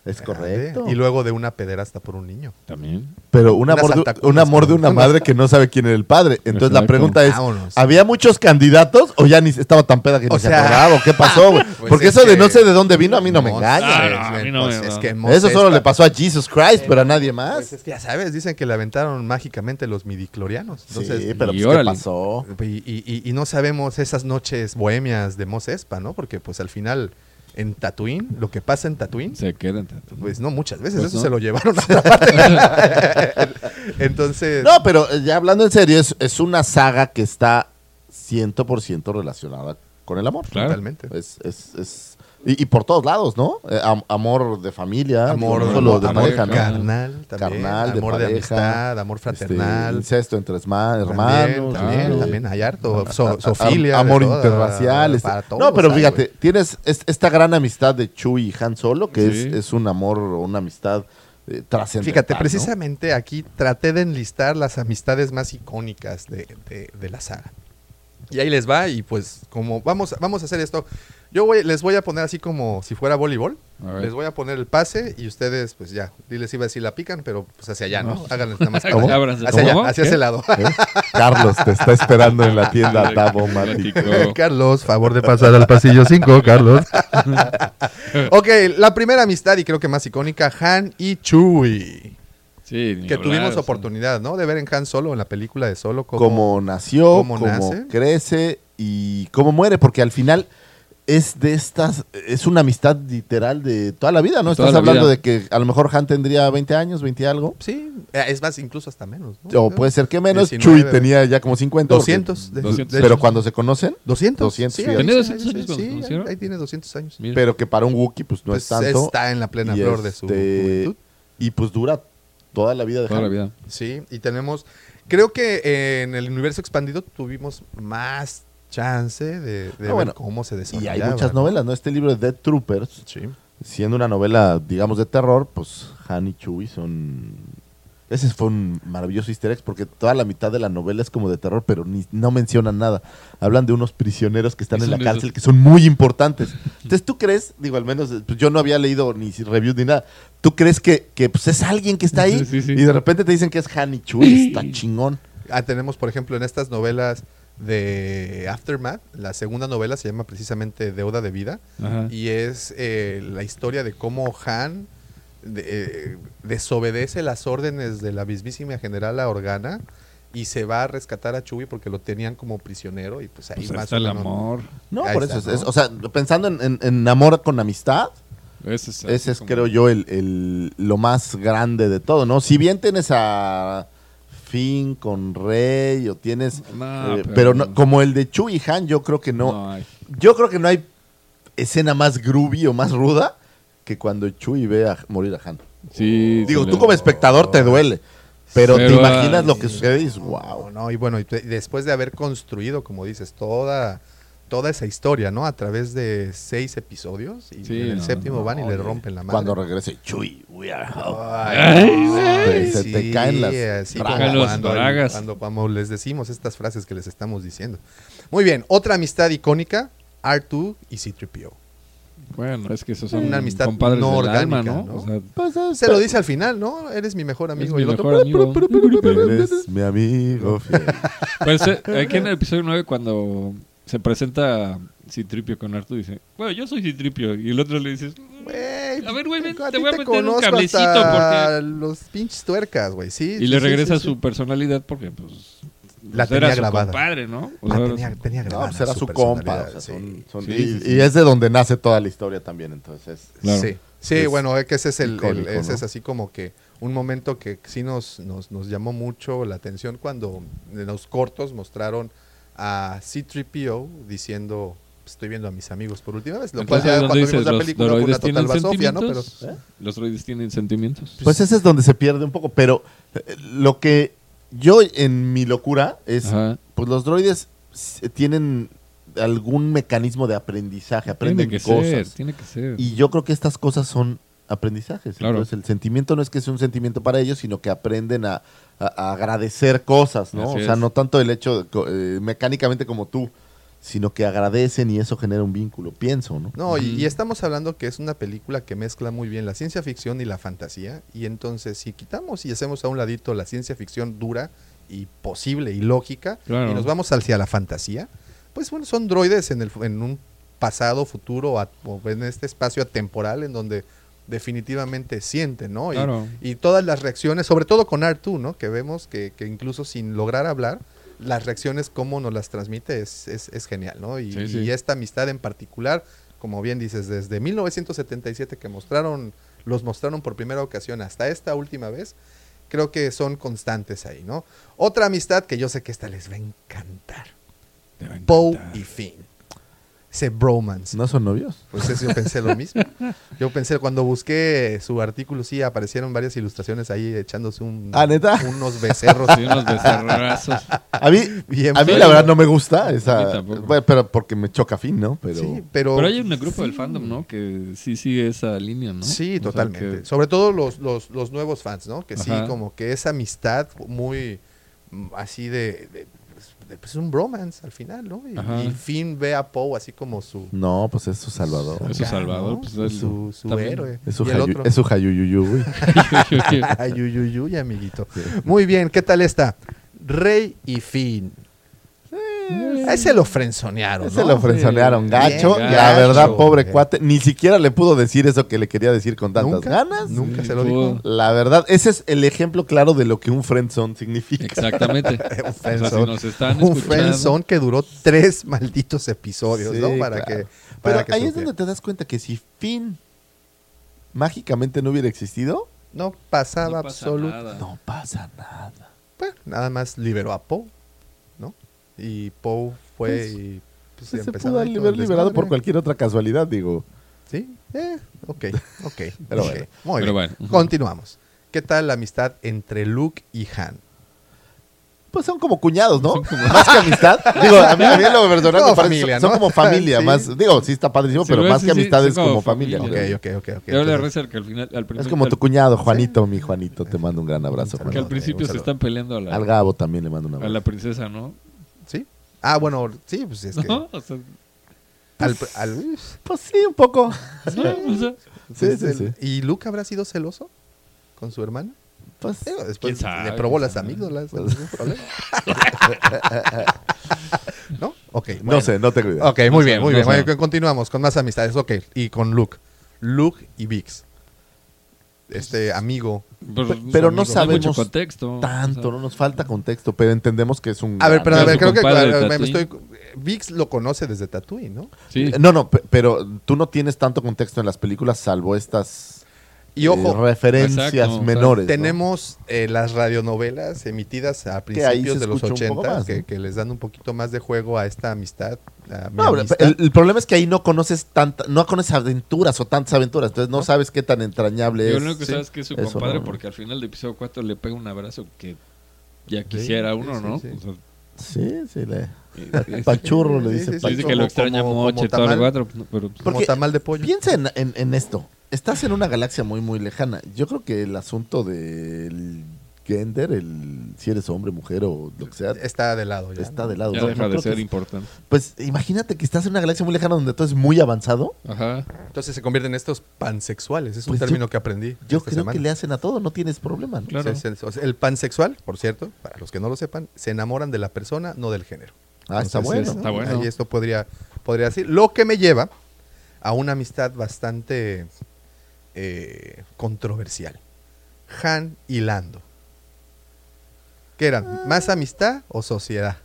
Es correcto. Y luego de una pederasta por un niño. También. Pero un amor, de, un amor de una madre que no sabe quién era el padre. Entonces la pregunta es. ¿había muchos candidatos o ya ni estaba tan peda que O ni se acordaba? ¿O qué pasó, güey? [laughs] pues Porque es eso de no sé de dónde vino a mí no me engaña. No, a mí no pues es no. que Eso solo le pa- pasó a Jesus Christ, pero a nadie más. Pues es que ya sabes, dicen que le aventaron mágicamente los midiclorianos. Entonces, sí, pero y pues, ¿qué órale. pasó? Y, y- y- y no sabemos esas noches bohemias de Mos Espa, ¿no? Porque pues al final en Tatooine, lo que pasa en Tatooine, Se quedan tanto. pues no muchas veces, Pues eso no. se lo llevaron a [laughs] otra parte. [laughs] Entonces, No, pero eh, ya hablando en serio, es, es una saga que está 100% relacionada con el amor. Claro. totalmente. Es, es, es Y, y por todos lados, ¿no? Eh, am- amor de familia, Amor, de pareja, ¿no? carnal, también, Carnal, de amor de pareja, amistad, amor este, fraternal. incesto entre También, hermanos. también, ¿no? también hay harto. So- sofilia, amor de interracial. este- todos no, pero fíjate, tienes es- esta gran amistad de Chewie y Han Solo, que Sí. es, es un amor una amistad eh. Fíjate, ¿no? precisamente aquí traté de enlistar las amistades más icónicas de, de- de la saga. Y ahí les va, y pues como vamos, vamos a hacer esto, yo voy, les voy a poner así como si fuera voleibol, les voy a poner el pase y ustedes pues ya, les iba a decir la pican, pero pues hacia allá, ¿no? No. Háganle nada más [laughs] ¿Cómo? hacia, ese lado. ¿Eh? Carlos te está esperando en la tienda Davomático. Mático. [laughs] Carlos, favor de pasar al pasillo 5, Carlos. [laughs] ok, la primera amistad y creo que más icónica, Han y Chewie. Sí, Que hablar, tuvimos oportunidad, ¿no? De ver en Han Solo, en la película de Solo. Cómo, Cómo nació, cómo cómo, nace. crece y cómo muere, porque al final es de estas, es una amistad literal de toda la vida, ¿no? Estás la hablando vida. de que a lo mejor Han tendría 20 años, 20 y algo. Sí, eh, es más, incluso hasta menos. ¿no? O puede ser que menos. 19, Chuy tenía ya como 50. porque- 200. de- 200. de pero cuando se conocen, 200. 200, sí, ahí ¿Tenía sí, 200 ahí años sí, cuando se ahí- conocieron? ahí tiene 200 años. Mira. pero que para un Wookiee pues no Pues es tanto. está en la plena Y flor de su este, juventud. Y pues dura toda la vida de Toda la vida. Sí, y tenemos, creo que eh, en el universo expandido tuvimos más chance de, de Ah, ver bueno, cómo se Y desarrollaba. hay muchas ¿no? novelas, ¿no? Este libro de Dead Troopers, Sí. siendo una novela, digamos, de terror, pues Han y Chewie son... Ese fue un maravilloso easter egg porque toda la mitad de la novela es como de terror, pero ni, no mencionan nada. Hablan de unos prisioneros que están Y en la cárcel que son muy importantes. Entonces, ¿tú crees? Digo, al menos pues, yo no había leído ni reviews ni nada. ¿Tú crees que, que, pues, es alguien que está ahí? Sí, sí, sí. Y de repente te dicen que es Han y Chewie. Está chingón. Ah, tenemos, por ejemplo, en estas novelas de Aftermath, la segunda novela se llama precisamente Deuda de Vida. Ajá. Y es eh, la historia de cómo Han de- eh, desobedece las órdenes de la mismísima general Organa y se va a rescatar a Chewie porque lo tenían como prisionero y pues ahí Pues más está o el menos- amor. No, Ahí por está, eso. es- ¿no? es- o sea, pensando en, en- en amor con amistad, Ese es, ese es, como- creo yo, el, el- lo más grande de todo, ¿no? Si bien tienes a Con Rey o tienes... No, eh, pero- pero no- como el de Chu y Han, yo creo que no... No hay. Yo creo que no hay escena más groovy o más ruda que cuando Chewie ve a morir a Han. Sí, Digo, sí tú como espectador te duele, pero, te imaginas lo que sucede y wow. no, y bueno, y después de haber construido, como dices, toda, toda esa historia, ¿no? A través de seis episodios y Sí, en el no, séptimo no, van y le rompen la madre. Cuando regrese Chewie, we are home. Ay, se te caen las como Los cuando, cuando, cuando les decimos estas frases que les estamos diciendo. Muy bien, otra amistad icónica, R2 y C-3PO. Bueno, es que esos son Una amistad compadres no alma, orgánica, ¿no? ¿no? O sea, Pues, es- Se lo dice al final, ¿no? Eres mi mejor amigo. mi y el otro, mejor amigo. [laughs] Eres mi amigo fiel. Pues eh, aquí en el episodio 9 cuando se presenta Citripio con Artu dice, bueno, yo soy Citripio. Y el otro le dices, Güey, A ver, güey, te voy a meter un cablecito hasta los pinches tuercas, güey, sí. y sí, le regresa sí, sí. su personalidad porque pues La pues, tenía era su compadre, ¿no? O La sea, tenía, tenía No, grabada pues era su personalidad, compa. o sea, sí. son- son- Sí, y, sí, sí. y es de donde nace toda la historia también, entonces. Claro. Sí, sí Es bueno, es que ese es el, el- ese ¿no? es así como que un momento que sí nos, nos, nos llamó mucho la atención cuando en los cortos mostraron a C-3PO diciendo estoy viendo a mis amigos por última vez, lo cual Entonces, ya ¿dónde cuando dices, vimos la los película fue una droides total tienen basofia, ¿no? Pero sentimientos? Los droides tienen sentimientos. Pues ese es donde se pierde un poco, pero eh, lo que yo en mi locura es, Ajá. pues los droides tienen algún mecanismo de aprendizaje, aprenden Tiene que cosas. ser, tiene que ser. Y yo creo que estas cosas son aprendizajes. Claro. Entonces el sentimiento no es que sea un sentimiento para ellos, sino que aprenden a, a- a agradecer cosas, ¿no? Así o sea, es. no tanto el hecho de eh, mecánicamente como tú, sino que agradecen y eso genera un vínculo, pienso, ¿no? No, y, y estamos hablando que es una película que mezcla muy bien la ciencia ficción y la fantasía. Y entonces, si quitamos y hacemos a un ladito la ciencia ficción dura y posible y lógica, Claro. y nos vamos hacia la fantasía, pues bueno, son droides en, el, en un pasado, futuro, a- o en este espacio atemporal en donde definitivamente sienten, ¿no? Y, Claro. y todas las reacciones, sobre todo con R2, ¿no? Que vemos que, que incluso sin lograr hablar, las reacciones, cómo nos las transmite, es, es, es genial, ¿no? Y, Sí, sí. y esta amistad en particular, como bien dices, desde 1977 que mostraron, los mostraron por primera ocasión hasta esta última vez, creo que son constantes ahí, ¿no? Otra amistad que yo sé que esta les va a encantar. Poe y Finn. Ese bromance. ¿No son novios? Pues eso yo pensé lo mismo. [laughs] Yo pensé, cuando busqué su artículo, sí, aparecieron varias ilustraciones ahí echándose un, ¿Ah, neta? unos becerros. Sí, unos becerrazos. A mí, Bien a mí la verdad no me gusta esa. Bueno, pero porque me choca fin, ¿no? Pero. Sí, pero, Pero hay un grupo del fandom, ¿no? Que sí sigue esa línea, ¿no? Sí, O sea, totalmente. que- Sobre todo los, los, los nuevos fans, ¿no? Que sí, como que esa amistad muy mm, así de, de, pues, de, pues, un bromance al final, ¿no? Y, Finn ve a Poe así como su... No, pues es su salvador. Es su salvador, ¿no? pues, es su, su héroe. Es su, jayu- es su [laughs] [laughs] amiguito. Muy bien, ¿qué tal está? Rey y Finn. A ese lo frenzonearon, Ese ¿no? lo frenzonearon gacho. Bien la verdad, pobre cuate, ni siquiera le pudo decir eso que le quería decir con tantas ¿Nunca? ganas. Nunca Sí, se lo pudo. dijo. La verdad, ese es el ejemplo claro de lo que un friendzone significa. Exactamente. [laughs] Un o sea, si friendzone. están Un friendzone que duró tres malditos episodios, Sí, ¿no? Para claro. que... Para Pero que ahí es donde te das cuenta que si Finn mágicamente no hubiera existido, No pasaba No pasa absolutamente... nada. no pasa nada. Bueno, nada más liberó a Poe. Y Poe fue Pues, y pues, Se empezaba pudo ahí todo haber liberado por cualquier otra casualidad, digo. Sí, eh, ok, ok. [laughs] Pero ok. bueno. Muy Pero bien. bueno. Ujú. Continuamos. ¿Qué tal la amistad entre Luke y Han? Pues son como cuñados, ¿no? Son como- [laughs] Más que amistad. Digo, a mí, a mí lo [laughs] personal Como me parece- familia, son ¿no? como familia. Sí. más Digo, sí está padrísimo, Sí, pero más sí, que sí, amistad son es como como familia. familia. Ok, ok, ok. ok. Yo le Entonces, reza que al final, al principio, Es como tu cuñado, Juanito, mi Juanito. Te mando un gran abrazo, que al principio se están peleando a la, Al Gabo también le mando un a abrazo. la princesa, ¿no? Ah, bueno, sí, pues es que... ¿No? O sea, al- al- Pues sí, un poco. [laughs] no, o sea, Sí, pues sí, sí. ¿Y Luke habrá sido celoso con su hermana? Pues, después ¿Quién sabe? le probó ¿Quién las amígdalas, sin ningún problema. [laughs] ¿No? Ok, no sé, no tengo idea. Ok, muy No bien, sé, muy no bien. sé. Bueno, continuamos con más amistades. Ok, y con Luke. Luke y Vix. Este amigo. pues, Pe- pero no sabemos mucho contexto. Tanto, o sea, no nos falta contexto, pero entendemos que es un. A ver, pero a ver, creo que ver, me estoy. Vix lo conoce desde Tatooine, ¿no? Sí. No, no, pe- pero tú no tienes tanto contexto en las películas, salvo estas Y ojo, eh, referencias Exacto, menores. ¿no? tenemos eh, las radionovelas emitidas a principios de los escucha un poco 80 más, que, ¿no? que les dan un poquito más de juego a esta amistad. a mi No, amistad. el, el problema es que ahí no conoces tanta, no conoces aventuras o tantas aventuras, entonces no, sabes qué tan entrañable Yo es. lo único que Sí, sabes que es su eso compadre no. porque al final del episodio 4 le pega un abrazo que ya quisiera sí, uno, sí, ¿no? sí. O sea, Sí, sí, le... [laughs] Pachurro le dice. sí, sí, dice Pachurro. que lo extraña como- mucho como y todo el cuatro, pero pues, como tamal de pollo. Piensa en, en- en esto. Estás en una galaxia muy, muy lejana. Yo creo que el asunto del gender, el si eres hombre, mujer o lo que sea, Está de lado ya. está ¿no? de lado. ya No- deja no de creo ser importante. Pues imagínate que estás en una galaxia muy lejana donde todo es muy avanzado. Ajá. Entonces se convierten en estos pansexuales. Es un Pues yo- término que aprendí. Yo esta creo semana. que le hacen a todo, no tienes problema. ¿no? Claro. O sea, es el, o sea, el pansexual, por cierto, para los que no lo sepan, se enamoran de la persona, no del género. Ah, está bueno. ¿no? Está bueno. Ahí esto podría, podría decir. Lo que me lleva a una amistad bastante eh, controversial. Han y Lando. ¿Qué eran? Ah. ¿Más amistad o sociedad?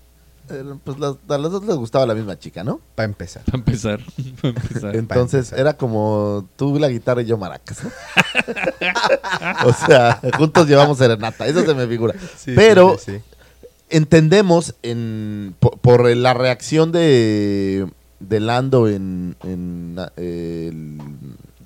Eh, Pues las- a las dos les gustaba la misma chica, ¿no? Para empezar. Para empezar. Entonces empezar. era como tú la guitarra y yo maracas, ¿no? [laughs] o sea, juntos llevamos serenata, eso se me figura. Sí, Pero sí, sí, sí. entendemos en, por, por la reacción de, de Lando en, en, ah, el-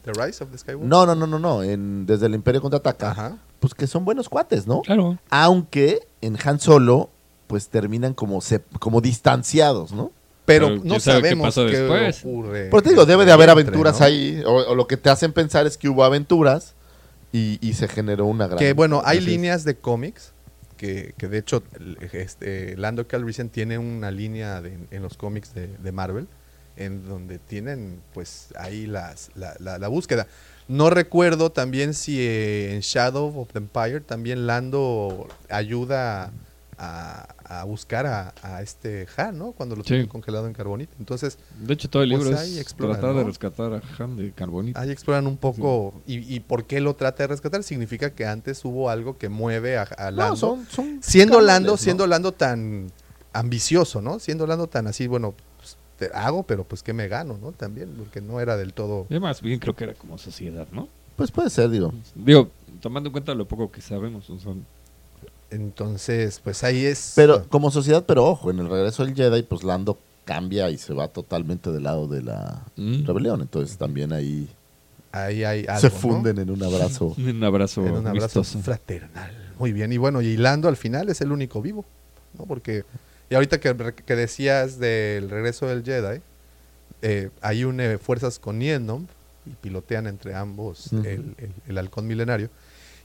The Rise of the Skywalker. no, no, no, no, no, en, desde el Imperio contraataca, Ajá. pues que son buenos cuates, ¿no? Claro. Aunque en Han Solo, pues terminan como, se, como distanciados, ¿no? Pero, Pero no quién sabe qué sabemos pasó qué, después. ocurre. Pero te digo, debe de haber entre, aventuras ¿no? ahí, o, o lo que te hacen pensar es que hubo aventuras y, y se generó una gran... Que bueno, hay líneas de cómics que, que de hecho este, Lando Calrissian tiene una línea de- en los cómics de, de Marvel en donde tienen pues ahí las, la, la- la búsqueda. No recuerdo también si eh, en Shadow of the Empire también Lando ayuda a, a buscar a, a este Han, ¿no? Cuando lo Sí. tienen congelado en carbonita. Entonces De hecho, todo el Pues libro ahí es exploran, tratar de ¿no? rescatar a Han de Carbonita. ahí exploran un poco y, y por qué lo trata de rescatar. Significa que antes hubo algo que mueve a, a Lando. No, son, son siendo Lando, ¿no? siendo Lando tan ambicioso, ¿no? Siendo Lando tan así, bueno, pues, te hago, pero pues que me gano, ¿no? También, porque no era del todo. Y más bien creo que era como sociedad, ¿no? Pues puede ser, digo. Digo, tomando en cuenta lo poco que sabemos. o sea, Entonces, pues ahí es. Pero como sociedad, pero ojo, en el regreso del Jedi, pues Lando cambia y se va totalmente del lado de la Mm. rebelión. Entonces también ahí Ahí hay algo, se ¿no? funden en un abrazo. [laughs] Un abrazo, En un abrazo fraternal. Muy bien. Y bueno, y Lando al final es el único vivo, ¿no? Porque, y ahorita que, que decías del regreso del Jedi, eh, hay une fuerzas con Niendom y pilotean entre ambos el, el- el halcón milenario.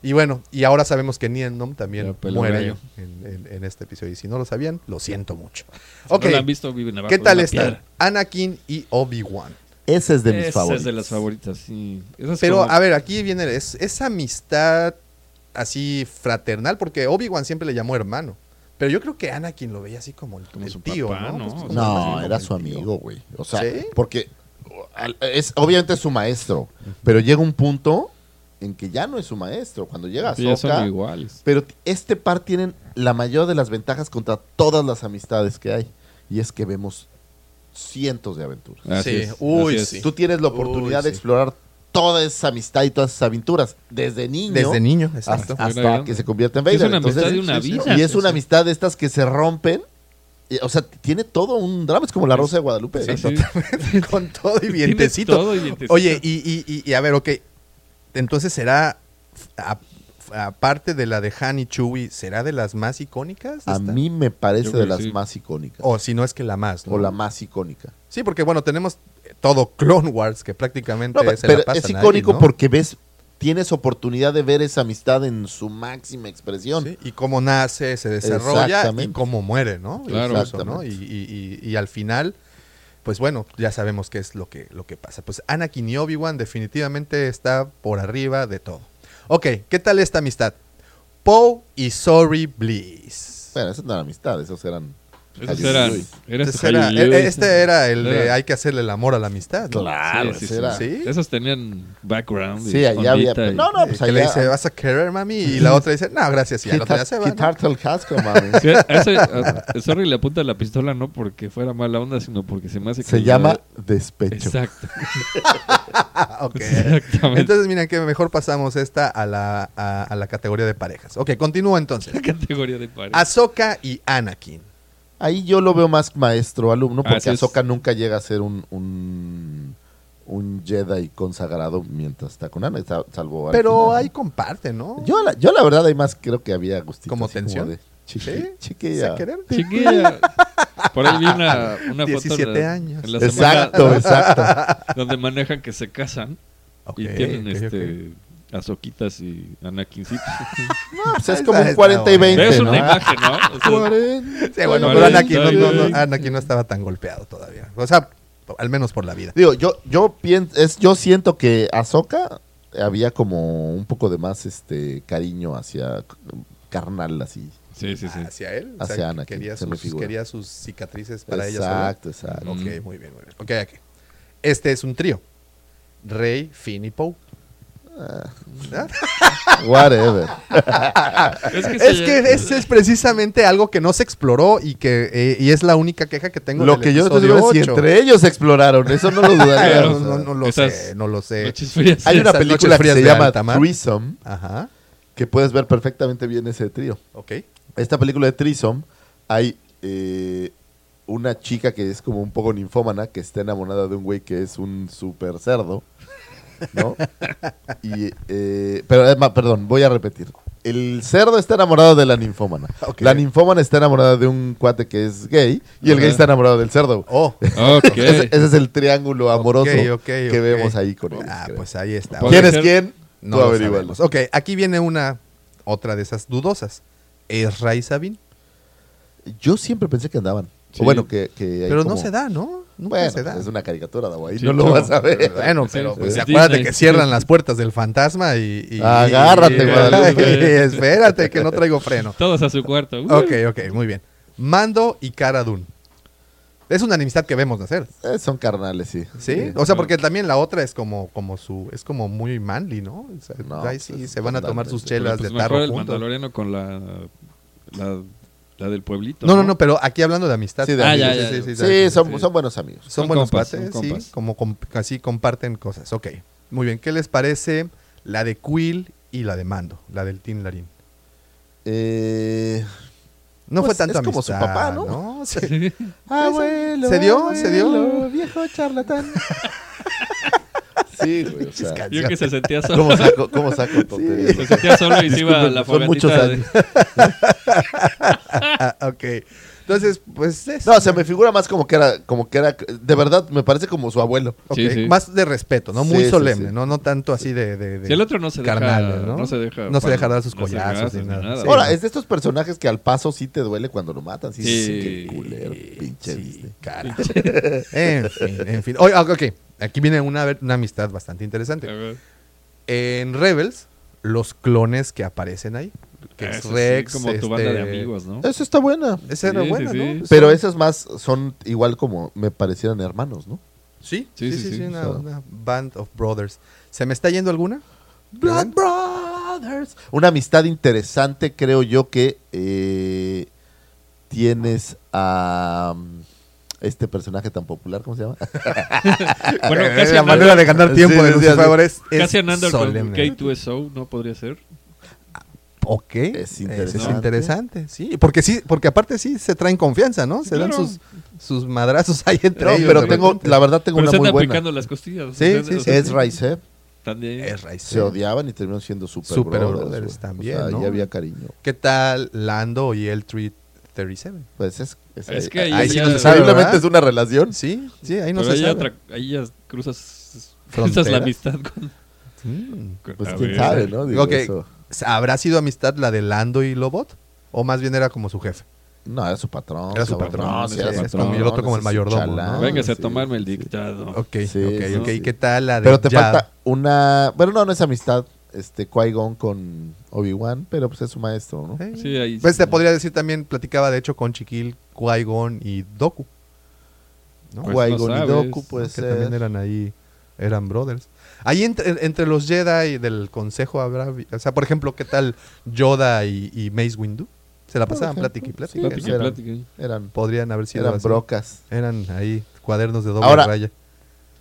Y bueno, y ahora sabemos que Niendom también muere en, en- en este episodio. Y si no lo sabían, lo siento mucho. Si ok, no la han visto, viven abajo ¿qué tal están? Anakin y Obi-Wan. Ese es de mis Esa favoritos. es de las favoritas, sí. Esa es Pero como- a ver, aquí viene es, esa amistad así fraternal, porque Obi-Wan siempre le llamó hermano. Pero yo creo que Anakin lo veía así como el, Como el su tío, papá, ¿no? ¿no? Pues, No, era su amigo, güey. O sea, ¿Sí? porque es obviamente es su maestro, pero llega un punto en que ya no es su maestro. Cuando llega ya son iguales. pero este par tienen la mayor de las ventajas contra todas las amistades que hay. Y es que vemos cientos de aventuras. Así Sí, es, uy, así es. sí. Tú tienes la oportunidad Uy, de sí. Toda esa amistad y todas esas aventuras desde niño. Desde niño, exacto. hasta, que se convierte en Sí, es Vader. una amistad Entonces, de una vida. Y es una amistad de estas que se rompen. Y, O sea, tiene todo un drama. Es como la Rosa de Guadalupe. Sí, sí. Con todo y vientecito. todo y vientecito. Oye, y, y- y- y a ver, ok. Entonces será, a- aparte de la de Han y Chewie, ¿será de las más icónicas? A esta? mí me parece de las sí. más icónicas. O si no es que la más, ¿no? O la más icónica. Sí, porque bueno, tenemos todo Clone Wars, que prácticamente No, pero se la pero pasan es ahí, icónico ¿no? porque ves, tienes oportunidad de ver esa amistad en su máxima expresión. Sí, y cómo nace, se desarrolla y cómo muere, ¿no? Claro. Incluso, ¿no? Y, y- y- y al final, pues bueno, ya sabemos qué es lo que, lo que pasa. Pues Anakin y Obi-Wan definitivamente está por arriba de todo. Ok, ¿qué tal esta amistad? Poe y Sorry Bliss. Bueno, esas no eran amistad, esos eran. Esos Halil eran. Luis. Era Entonces este era- Halil e- este era el de Era- hay que hacerle el amor a la amistad. ¿no? Claro, Sí, sí. Esos tenían background. y Sí, allá había. y- No, no, Eh, pues que le allá. dice, ¿vas a querer, mami? Y la otra dice, no, gracias. Y otro día se va, ¿no? Quitarte el casco, mami. [laughs] Sí, ese, a Sorry le apunta la pistola no porque fuera mala onda, sino porque se me hace que Se la- llama despecho. Exacto. [laughs] Ok. Exactamente. Entonces, miren que mejor pasamos esta a la, a, a la categoría de parejas. Ok, continúa entonces. categoría de pareja. Ahsoka y Anakin. Ahí yo lo veo más maestro-alumno, porque. Ahsoka nunca llega a ser un, un, un Jedi consagrado mientras está con Ana, sa- salvo al Pero final, ahí ¿no? comparten, ¿no? Yo la, yo la verdad, hay más creo que había gustito. ¿Como tensión? de chiqui- ¿Sí? chiquilla. Chiquilla. Por ahí vi una, una foto. 17 de- años. en la semana Exacto, exacto. [laughs] Donde manejan que se casan y tienen este. Azoquitas y Anakincitos. Pues [laughs] es como un está 40 y buena. 20, es ¿no? una imagen, ¿no? O sea, 40. Sí, bueno, pero Anakin no, no- no- Anakin no estaba tan golpeado todavía. O sea, al menos por la vida. Digo, yo, yo, pien- es, yo siento que Ahsoka había como un poco de más este cariño hacia carnal así. Sí, sí, sí. Hacia él. o Hacia sea, Anakin, quería, sus, figura. quería sus cicatrices para ella sola. exacto, exacto. Ok, muy bien, muy bien. Ok, ok. Este es un trío. Rey, Finn y Poe. ¿Ah? Whatever. Es que, Es que ese es precisamente algo que no se exploró y que eh, y es la única queja que tengo Lo del que yo estoy seguro es si 8. entre ellos exploraron, eso no lo dudaría. [laughs] No, lo Esas sé, no lo sé. Noches frías. Hay una película que se llama. Threesome, Ajá, que puedes ver perfectamente bien ese trío. ok. Esta película de Threesome, hay eh, una chica que es como un poco ninfómana, que está enamorada de un güey que es un super cerdo, ¿no? y, eh, pero, además, perdón, voy a repetir. El cerdo está enamorado de la ninfómana. La ninfómana está enamorada de un cuate que es gay y el gay está enamorado del cerdo. Oh, [laughs] Ok. Ese, ese es el triángulo amoroso que vemos ahí con ellos. Ah, pues ahí está. ¿Quién es quién? No sabemos. Ok, aquí viene una otra de esas dudosas. ¿Es Ray Sabin? Yo siempre pensé que andaban. Sí. O bueno, que, que hay Pero no se da, ¿no? Nunca Bueno, se da. es una caricatura, Davo, ahí Sí, no lo vas a ver. Bueno, Sí, pero sí. pues Es acuérdate Disney. que cierran las puertas del fantasma y... y- Agárrate, y- Guadalupe. [laughs] Espérate, que no traigo freno. Todos a su cuarto. Uh. Ok, ok, muy bien. Mando y Cara Dune. Es una enemistad que vemos nacer, Eh, son carnales, sí. ¿sí? O sea, porque también la otra es como, como su, es como muy manly, ¿no? O sea, No, ahí pues sí es se van a tomar sus chelas pues, de mejor tarro el juntos. mandaloriano con la, la, la del pueblito. No, no, no, pero aquí hablando de amistad. Sí, de Ah, amigos. ya, ya, sí, ya. sí, Sí, sí. son, buenos amigos. Son, Son buenos compas, son sí, como com- casi comparten cosas. Ok, muy bien. ¿Qué les parece la de Quill y la de Mando? La del Tin Larín. Eh, No Pues fue tanto es como su papá, ¿no? Sí. Sí. [laughs] abuelo. Abuelo, ¿Se dio? ¿Se dio? abuelo, viejo charlatán. [laughs] sí, güey, o [laughs] sea. Yo que se sentía solo. ¿Cómo saco, cómo saco tonterías? Se sentía solo y se iba a la Son muchos fogatita de- años. [laughs] Ah, ok. Entonces, pues es. No, se me figura más como que era, como que era, de verdad, me parece como su abuelo. Ok, Sí, sí. Más de respeto, ¿no? Muy Sí, sí, solemne, sí. ¿no? No tanto así de. de, de Si el otro no se deja, carnales, ¿no? se deja, No se deja dar sus no collazos ni nada. nada. Sí, Ahora, ¿no? es de estos personajes que al paso sí te duele cuando lo matan. Sí, sí, Sí. qué culero, pinche Sí, Disney. cara. [laughs] en fin, en fin. Oye, ok, aquí viene una, una amistad bastante interesante. A ver. En Rebels, los clones que aparecen ahí. Que es Eso sí, Rex. como tu banda de amigos, ¿no? Esa está buena. Esa era Sí, buena, sí, ¿no? Pero esas más son igual como me parecieran hermanos, ¿no? Sí, Sí, sí, sí, sí, sí. sí, una, una band of brothers. ¿Se me está yendo alguna? Blood Brothers. Una amistad interesante, creo yo, que eh, tienes a um, este personaje tan popular, ¿cómo se llama? [laughs] Bueno, [laughs] casi la manera de ganar tiempo Sí, de sí, los sí, favores es Casi andando con solemne. K2SO, ¿no podría ser? Ok. Es Es interesante. es interesante, sí. Porque sí, porque aparte sí se traen confianza, ¿no? Se dan sus, sus madrazos ahí entre No, ellos. pero tengo, repente. la verdad tengo Pero una se muy buena. picando las costillas. Sí, o sea, sí, Ezra y Seb También. Es Rice. se odiaban y terminaron siendo super, Super brothers, también, O sea, ¿no? ahí había cariño. ¿Qué tal Lando y el 337? Pues es, es, Es que ahí, ahí sí ya- no se sabe, es una relación. Sí, sí, ahí no Pero se ahí, sabe. otra- ahí ya cruzas, cruzas la amistad con... Mm. Pues a quién ver. sabe, ¿no? Digo, Ok. eso. ¿Habrá sido amistad la de Lando y Lobot? ¿O más bien era como su jefe? No, era su patrón. Era su patrón, No, sí, era es su y el otro como el mayordomo, ¿no? Véngase a sí. tomarme el dictado. Ok, Sí, ok, ok. ¿Qué tal la de Pero te Jab? falta una... Bueno, no, no es amistad. Este, Qui-Gon con Obi-Wan, pero pues es su maestro, ¿no? Sí, ahí Pues sí. te podría decir también, platicaba de hecho con Chiquil, Qui-Gon y Doku. ¿no? Pues no Qui-Gon y sabes, Doku, pues que también eran ahí, eran brothers. Ahí entre, entre los Jedi del consejo habrá, o sea, por ejemplo, ¿qué tal Yoda y, y Mace Windu? Se la pasaban ejemplo, plática y plática. sí, ¿no? Plática y eran-. Eran, Podrían haber sido eran así. brocas. Eran ahí cuadernos de doble Ahora, raya.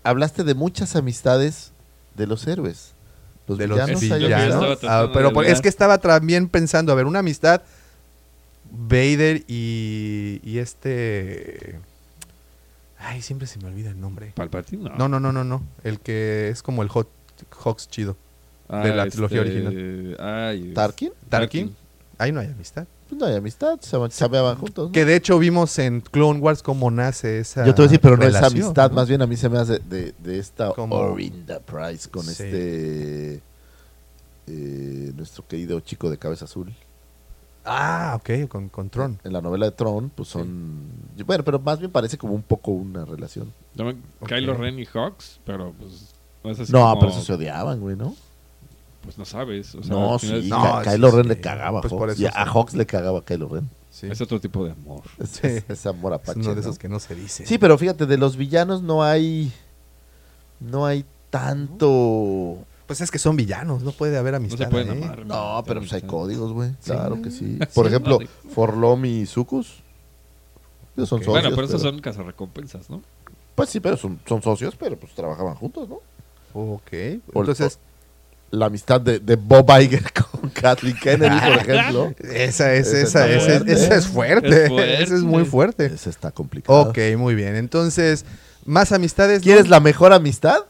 Hablaste de muchas amistades de los héroes. Los de los villanos, Ah, pero por- es que estaba también pensando, a ver, una amistad Vader y, y este... Ay, siempre se me olvida el nombre. Palpatine, No, no, no, no, no. El que es como el Hot, Hawks chido. de la trilogía original. Ay, ¿Tarkin? Tarkin. Ahí no hay amistad. Pues no hay amistad, se chameaban juntos. ¿no? Que de hecho vimos en Clone Wars cómo nace esa Yo te voy a decir, pero no es amistad, ¿no? más bien a mí se me hace de, de esta Como- Orinda Price con Sí. este eh, nuestro querido chico de cabeza azul. Ah, ok, con, con Tron. En la novela de Tron, pues son. Bueno, pero más bien parece como un poco una relación. Kylo Ren y Hawks, pero pues no es así no, como- pero eso se odiaban, güey, ¿no? Pues no sabes. O sea, no, sí, es- no, Ka- Kylo sí. Ren le cagaba a Pues por Hawks. eso Y a sí. Hawks le cagaba a Kylo Ren. Sí. Es otro tipo de amor. [laughs] Es, Sí. es- es amor Es apache. uno de ¿no? esos que no se dice. Sí, pero fíjate, de los villanos no hay. No hay tanto. Pues es que son villanos, no puede haber amistad. se pueden amar. No, pero pues hay códigos, güey. Claro que sí. Sí, Por ejemplo. Forlom y Sucus. Ellos son socios. bueno, pero esos pero- son cazarrecompensas, ¿no? Pues sí, pero son, son socios, pero pues trabajaban juntos, ¿no? Ok. Entonces, La amistad de, de Bob Iger [laughs] con Kathleen Kennedy, por ejemplo. esa es, esa, esa, fuerte. esa es fuerte. Es [laughs] fuerte. Esa es muy fuerte. Ese está complicado. Ok, muy bien. Entonces, más amistades. ¿no? ¿Quieres la mejor amistad?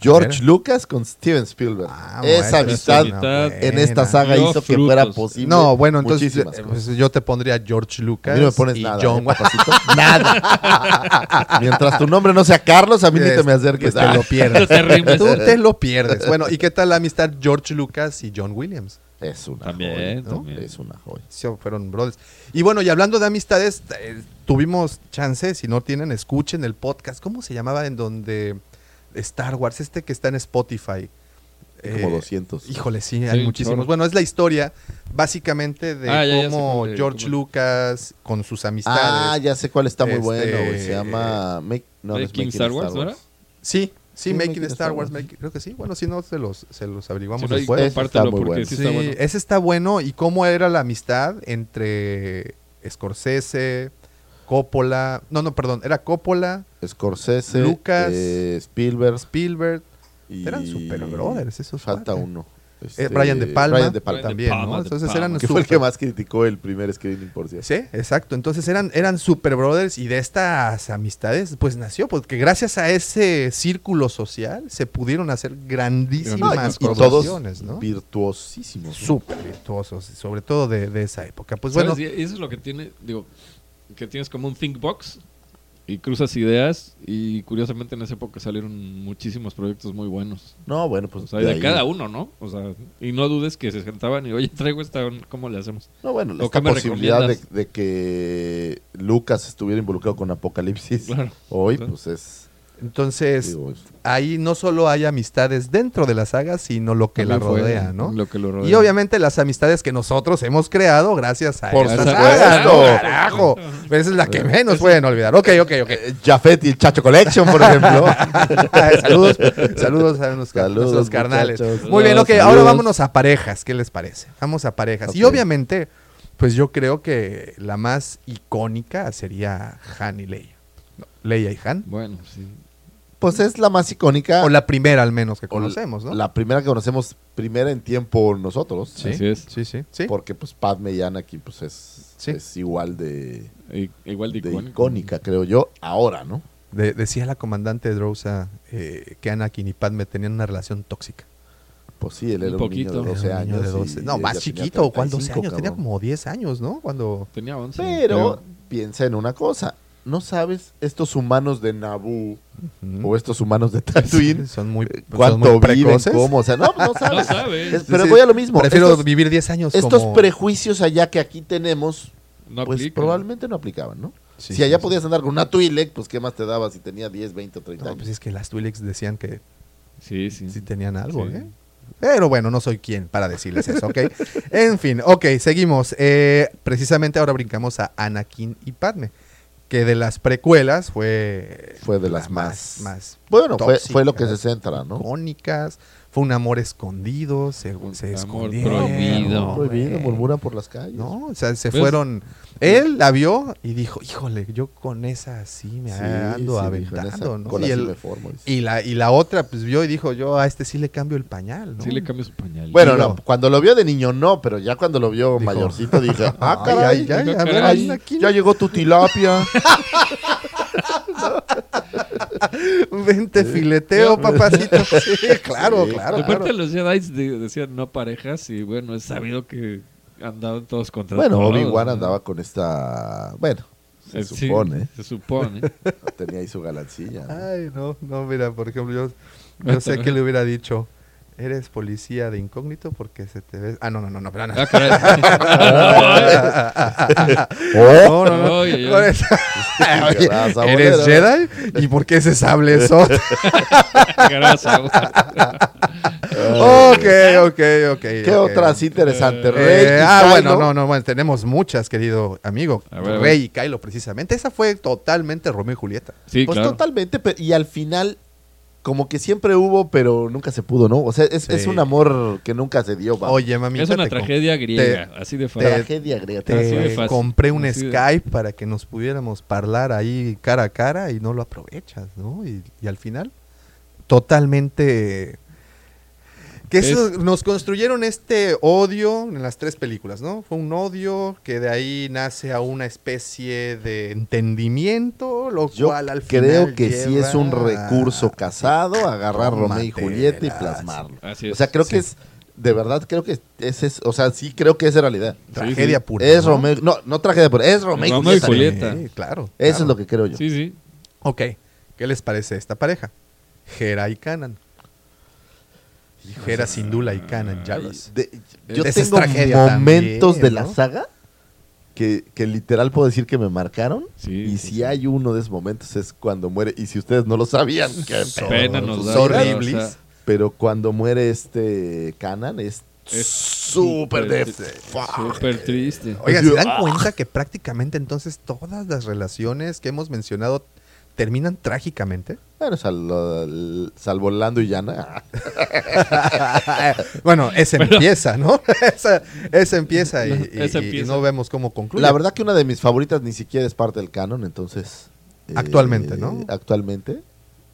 George. Lucas con Steven Spielberg. Ah, Esa bueno, amistad esa amistad en esta saga hizo que fuera frutos. posible. No, bueno, entonces eh, pues, yo te pondría George A Lucas mí no me pones y nada, John ¿eh? [laughs] Nada. [laughs] Mientras tu nombre no sea Carlos, a mí ni te me acerques. Pues te lo [laughs] pierdes. Tú te lo pierdes. Bueno, ¿y qué tal la amistad George Lucas y John Williams? Es una También, joya, ¿no? también. Es una joya. Sí, fueron brothers. Y bueno, y hablando de amistades, eh, tuvimos chance, si no tienen, escuchen el podcast. ¿Cómo se llamaba en donde Star Wars, este que está en Spotify? Como Eh, 200. Híjole, sí, Sí, hay muchísimos. chorro. Bueno, es la historia básicamente de Ah, ya, ya sé cómo George cómo- Lucas con sus amistades. Ah, ya sé cuál está muy Este, bueno, güey. Se llama Make, no, Making Star Wars, ¿no era? Sí, sí, Sí, Making Star Wars, Make- creo que sí. Bueno, si no, se los, se los averiguamos Si no, ahí después. Ese está muy bueno. sí Sí, está bueno. ese está bueno. ¿Y cómo era la amistad entre Scorsese, Coppola? No, no, perdón, era Coppola, Scorsese, Lucas, eh, Spielberg. Spielberg. Y Eran super brothers esos Falta uno. Este, Eh, Brian De Palma, Brian De Palma. también, Palma, ¿no? Entonces eran Que fue el que más criticó el primer screening, por cierto. Sí, exacto. Entonces eran, eran super brothers y de estas amistades, pues nació, porque gracias a ese círculo social se pudieron hacer grandísimas y todos producciones, ¿no? virtuosísimos. ¿no? Súper virtuosos, sobre todo de, de esa época. Pues ¿Sabes? bueno, Y eso es lo que tiene, digo, que tienes como un think box y cruzas ideas y curiosamente en esa época salieron muchísimos proyectos muy buenos. No, bueno, pues O sea, de de ahí- cada uno, ¿no? O sea, y no dudes que se sentaban y, oye, traigo esta, ¿cómo le hacemos? No, bueno, ¿O esta qué me posibilidad de, que Lucas estuviera involucrado con Apocalipsis Claro. hoy, Claro. pues es... entonces ahí no solo hay amistades dentro de la saga, sino lo que la fue rodea, ¿no? Lo que lo rodea. Y obviamente las amistades que nosotros hemos creado gracias a Por esta saga, ¿no? Carajo. Esa es la que menos pueden olvidar. Ok, ok, ok. Eh, Jafet y el Chacho Collection, por ejemplo. [laughs] saludos, saludos a nuestros, Saludos, nuestros carnales. muchachos. Muy bien, ok, Saludos. ahora vámonos a parejas. ¿Qué les parece? Vamos a parejas. Y obviamente, pues yo creo que la más icónica sería Han y Leia. No, Leia y Han. Bueno, sí. Pues es la más icónica. O la primera al menos que conocemos, ¿no? La primera que conocemos, primera en tiempo nosotros. Sí, Así es. Sí, sí, sí. Porque pues Padme y Anakin pues es, Sí. es igual de, I- igual de icónica, creo yo, ahora, ¿no? De- decía la comandante Drousa eh, que Anakin y Padme tenían una relación tóxica. Pues sí, él era un, poquito. niño de 12 Era un niño años. de y 12. No, más chiquito. ¿Cuál 12 35, años? Tenía como 10 años, ¿no? Cuando... Tenía 11. Pero creo. piensa en una cosa. ¿No sabes estos humanos de Naboo o estos humanos de Tatooine? son muy, eh, son ¿Cuánto muy viven? precoces. ¿Cómo? O sea, no, no [laughs] No sabes. sabes. Es- pero Sí, voy a lo mismo. Prefiero estos, vivir 10 años estos como... prejuicios allá que aquí tenemos, No pues aplica. probablemente no aplicaban, ¿no? Sí, si allá sí. podías andar con una Twi'lek, pues ¿qué más te daba si tenía 10, 20 o 30 No, años? pues es que las Twi'leks decían que Sí, sí. sí tenían algo, Sí. ¿eh? Pero bueno, no soy quien para decirles eso, ¿ok? [laughs] en fin, ok, seguimos. Eh, precisamente ahora brincamos a Anakin y Padme, que de las precuelas fue... Fue de la las más- más Bueno, fue, fue lo que se centra, ¿no? icónicas. Fue un amor escondido, se, Un se amor escondieron. prohibido. ¿no? Prohibido, murmuran por las calles. No, o sea, se fueron. Él la vio y dijo, híjole, yo con esa sí me Sí, ando sí, aventando, ¿no? cola Y, dice. y la, y la otra, pues vio y dijo, yo a este sí le cambio el pañal, ¿no? Sí le cambio su pañal. Bueno, no, cuando lo vio de niño no, pero ya cuando lo vio Dijo, mayorcito dije, ah, [laughs] Ay, caray, ay, ay, dijo, a ver, caray, ahí, aquí, ya llegó tu tilapia. [laughs] [laughs] Vente fileteo, papacito. [laughs] Sí, [laughs] claro, Sí, claro, Aparte claro. los Jedi de- decían no parejas y bueno, es sabido que andaban todos contra bueno. Obi-Wan ¿no? andaba con esta, bueno, se Eh, sí, supone, se supone. tenía ahí su galancilla. ¿no? Ay, no, no, mira, por ejemplo, yo, yo sé que le hubiera dicho, eres policía de incógnito porque se te ve... Ah, no, no, no, no, pero no. ¿Eres Jedi? ¿Y por qué ese sable es otro? [laughs] Gracias. ok, ok, ok. ¿Qué otras interesantes? Eh, Rey y ah, Kylo. bueno, no, no, bueno, tenemos muchas, querido amigo. Ver. Rey y Kylo, precisamente. Esa fue totalmente Romeo y Julieta. Sí, Pues claro. totalmente, pe- y al final, como que siempre hubo, pero nunca se pudo, ¿no? O sea, es, Sí. es un amor que nunca se dio. vamos. Oye, mami. Es una tragedia griega, así de fácil. tragedia griega. Te Así de fácil. compré un Así de- Skype para que nos pudiéramos hablar ahí cara a cara y no lo aprovechas, ¿no? Y, y al final, totalmente... Que eso- Es- nos construyeron este odio en las tres películas, ¿no? Fue un odio que de ahí nace a una especie de entendimiento, lo Yo cual al final creo que sí es un recurso [laughs] casado, agarrar Romeo y Julieta y sí. plasmarlo. Así es. O sea, creo Sí. que es, de verdad, creo que es, es- o sea, sí creo que es realidad. Tragedia sí. pura. Es ¿no? Romeo, no, no tragedia, pero es Romeo y Romeo y Julieta. Sí, claro. Eso claro. es lo que creo yo. Sí, sí. Ok, ¿qué les parece esta pareja? Hera y Kanan. Hera Syndulla y Kanan Jarrus. De- yo Esa es tengo tragedia momentos también, de la ¿no? saga que, que literal puedo decir que me marcaron. Sí, y sí, si sí. hay uno de esos momentos es cuando muere. Y si ustedes no lo sabían, qué Pena horribles. o sea, Pero cuando muere este Canan es Es súper de fuck. Súper triste. Oigan, ¿se dan ah. cuenta que prácticamente entonces todas las relaciones que hemos mencionado terminan trágicamente? Bueno, sal- salvo Lando y Yana. [laughs] bueno, esa empieza, ¿no? [laughs] esa, esa empieza y, No, y- y vemos cómo concluye. La verdad que una de mis favoritas ni siquiera es parte del canon, entonces. eh, Actualmente, ¿no? Actualmente.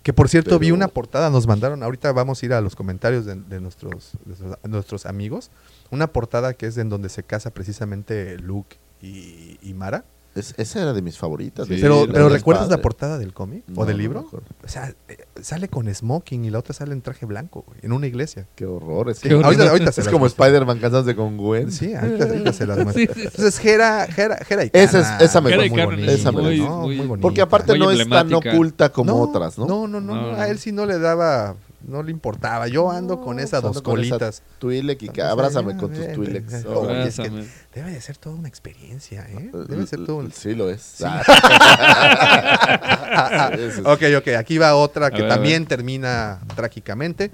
Que por cierto, vi una portada, nos mandaron, ahorita vamos a ir a los comentarios de, de nuestros, de nuestros- nuestros amigos, una portada que es en donde se casa precisamente Luke y, y Mara. Es- esa era de mis favoritas. Sí, pero ¿recuerdas la portada del cómic No, o del libro? o sea, eh, sale con smoking y la otra sale en traje blanco, güey, en una iglesia. Qué horror. Es, Sí, ahorita, ahorita es como. Spider-Man casándose con Gwen. Sí, ahorita, ahorita se las muestro. [laughs] Sí, sí, sí. Entonces, Hera, Hera, Hera y Esa es- Kana, esa me muy bonita, esa me muy- ¿no? muy- Muy bonita. Porque aparte Muy no es tan oculta como otras, ¿no? No, no, no, No, no. a él sí no le daba, no le importaba. Yo ando con esas Ando dos con esa colitas. Twi'lek y abrázame con tus ven, Oh, es que. Debe de ser toda una experiencia, ¿eh? Debe ser todo un... Sí lo es. Ah. [laughs] Eso es- ok, ok, aquí va otra que ver, también termina trágicamente.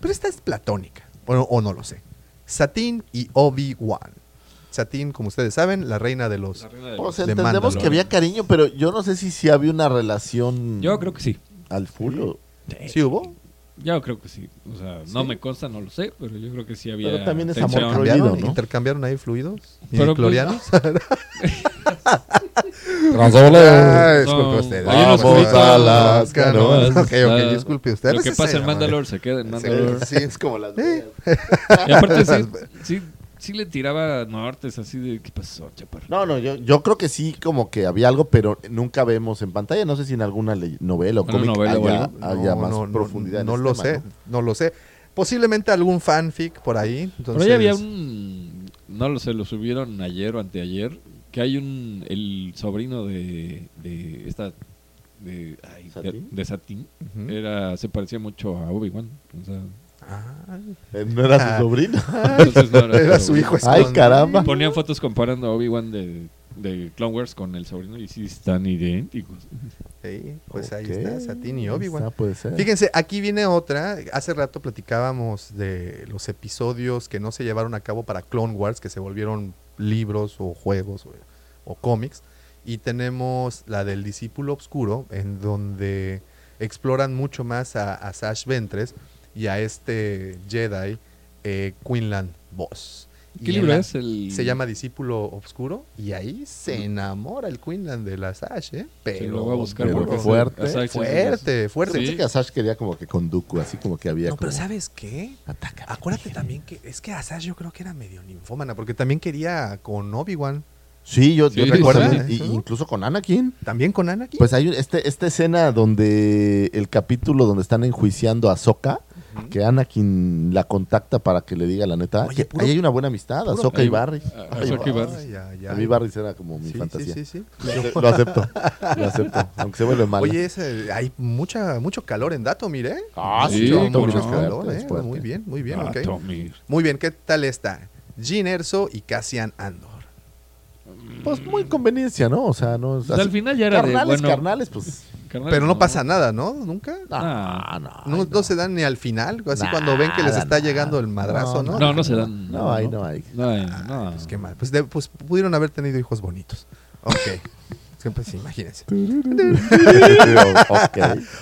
Pero esta es platónica, o, o no lo sé. Satine y Obi-Wan. Satine, como ustedes saben, la reina de los... La reina de Pues los- de entendemos que había cariño, pero yo no sé si sí había una relación Yo creo que sí. al full. o- ¿Sí hubo? Yo creo que sí. O sea, no me consta, no lo sé, pero yo creo que sí había. Pero también es amor prohibido, ¿Intercambiaron, ¿no? intercambiaron ahí fluidos? Pero, pues, ¿Clorianos? Disculpe [laughs] No, usted. hay unos Vamos cubitos. a las canoas. [laughs] Ok, ok, Ah, disculpe usted. Lo que pasa en Mandalore se queda en Mandalore. Sí, es como las. Y aparte sí, [laughs] sí, le tiraba nortes así de ¿qué pasó, chaparro? No, no, yo, yo creo que sí, como que había algo, pero nunca vemos en pantalla. No sé si en alguna novela o ¿Una cómic novela o haya, algo? haya No, más no, no, profundidad. en No, ese lo tema, sé, ¿no? no lo sé. Posiblemente algún fanfic por ahí. Entonces- ahí había un no lo sé, lo subieron ayer o anteayer, que hay un el sobrino de, de esta de ay, de, ¿Satín? de Satín, era se parecía mucho a Obi-Wan, o sea, No era Ah. su sobrino. entonces no era, [laughs] Era su hijo Ay, caramba. Ponían fotos comparando a Obi-Wan de, de Clone Wars con el sobrino y sí están idénticos. Sí, pues ahí está, Satine y Obi-Wan. ser. Fíjense, aquí viene otra. Hace rato platicábamos de los episodios que no se llevaron a cabo para Clone Wars, que se volvieron libros o juegos o, o cómics. Y tenemos la del discípulo oscuro, en donde exploran mucho más a, a Sash Ventres y a este Jedi, eh, Quinlan Boss. ¿Qué libro la- es el Se llama Discípulo Obscuro y ahí se enamora el Quinlan de la Sash, ¿eh? Pero, lo voy a buscar pero porque fuerte, es- fuerte, fuerte. Pensé que Asash quería como que con Dooku, así como que había No, pero ¿sabes qué? Atácame, Acuérdate también que es que Asash yo creo que era medio ninfómana, porque también quería con Obi-Wan, Sí, yo, yo Sí, recuerdo, ¿sí? incluso con Anakin. también con Anakin. Pues hay un- este, esta escena donde el capítulo donde están enjuiciando a Ahsoka, que Anakin la contacta para que le diga la neta. Oye, puro- ahí hay una buena amistad, Ahsoka y Barry. Ahsoka y Barry. A mí Barry era como mi Sí, fantasía. Sí, sí, sí. [laughs] Lo, lo acepto, lo acepto, aunque se vuelve malo. Oye, ese- hay mucha, mucho calor en Dato, mire. Ah, sí, mucho, cómo mucho no. calor, ¿eh? Muy bien, muy bien, ok. Tommy. Muy bien, ¿qué tal está? Jean Erso y Cassian Andor. Pues muy conveniencia, ¿no? O sea, no es Pues al final ya era de, carnales, bueno, carnales, pues. Carnal, Pero no pasa nada, ¿no? ¿Nunca? No, Ah. no, No, se dan ni al final, así cuando ven que les está llegando el madrazo, ¿no? No, no se dan. No hay, no hay. No hay, no. Pues qué mal. Pues, de- pues pudieron haber tenido hijos bonitos. Ok. [laughs] Siempre sí, imagínense. ok.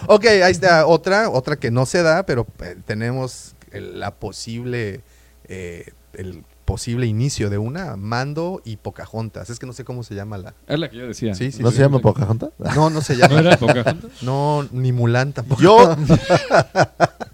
Ok, ahí está otra, otra que no se da, pero eh, tenemos la posible, eh, el posible inicio de una, Mando y Pocahontas. Es que no sé cómo se llama la... Es la que yo decía. Sí, sí, ¿No sí. se llama Pocahontas? No, no se [laughs] ¿No llama. era Pocahontas? No, ni Mulan tampoco. Yo, [laughs]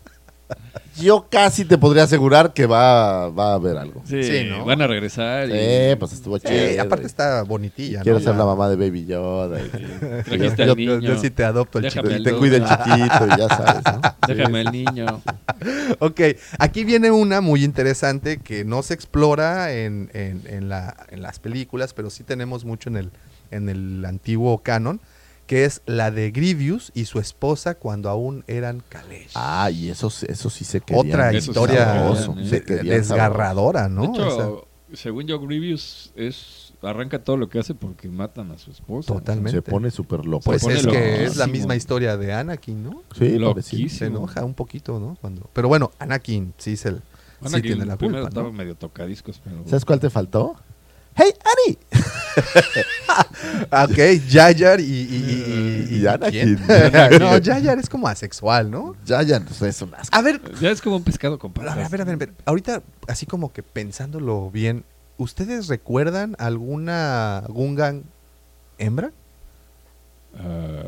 yo casi te podría asegurar que va, va a haber algo. Sí, Sí, ¿no? van a regresar. y Eh, pues estuvo Sí, chido. aparte está bonitilla, Quiero ¿no? ser Ya. la mamá de Baby Yoda. y- [laughs] Trajiste Yo, al yo- niño. yo sí te adopto el Déjame chico. el te cuida el chiquito y ya sabes, ¿no? [laughs] Déjame el niño. [laughs] Ok, aquí viene una muy interesante que no se explora en, en- en la- en las películas, pero sí tenemos mucho en el, en el antiguo canon, que es la de Grievous y su esposa cuando aún eran Kalesh. Ah, y eso, eso sí se quería. Otra Eso historia sabroso, de- ¿eh? Se querían desgarradora, ¿no? de hecho, O según yo, Grievous es, arranca todo lo que hace porque matan a su esposa. Totalmente. Se pone súper loco. pues es que es la misma historia de Anakin, ¿no? Sí, Loquísimo. Se enoja un poquito, ¿no? Cuando, pero bueno, Anakin sí, es el, sí Anakin tiene la primero culpa, estaba ¿no? medio tocadiscos, pero... ¿Sabes cuál te faltó? ¡Hey, Annie! Ah, [laughs] Ok, Yayar y, y, y, y- Anakin. ¿quién? no, Yayar [laughs] es como asexual, ¿no? Ya, ya, pues es un asco. A ver, Ya es como un pescado con a ver, a ver, a ver, a ver. Ahorita, así como que pensándolo bien, ¿ustedes recuerdan alguna Gungan hembra? Ah,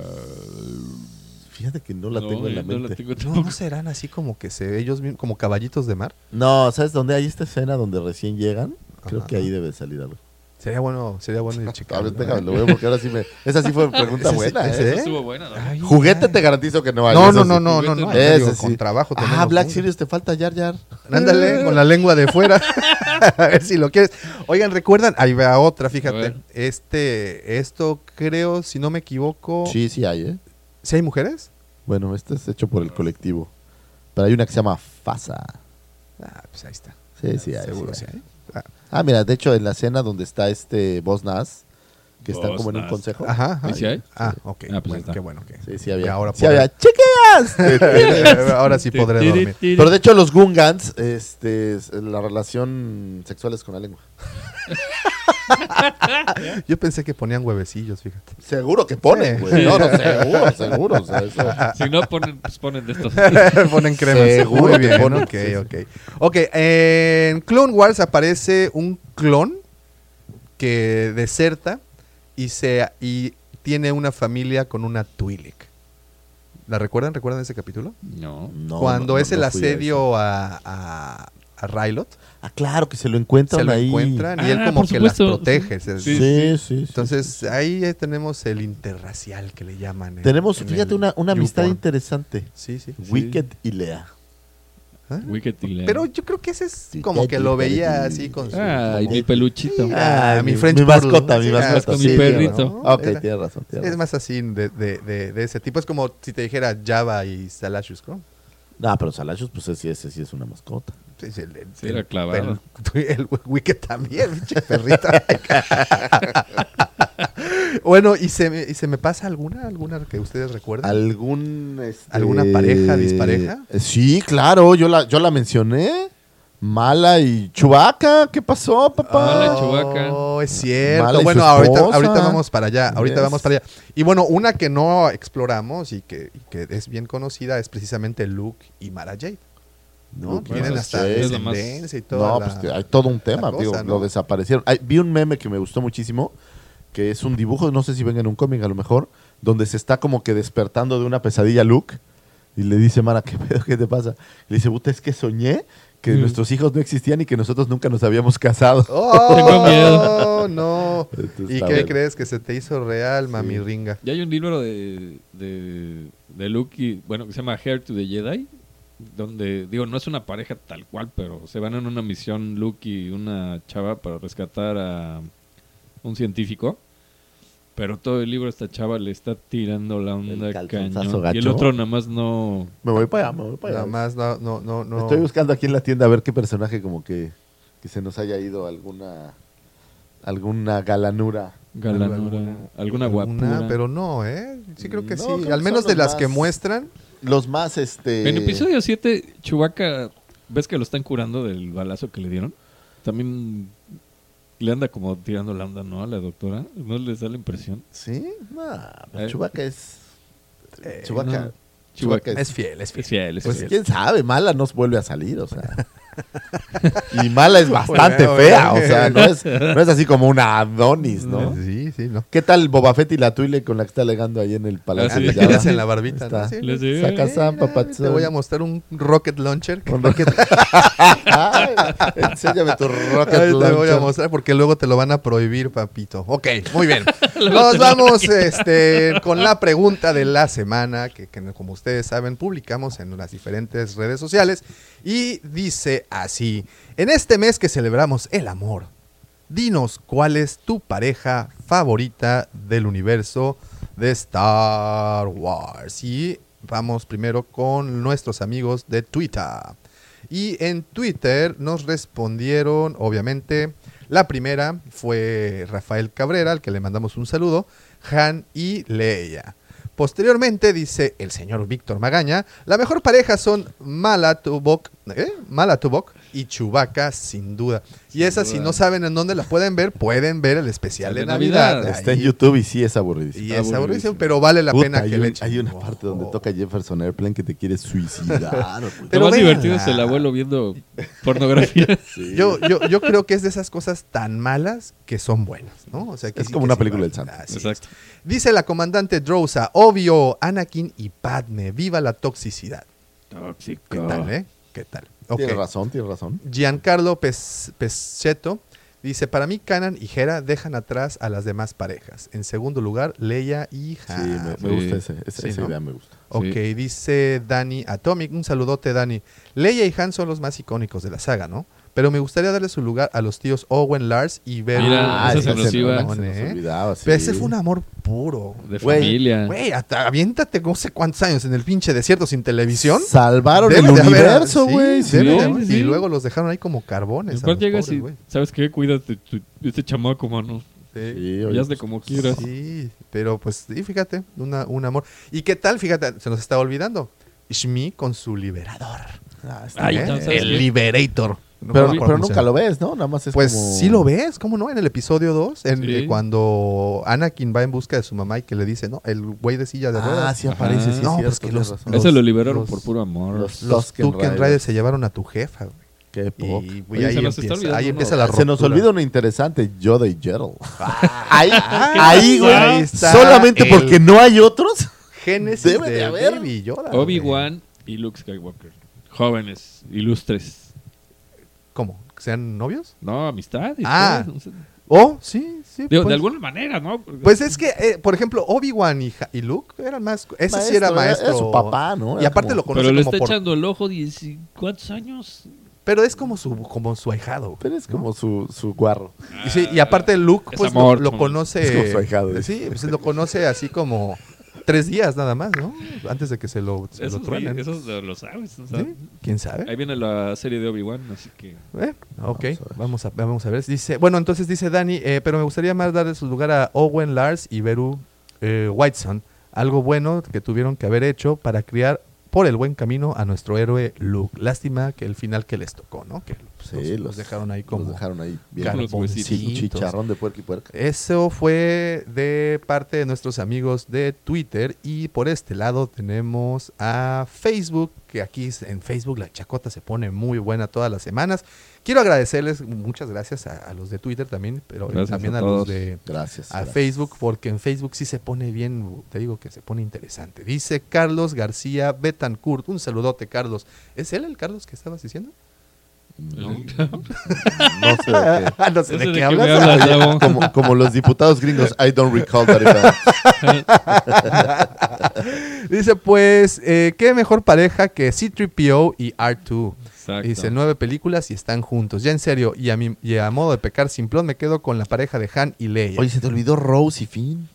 Fíjate que no la No, tengo en la no la mente. tengo No, tampoco. ¿no serán así como que se ellos mismos, como caballitos de mar. No, ¿sabes dónde hay esta escena donde recién llegan? Creo Ajá. que ahí debe salir algo. Sería bueno, sería bueno ir A checando. ver, déjame, lo veo porque ahora sí me... Esa sí fue [laughs] pregunta buena, ese, ¿eh? Estuvo buena, ¿no? Ay, Juguete ay. te garantizo que no hay. No, no, no, no, no, no. Ese Digo, sí. Con trabajo Ah, Black uno. Series, te falta Yar Yar. Ándale, [laughs] con la lengua de fuera. [laughs] a ver si lo quieres. Oigan, recuerdan, ahí va otra, A fíjate. Este, esto creo, si no me equivoco. Sí, sí hay, ¿eh? ¿Sí hay mujeres? Bueno, este es hecho por el colectivo. Pero hay una que se llama Fasa. Ah, pues ahí está. Sí, sí hay. Seguro sí sí hay. Ah, mira, de hecho, en la escena donde está este Boss Nass, que están Boss como en un consejo. Ajá. ajá. ¿Ahí sí hay? Ah, ok. Ah, pues bueno, está. qué bueno que. Sí, sí había. Ahora sí había. podré- ¡Chiquillas! Ahora sí podré dormir. Pero de hecho, los Gungans, este, es- la relación sexual es con la lengua. [laughs] Yo pensé que ponían huevecillos, fíjate. Seguro que ponen, Sí. güey. No, no, seguro, seguro. o sea, [laughs] eso- Si no ponen, pues ponen de estos. [laughs] ponen crema. Seguro Muy que bien, ponen, ok, sí, sí. ok. Ok, en Clone Wars aparece un clon que deserta y, se, y tiene una familia con una Twi'lek. ¿La recuerdan? ¿Recuerdan ese capítulo? No. no, Cuando no, es no, el no fui a eso. asedio a, a, a Rylot, Ah, claro, que se lo encuentran se lo ahí. encuentran y él Ah, como por que las protege. Sí, Sí, sí. sí, Entonces ahí tenemos el interracial que le llaman. en- Tenemos, en fíjate, una, una amistad interesante. Sí, sí. Wicked y Lea. ¿Ah? Wicked y Lea. Pero yo creo que ese es como que lo veía así con su... Ay, como- mi peluchito. Ah, mi mi, French mi Poodle. mascota, mi Sí, mascota. mi perrito. Ok, tienes razón. tienes Es razón. más así de, de, de, de ese tipo. Es como si te dijera Java y Salashus, ¿no? No, pero Salachos, pues ese, ese sí es una mascota. El, el- Sí, era clavado. El, [laughs] el Wicked también, perrita. [laughs] bueno, ¿y se, me, ¿y se me pasa alguna? ¿Alguna que ustedes recuerden? ¿Algún. este, ¿Alguna pareja dispareja? Sí, claro, yo la, yo la mencioné. Mala y Chubaca, ¿qué pasó, papá? Mala y Chewbacca. Oh, es cierto. Mala y su bueno, ahorita, ahorita vamos para allá. Ahorita Yes. vamos para allá. Y bueno, una que no exploramos y que, y que es bien conocida es precisamente Luke y Mara Jade. ¿No? No, Tienen pues, hasta lo más- descendencia y todo. No, pues que hay todo un tema, la digo, lo desaparecieron. Hay- vi un meme que me gustó muchísimo, que es un dibujo, no sé si venga en un cómic a lo mejor, donde se está como que despertando de una pesadilla Luke y le dice, Mara, ¿qué pedo? ¿Qué te pasa? Y le dice, puta, es que soñé que Mm. nuestros hijos no existían y que nosotros nunca nos habíamos casado. ¡Oh, [laughs] Tengo miedo. [laughs] no! Entonces, ¿Y qué crees? Que se te hizo real, mami ringa. Ya hay un libro de, de, de Luke y, bueno, que se llama Hair to the Jedi, donde, digo, no es una pareja tal cual, pero se van en una misión Luke y una chava para rescatar a un científico. Pero todo el libro a esta chava le está tirando la onda. Y el otro nada más no... Me voy para allá, me voy para Nada allá. más, no, no, no. no. Estoy buscando aquí en la tienda a ver qué personaje como que, que se nos haya ido alguna alguna galanura. Galanura, alguna Alguna, guapura. pero no, ¿eh? Sí creo que No, sí. creo Al menos de las que muestran. Los más, este... En episodio 7, Chewbacca, ¿ves que lo están curando del balazo que le dieron? También le anda como tirando la onda, ¿no? A la doctora. ¿No les da la impresión? ¿Sí? Nah, pero Eh, Chewbacca es... eh, Chewbacca, no. Chewbacca Es fiel, es fiel. Es fiel, es Pues fiel. quién sabe, Mala nos vuelve a salir, o sea. [laughs] y Mala es bastante Bueno, fea, o sea, no es, [laughs] no es así como una Adonis, ¿no? Sí, sí, ¿no? ¿Qué tal Boba Fett y la Twile con la que está alegando ahí en el palacio? Ah, sí. de Te Jabba? hacen la barbita, ¿no? Sí, Sam, Te voy a mostrar un rocket launcher. Un rocket. [laughs] [laughs] Ay, enséñame tu rocket Ahí te voy a launcher. mostrar porque luego te lo van a prohibir, papito. Ok, muy bien. Nos vamos este, con la pregunta de la semana, que, que como ustedes saben, publicamos en las diferentes redes sociales. Y dice así, en este mes que celebramos el amor, dinos cuál es tu pareja favorita del universo de Star Wars. Y vamos primero con nuestros amigos de Twitter. Y en Twitter nos respondieron, obviamente, la primera fue Rafael Cabrera, al que le mandamos un saludo, Han y Leia. Posteriormente dice el señor Víctor Magaña, la mejor pareja son Mala Tubok, ¿eh? Mala Tubok, y Chewbacca, sin duda. Y esa, si no saben en dónde la pueden ver, pueden ver el especial de, De Navidad. Navidad. Está en. YouTube y sí es aburridísimo. Y es aburridísimo, pero vale la Puta, pena hay, que un- le echen. hay una parte donde toca Jefferson Airplane que te quiere suicidar. [laughs] Lo Pero más véanla. divertido es el abuelo viendo pornografía. [laughs] Sí. Yo, yo, yo creo que es de esas cosas tan malas que son buenas, ¿no? O sea, que Es sí como que una sí película del santo. Así es. Exacto. Dice la comandante Drosa, obvio, Anakin y Padme, viva la toxicidad. Tóxico. ¿Qué tal, eh? ¿Qué tal? Ok. Tienes razón, tienes razón. Giancarlo Pes- Peschetto dice, para mí Canan y Hera dejan atrás a las demás parejas. En segundo lugar, Leia y Sí, Han. me, me Sí. gusta ese, ese- Sí, esa ¿no? idea, me gusta. Ok, Sí. dice Dani Atomic, un saludote Dani. Leia y Han son los más icónicos de la saga, ¿no? Pero me gustaría darle su lugar a los tíos Owen, Lars y Beru. Mira, Ah, eso se nos iba. se nos olvidaba, sí. Pero ese fue un amor puro. De Güey, familia. Güey, hasta- aviéntate no sé cuántos años en el pinche desierto sin televisión. Salvaron Debe el de universo, güey. de sí, sí. Y luego los dejaron ahí como carbones. Después llegas pobres, y, güey. ¿sabes qué? Cuídate tu- este chamaco, mano. Sí. Sí, Y oye, hazle pues, como quieras. Sí, pero pues sí, fíjate, una- un amor. ¿Y qué tal? Fíjate, se nos está olvidando. Shmi con su liberador. ah, está Ay, bien. entonces, el ¿qué? Liberator. No pero nunca lo ves, ¿no? Nada más es Pues como... sí lo ves, ¿cómo no? En el episodio 2, en, Sí. eh, cuando Anakin va en busca de su mamá y que le dice, no, el güey de silla de Ah, ruedas. sí aparece, sí, No, cierto, pues los-. Ese lo liberaron los- por puro amor. los- Los Tusken Riders. Se llevaron a tu jefa, güey. Qué poco. Y, Oye, ahí, se nos está empieza, olvidando ahí empieza la Se nos olvida uno interesante, Yoda y Gerald. ahí, ahí, güey. Ahí está Solamente el- porque no hay otros. Génesis Debe de, de haber. Baby Yoda. güey. Obi-Wan y Luke Skywalker. Jóvenes, ilustres. ¿Cómo? ¿Sean novios? No, amistad. y Ah. no. Oh, sí, sí. Digo, pues. de alguna manera, ¿no? Porque- Pues es que, eh, por ejemplo, Obi-Wan y, y Luke eran más. Ese sí era Maestro, era- maestro. su papá, ¿no? Y Era aparte como- lo conoce Pero le como está por- echando el ojo diez y- ¿cuántos años? Pero es como su, como su ahijado. Pero es como su, su guarro. Y, sí, y aparte Luke, Es pues amor, lo, lo conoce. es como su ahijado, ¿eh? Sí, pues lo conoce así como tres días nada más, ¿no? Antes de que se lo, se lo truenen. esos lo lo sabes. o sea, ¿Sí? ¿Quién sabe? Ahí viene la serie de Obi-Wan, así que... Eh, ok, Vamos a ver. vamos a, vamos a ver. Dice, bueno, entonces dice Dani, eh, pero me gustaría más darle su lugar a Owen Lars y Beru eh, Whiteson. Algo bueno que tuvieron que haber hecho para criar por el buen camino a nuestro héroe Luke. Lástima que el final que les tocó, ¿no? Que Sí, los, los dejaron ahí como Los dejaron ahí bien. Sí, chicharrón de puerco y puerca. Eso fue de parte de nuestros amigos de Twitter y por este lado tenemos a Facebook, que aquí en Facebook la chacota se pone muy buena todas las semanas. Quiero agradecerles, muchas gracias a, a los de Twitter también, pero Gracias también a a, los de Gracias. a gracias. Facebook, porque en Facebook sí se pone bien, te digo que se pone interesante. Dice Carlos García Betancourt, un saludote Carlos. ¿Es él el Carlos que estabas diciendo? No, [laughs] no sé de qué. Ah, no sé de de qué qué hablas. me hablas, Davo. Como, como los diputados gringos, I don't recall that event. [laughs] Dice, pues, eh, qué mejor pareja que C-3PO y R2. Exacto. Dice, nueve películas y están juntos. Ya en serio, y a, mi, y a modo de pecar simplón, me quedo con la pareja de Han y Leia. Oye, se te olvidó Rose y Finn.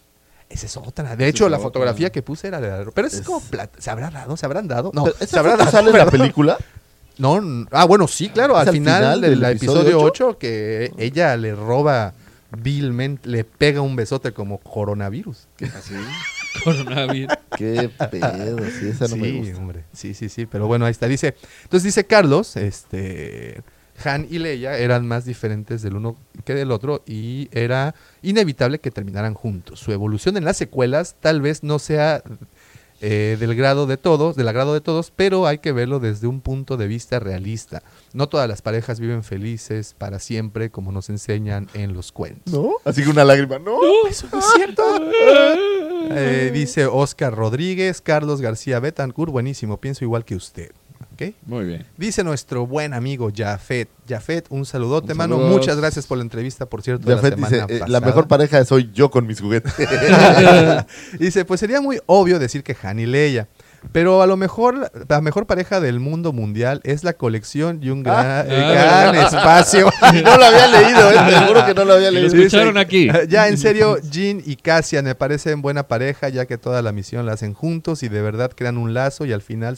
Esa es otra. De hecho, la otra. fotografía que puse era de... Pero es, Es- como plata. ¿Se habrá dado? ¿Se habrán dado? No, Pero, ¿se ¿Esa habrá foto dado? sale en la [laughs] película? No, ah, bueno, sí, claro. ¿Es Al al final, final del del episodio episodio 8, que ella le roba vilmente, le pega un besote como coronavirus. Así. [laughs] Coronavirus. Qué pedo, sí, esa no me sí, gusta. hombre. Sí, sí, sí. Pero bueno, ahí está. Dice. Entonces dice Carlos, este. Han y Leia eran más diferentes del uno que del otro y era inevitable que terminaran juntos. Su evolución en las secuelas tal vez no sea eh, del grado de todos, del agrado de todos, pero hay que verlo desde un punto de vista realista. No todas las parejas viven felices para siempre, como nos enseñan en los cuentos. ¿No? Así que una lágrima, ¿no? Eso no es cierto. Eh, dice Oscar Rodríguez, Carlos García Betancourt, buenísimo, pienso igual que usted. ¿Ok? Muy bien. Dice nuestro buen amigo Jafet. Jafet, un saludote, Un mano. Muchas gracias por la entrevista, por cierto. de la Jafet dice, semana eh, la mejor pareja soy yo con mis juguetes. [laughs] Dice, pues sería muy obvio decir que Han y Leia. Pero a lo mejor la mejor pareja del mundo mundial es la colección y un gran, eh, Ah, gran espacio. [laughs] no lo había leído, eh, te juro que no lo había Y lo leído. escucharon aquí. [laughs] Ya, en serio, Jean y Cassian me parecen buena pareja, ya que toda la misión la hacen juntos y de verdad crean un lazo y al final,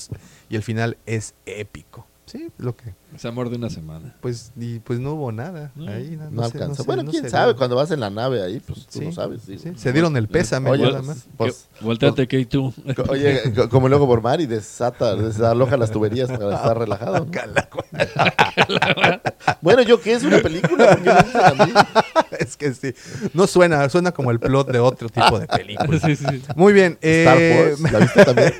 y el final es épico. Sí, lo que, Es amor de una semana. pues, y pues no hubo nada. No, ahí, No sé, sé, bueno, no quién sabe, dio. cuando vas en la nave ahí, pues tú Sí, no sabes. sí, se dieron el pésame Oye, nada más. pues, Volteate, que tú. oye, [laughs] co- como luego por mar y desata, desaloja las tuberías para estar relajado. ¿no? [laughs] bueno, ¿yo qué es una película? [laughs] Es que sí. No suena, suena como el plot de otro tipo de película. Sí, sí, sí. Muy bien. Star eh, Wars, ¿la viste también?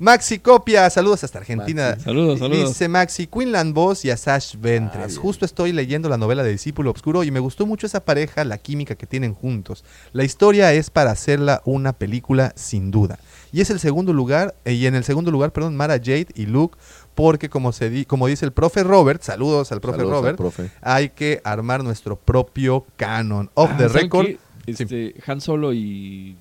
Maxi Copia, saludos hasta Argentina. Maxi. Saludos, saludos. Dice Maxi, Quinlan Voss y Asash Ventres. Ah, bien. Justo estoy leyendo la novela de Discípulo Obscuro y me gustó mucho esa pareja, la química que tienen juntos. La historia es para hacerla una película sin duda. Y es el segundo lugar, eh, y en el segundo lugar, perdón, Mara Jade y Luke, porque como se di- como dice el profe Robert, saludos al profe Saludos al Robert, profe. hay que armar nuestro propio canon. Off Ah, the ¿saben record. Este, Han Solo y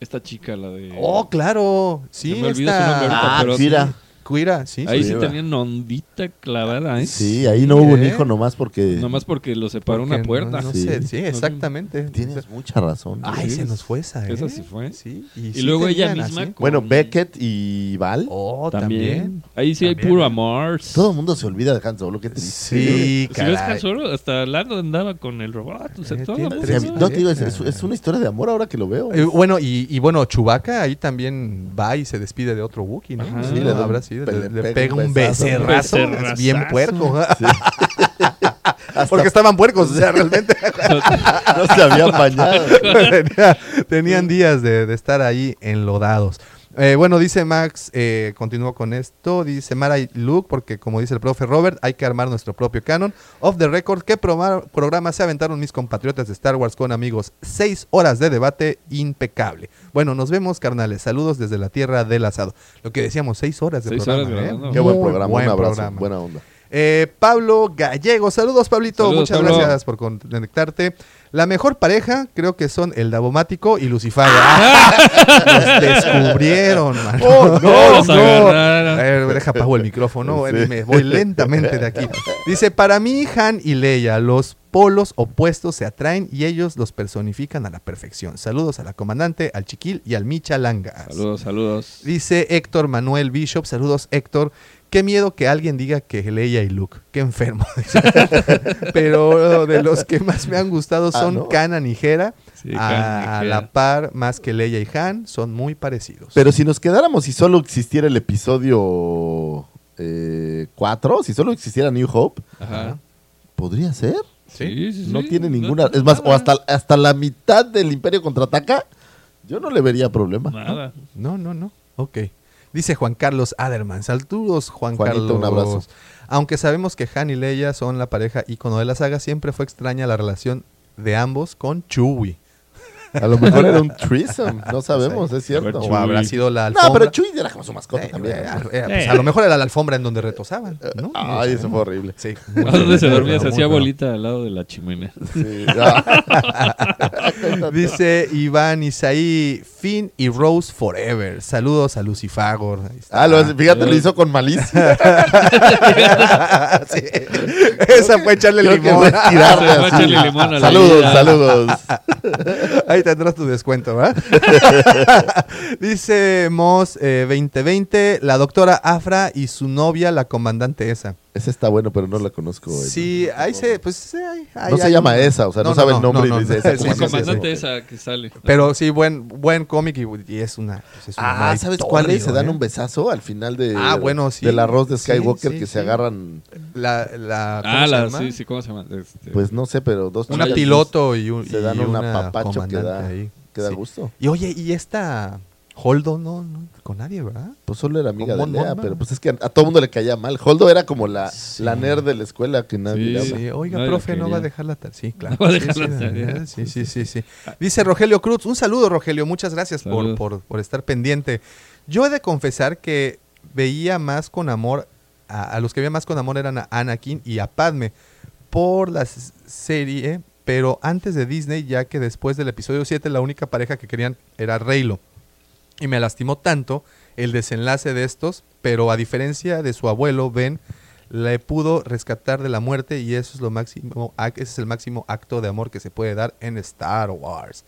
esta chica, la de... Oh, claro. Sí, me olvidó su esta- nombre Ah, pero mira. sí. Cuira, sí. Ahí sí. tenían ondita clavada, ¿eh? Sí, ahí no hubo un ¿eh? hijo nomás porque Nomás porque lo separó Porque una puerta. No, no Sí. sé, sí, No, exactamente. tienes mucha razón. Ay, Sí, se nos fue esa, ¿eh? esa sí fue. Sí, Y sí luego ella misma con- Bueno, Beckett y Val. Oh, También. también. Ahí sí hay También, puro ¿eh? amor. Todo el mundo se olvida de Han Solo, qué triste. Sí, Si ves. Han Solo, hasta Lando andaba con el robot. O sea, Eh, todo tiene mundo no te digo, es, parejas. es- una historia de amor ahora que lo veo. Eh, bueno, y, y bueno, Chubaca ahí también va y se despide de otro Wookiee, ¿no? Ajá. Sí, Sí, le, le pega pega un becerrazo, bien puerco. Sí. [laughs] Porque estaban puercos, o sea, realmente [laughs] no se habían bañado. [laughs] Tenía- tenían días de, de estar ahí enlodados. Eh, bueno, dice Max, eh, continúo con esto, dice Mara y Luke, porque como dice el profe Robert, hay que armar nuestro propio canon. Off the record, ¿qué programa se aventaron mis compatriotas de Star Wars con amigos? Seis horas de debate impecable. Bueno, nos vemos, carnales. Saludos desde la tierra del asado. Lo que decíamos, seis horas de Seis programa. horas ¿eh? Qué buen programa, buen un abrazo, programa. buena onda. Eh, Pablo Gallego, saludos Pablito, Saludos, muchas Pablo. gracias por conectarte. La mejor pareja creo que son el Davomático y Lucifago. [laughs] ¡Ah! Los descubrieron, mano. Oh, no, no. agarraron. A ver, deja apago el micrófono, Sí. me voy lentamente de aquí. Dice, para mí Han y Leia, los polos opuestos se atraen y ellos los personifican a la perfección. Saludos a la comandante, al chiquil y al Micha Langas. Saludos, saludos. Dice Héctor Manuel Bishop, saludos Héctor. Qué miedo que alguien diga que Leia y Luke. Qué enfermo. [laughs] Pero de los que más me han gustado Ah, son ¿no? Kanan y Hera. Sí, a, la par, más que Leia y Han, son muy parecidos. Pero si nos quedáramos y solo existiera el episodio 4, si solo existiera New Hope, Ajá. podría ser. Sí, sí, No sí. tiene No ninguna. es más, o hasta, hasta la mitad del Imperio contraataca, yo no le vería problema. Nada. No, no, no. Ok. Dice Juan Carlos Aderman. Saludos, Juan Juanito, Carlos. un abrazo. Aunque sabemos que Han y Leia son la pareja ícono de la saga, siempre fue extraña la relación de ambos con Chewie. A lo mejor era un [laughs] threesome, no sabemos, es cierto. O habrá sido la alfombra. No, pero Chuy era como su mascota Eh, también. eh, ¿no? eh, pues, a lo mejor era la alfombra en donde retosaban. ¿no? Ay, eso fue horrible. Sí. ¿A dónde se dormía? Se hacía bolita al lado de la chimenea. Sí, [laughs] ah. [laughs] Dice Iván Isaí, Finn y Rose Forever. Saludos a Lucifagor. Ah, lo, fíjate, lo hizo con malicia. Sí. Esa fue echarle limón. fue tirarle Se fue a así. echarle limón a la Saludos, vida. saludos. Ahí tendrás tu descuento, ¿verdad? [laughs] Dice Moss eh, 2020, la doctora Afra y su novia, la comandante esa. Ese está bueno, pero no la conozco. eh. Sí, ahí se, pues sí, ahí- ahí No se hay esa, o sea, no, sabe el nombre y dice esa. Sí, sí, comandante sí. esa que sale. Pero sí, buen, buen cómic y, y es una. pues, es Ah, ¿sabes cuál es? Se dan ¿eh? un besazo al final de, Ah, bueno, sí. del arroz de Skywalker sí, que sí. se agarran, La, la, ¿cómo Ah, se la, llama? sí, sí, ¿cómo se llama? Este, pues no sé, pero dos Una piloto y un. se dan y un una apapacho que da, que da gusto. Y oye, y esta Holdo no, no con nadie, ¿verdad? Pues solo era amiga Con de Mon Lea, pero pues es que a, a todo mundo le caía mal. Holdo era como la, Sí. la nerd de la escuela que nadie Sí. Sí, oiga, Nadie profe, no va a dejar la tarea. Sí, claro. [laughs] No va a Sí, dejar sí, la tarea. Sí, sí, sí, sí. Dice Rogelio Cruz, un saludo, Rogelio, muchas gracias por, por, por estar pendiente. Yo he de confesar que veía más con amor, a, a los que veía más con amor eran a Anakin y a Padme por la serie, pero antes de Disney, ya que después del episodio 7 la única pareja que querían era Reylo. Y me lastimó tanto el desenlace de estos, pero a diferencia de su abuelo, Ben, le pudo rescatar de la muerte y eso es lo máximo, ese es el máximo acto de amor que se puede dar en Star Wars.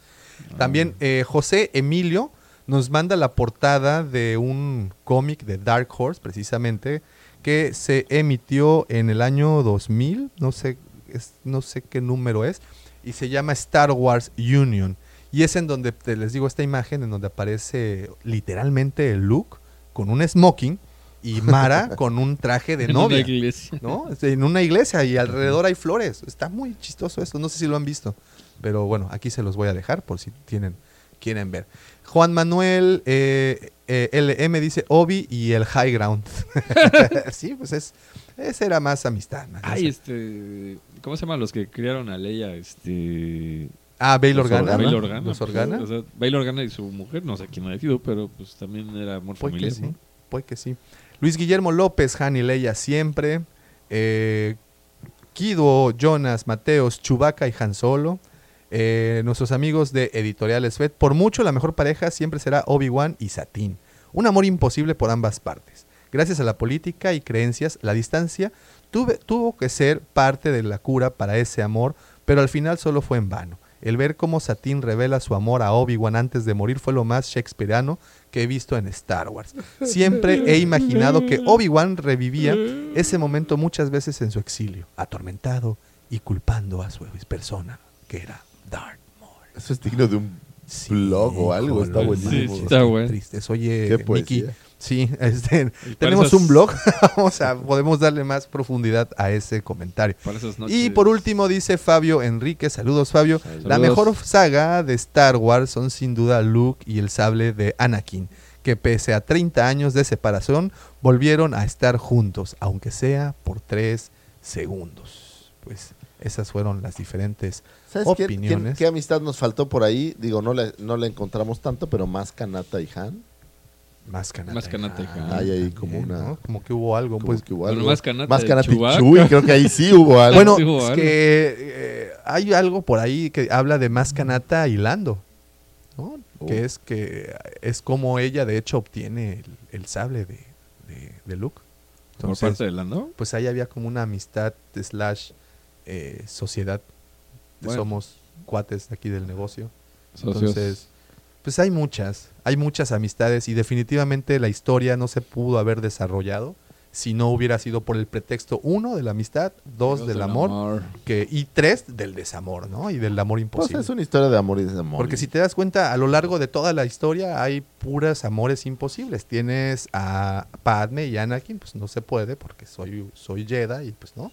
También eh, José Emilio nos manda la portada de un cómic de Dark Horse, precisamente, que se emitió en el año 2000, no sé, es- no sé qué número es, y se llama Star Wars Union. Y es en donde, te les digo, esta imagen en donde aparece literalmente Luke con un smoking y Mara [laughs] con un traje de En novia. una iglesia. ¿no? Este, En una iglesia y alrededor hay flores. Está muy chistoso esto. No sé si lo han visto. Pero bueno, aquí se los voy a dejar por si tienen, quieren ver. Juan Manuel eh, eh, LM dice Obi y el High Ground. [laughs] sí, pues es. Ese era más amistad. más Ay, este. ¿Cómo se llaman los que criaron a Leia? Este. Ah, Bail los Organa. Organa. Bail Organa. Los pues. O sea, Bail Organa y su mujer, no sé quién ha sido, pero pues también era amor Puede que familiar. sí, ¿no? puede que sí. Luis Guillermo López, Han y Leia siempre. Eh, Kido, Jonas, Mateos, Chubaca y Han Solo. Eh, nuestros amigos de Editoriales Fed. Por mucho, la mejor pareja siempre será Obi-Wan y Satín. Un amor imposible por ambas partes. Gracias a la política y creencias, la distancia tuve- tuvo que ser parte de la cura para ese amor, pero al final solo fue en vano. El ver cómo Satín revela su amor a Obi-Wan antes de morir fue lo más shakespeariano que he visto en Star Wars. Siempre he imaginado que Obi-Wan revivía ese momento muchas veces en su exilio, atormentado y culpando a su persona, que era Darth Maul. Eso es digno de un blog o algo. Está buenísimo. Sí, está bueno. Tristes. Oye, poesía. Sí, este, tenemos esas- un blog, [laughs] vamos a, podemos darle más profundidad a ese comentario. Y por último dice Fabio Enrique, saludos Fabio, la mejor saga de Star Wars son sin duda Luke y el sable de Anakin, que pese a 30 años de separación volvieron a estar juntos, aunque sea por 3 segundos. Pues esas fueron las diferentes ¿Sabes quién- quién- opiniones. qué amistad nos faltó por ahí? Digo, no la, no la encontramos tanto, pero más Kanata y Han. Más Kanata. Más Kanata y Han. Hay ahí como una... ¿no? Como que hubo algo, pues. que hubo Bueno, algo. más Kanata Más y Kanata y. Chewie, creo que ahí sí hubo [laughs] algo. Bueno, Sí hubo es algo. que eh, hay algo por ahí que habla de más Kanata y Lando, ¿no? Oh. Que es que es como ella de hecho obtiene el, el sable de, de, de Luke. Por parte de Lando. pues ahí había como una amistad slash eh, sociedad. Bueno. Somos cuates aquí del negocio. Socios. Entonces, pues hay muchas, hay muchas amistades y definitivamente la historia no se pudo haber desarrollado si no hubiera sido por el pretexto uno de la amistad, dos del del amor, que y tres del desamor, ¿no? Y del amor Pues imposible. es una historia de amor y desamor. Porque si te das cuenta, a lo largo de toda la historia hay puras amores imposibles. Tienes a Padme y Anakin, pues no se puede porque soy, soy Jedi y pues no.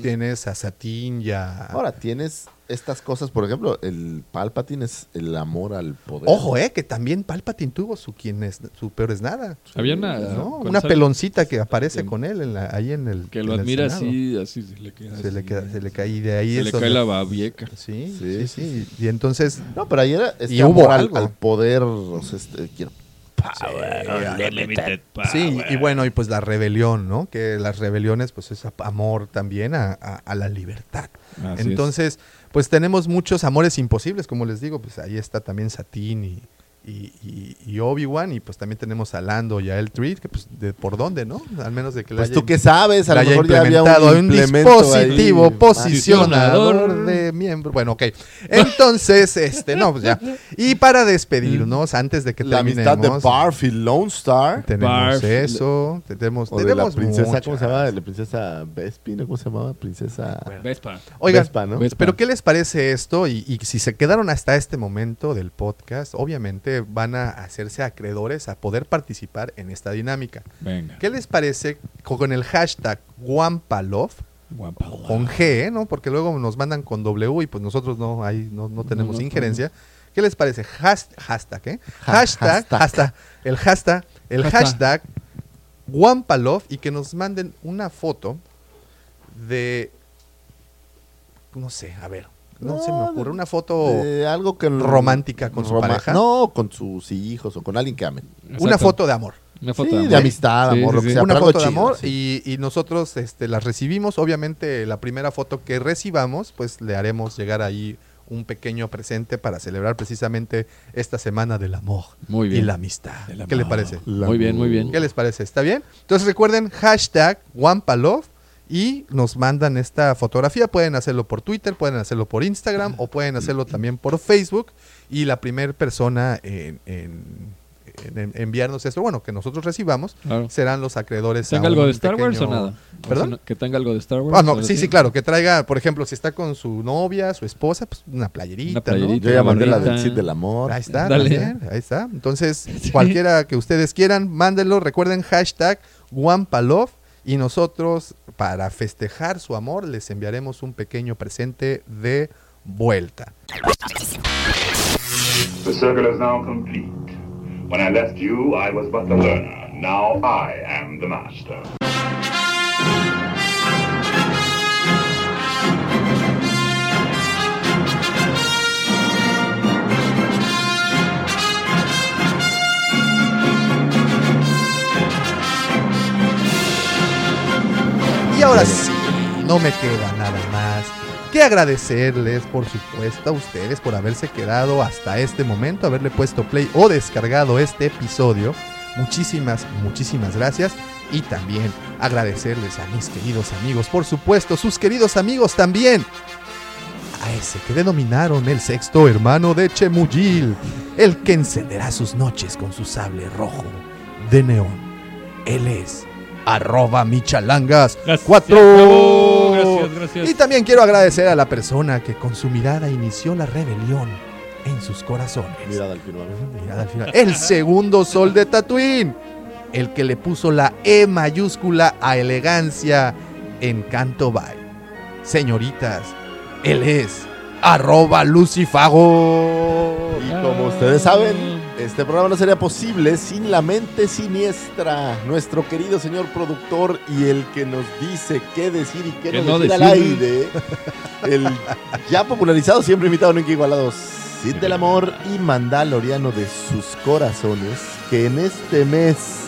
Tienes a Satín y a... Ahora, tienes estas cosas, por ejemplo, el Palpatine es el amor al poder. Ojo, eh, que también Palpatine tuvo su quien es su peor es nada. Había una. Una peloncita que aparece Sí. con él en la- ahí en el Que lo admira así, así se le queda. Se le, así. queda- se le cae y de ahí Se es le cae la babieca. Sí, Sí, sí, sí. Y entonces No, pero ahí era este Y hubo al, algo. al poder. O sea, este, quiero Sí, y bueno, y pues la rebelión, ¿no? Que las rebeliones, pues es amor también a, a- a la libertad. Así es. Pues tenemos muchos amores imposibles, como les digo, pues ahí está también Satín y, y, y- y Obi-Wan, y pues también tenemos a Lando y a Eltrid, que pues de por dónde, ¿no? Al menos de que le Pues haya- tú qué sabes, a lo mejor ya había un, un dispositivo ahí. posicionador de miembro. Bueno, ok. Entonces, [laughs] este, no, pues ya. Y para despedirnos, antes de que La amistad de terminemos, Barf y Lone Star. tenemos Barf. eso, tenemos, O de la tenemos princesa, ¿cómo muchas. se llama? La princesa Vespin, ¿no? ¿cómo se llamaba? Princesa Vespa. Oigan, Vespa, ¿no? Vespa. pero ¿qué les parece esto? Y, y si se quedaron hasta este momento del podcast, obviamente van a hacerse acreedores a poder participar en esta dinámica. Venga. ¿Qué les parece con el hashtag Wampalov? Con G, ¿no? Porque luego nos mandan con W y pues nosotros no, ahí no, no tenemos no, injerencia. ¿Qué les parece? Has- hashtag, ¿eh? Ha- hashtag, hashtag. hashtag, el hashtag, el Hashtag. hashtag Wampalov y que nos manden una foto de, no sé, a ver, no, se me ocurre, de- una foto, de algo que romántica con su pareja. No, con sus hijos o con alguien que amen. una foto de amor. Una foto Sí, de, de amor. amistad, Sí, amor, sí, lo que sí. sea. una foto de amor sí. y, y nosotros este, las recibimos. Obviamente la primera foto que recibamos, pues le haremos llegar ahí un pequeño presente para celebrar precisamente esta semana del amor Muy y bien. la amistad. ¿Qué le parece? Muy bien, muy bien. ¿Qué les parece? ¿Está bien? Entonces recuerden hashtag Wampalove y nos mandan esta fotografía. Pueden hacerlo por Twitter, pueden hacerlo por Instagram o pueden hacerlo también por Facebook. Y la primera persona en, en- en- en enviarnos esto, bueno, que nosotros recibamos, Claro. serán los acreedores. a ¿Tenga algo de Star Wars o nada? O ¿Perdón? sea, que tenga algo de Star Wars. Ah, no, sí, sí, claro, que traiga, por ejemplo, si está con su novia, su esposa, pues una playerita, Una playerita. Yo ya mandé la del Cid del Amor. Ahí está, Dale. también, ahí está. Entonces, [laughs] cualquiera que ustedes quieran, mándenlo. Recuerden hashtag Guampalove y nosotros, para festejar su amor, les enviaremos un pequeño presente de vuelta. The circle is now complete. When I left you, I was but the learner. Now I am the master. Ahora sí, no me queda nada más que agradecerles, por supuesto, a ustedes por haberse quedado hasta este momento, haberle puesto play o descargado este episodio. Muchísimas, muchísimas gracias. Y también agradecerles a mis queridos amigos, por supuesto, sus queridos amigos también. A ese que denominaron el sexto hermano de Chemuyil, el que encenderá sus noches con su sable rojo de neón. Él es arroba michalangas Gracias, 4. bravo, gracias, gracias. Y también quiero agradecer a la persona que con su mirada inició la rebelión en sus corazones. Mirada al firmamento. Mirada al final. El segundo sol de Tatooine. El que le puso la E mayúscula a elegancia en Canto Bay. Señoritas, él es arroba lucifago. Y como ustedes saben, este programa no sería posible sin la mente siniestra, nuestro querido señor productor y el que nos dice qué decir y qué ¿Qué no decir al aire. El ya popularizado, siempre invitado, nunca igualado, Cid del Amor y Mandaloriano de sus corazones, que en este mes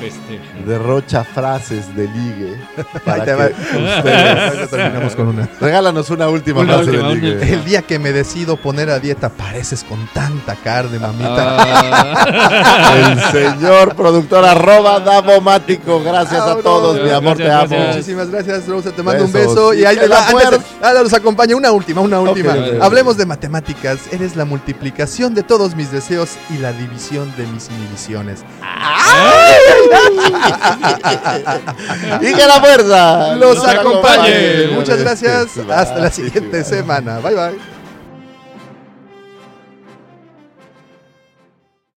Festeja. derrocha frases de ligue [laughs] para Ahí te va. que ustedes [laughs] terminamos con una. regálanos una última Una frase última, de ligue. El día que me decido poner a dieta, pareces con tanta carne, mamita. Ah. [laughs] El señor productor arroba Davomático. Gracias a todos, mi amor, te amo. gracias. Muchísimas gracias, Rosa. Te mando un beso. Y ahí les va. ahora nos acompaña una última, una última. Hablemos de matemáticas. Eres la multiplicación de todos mis deseos y la división de mis inhibiciones. Y que la fuerza Los acompañe. Muchas gracias. Hasta la siguiente semana. Bye bye.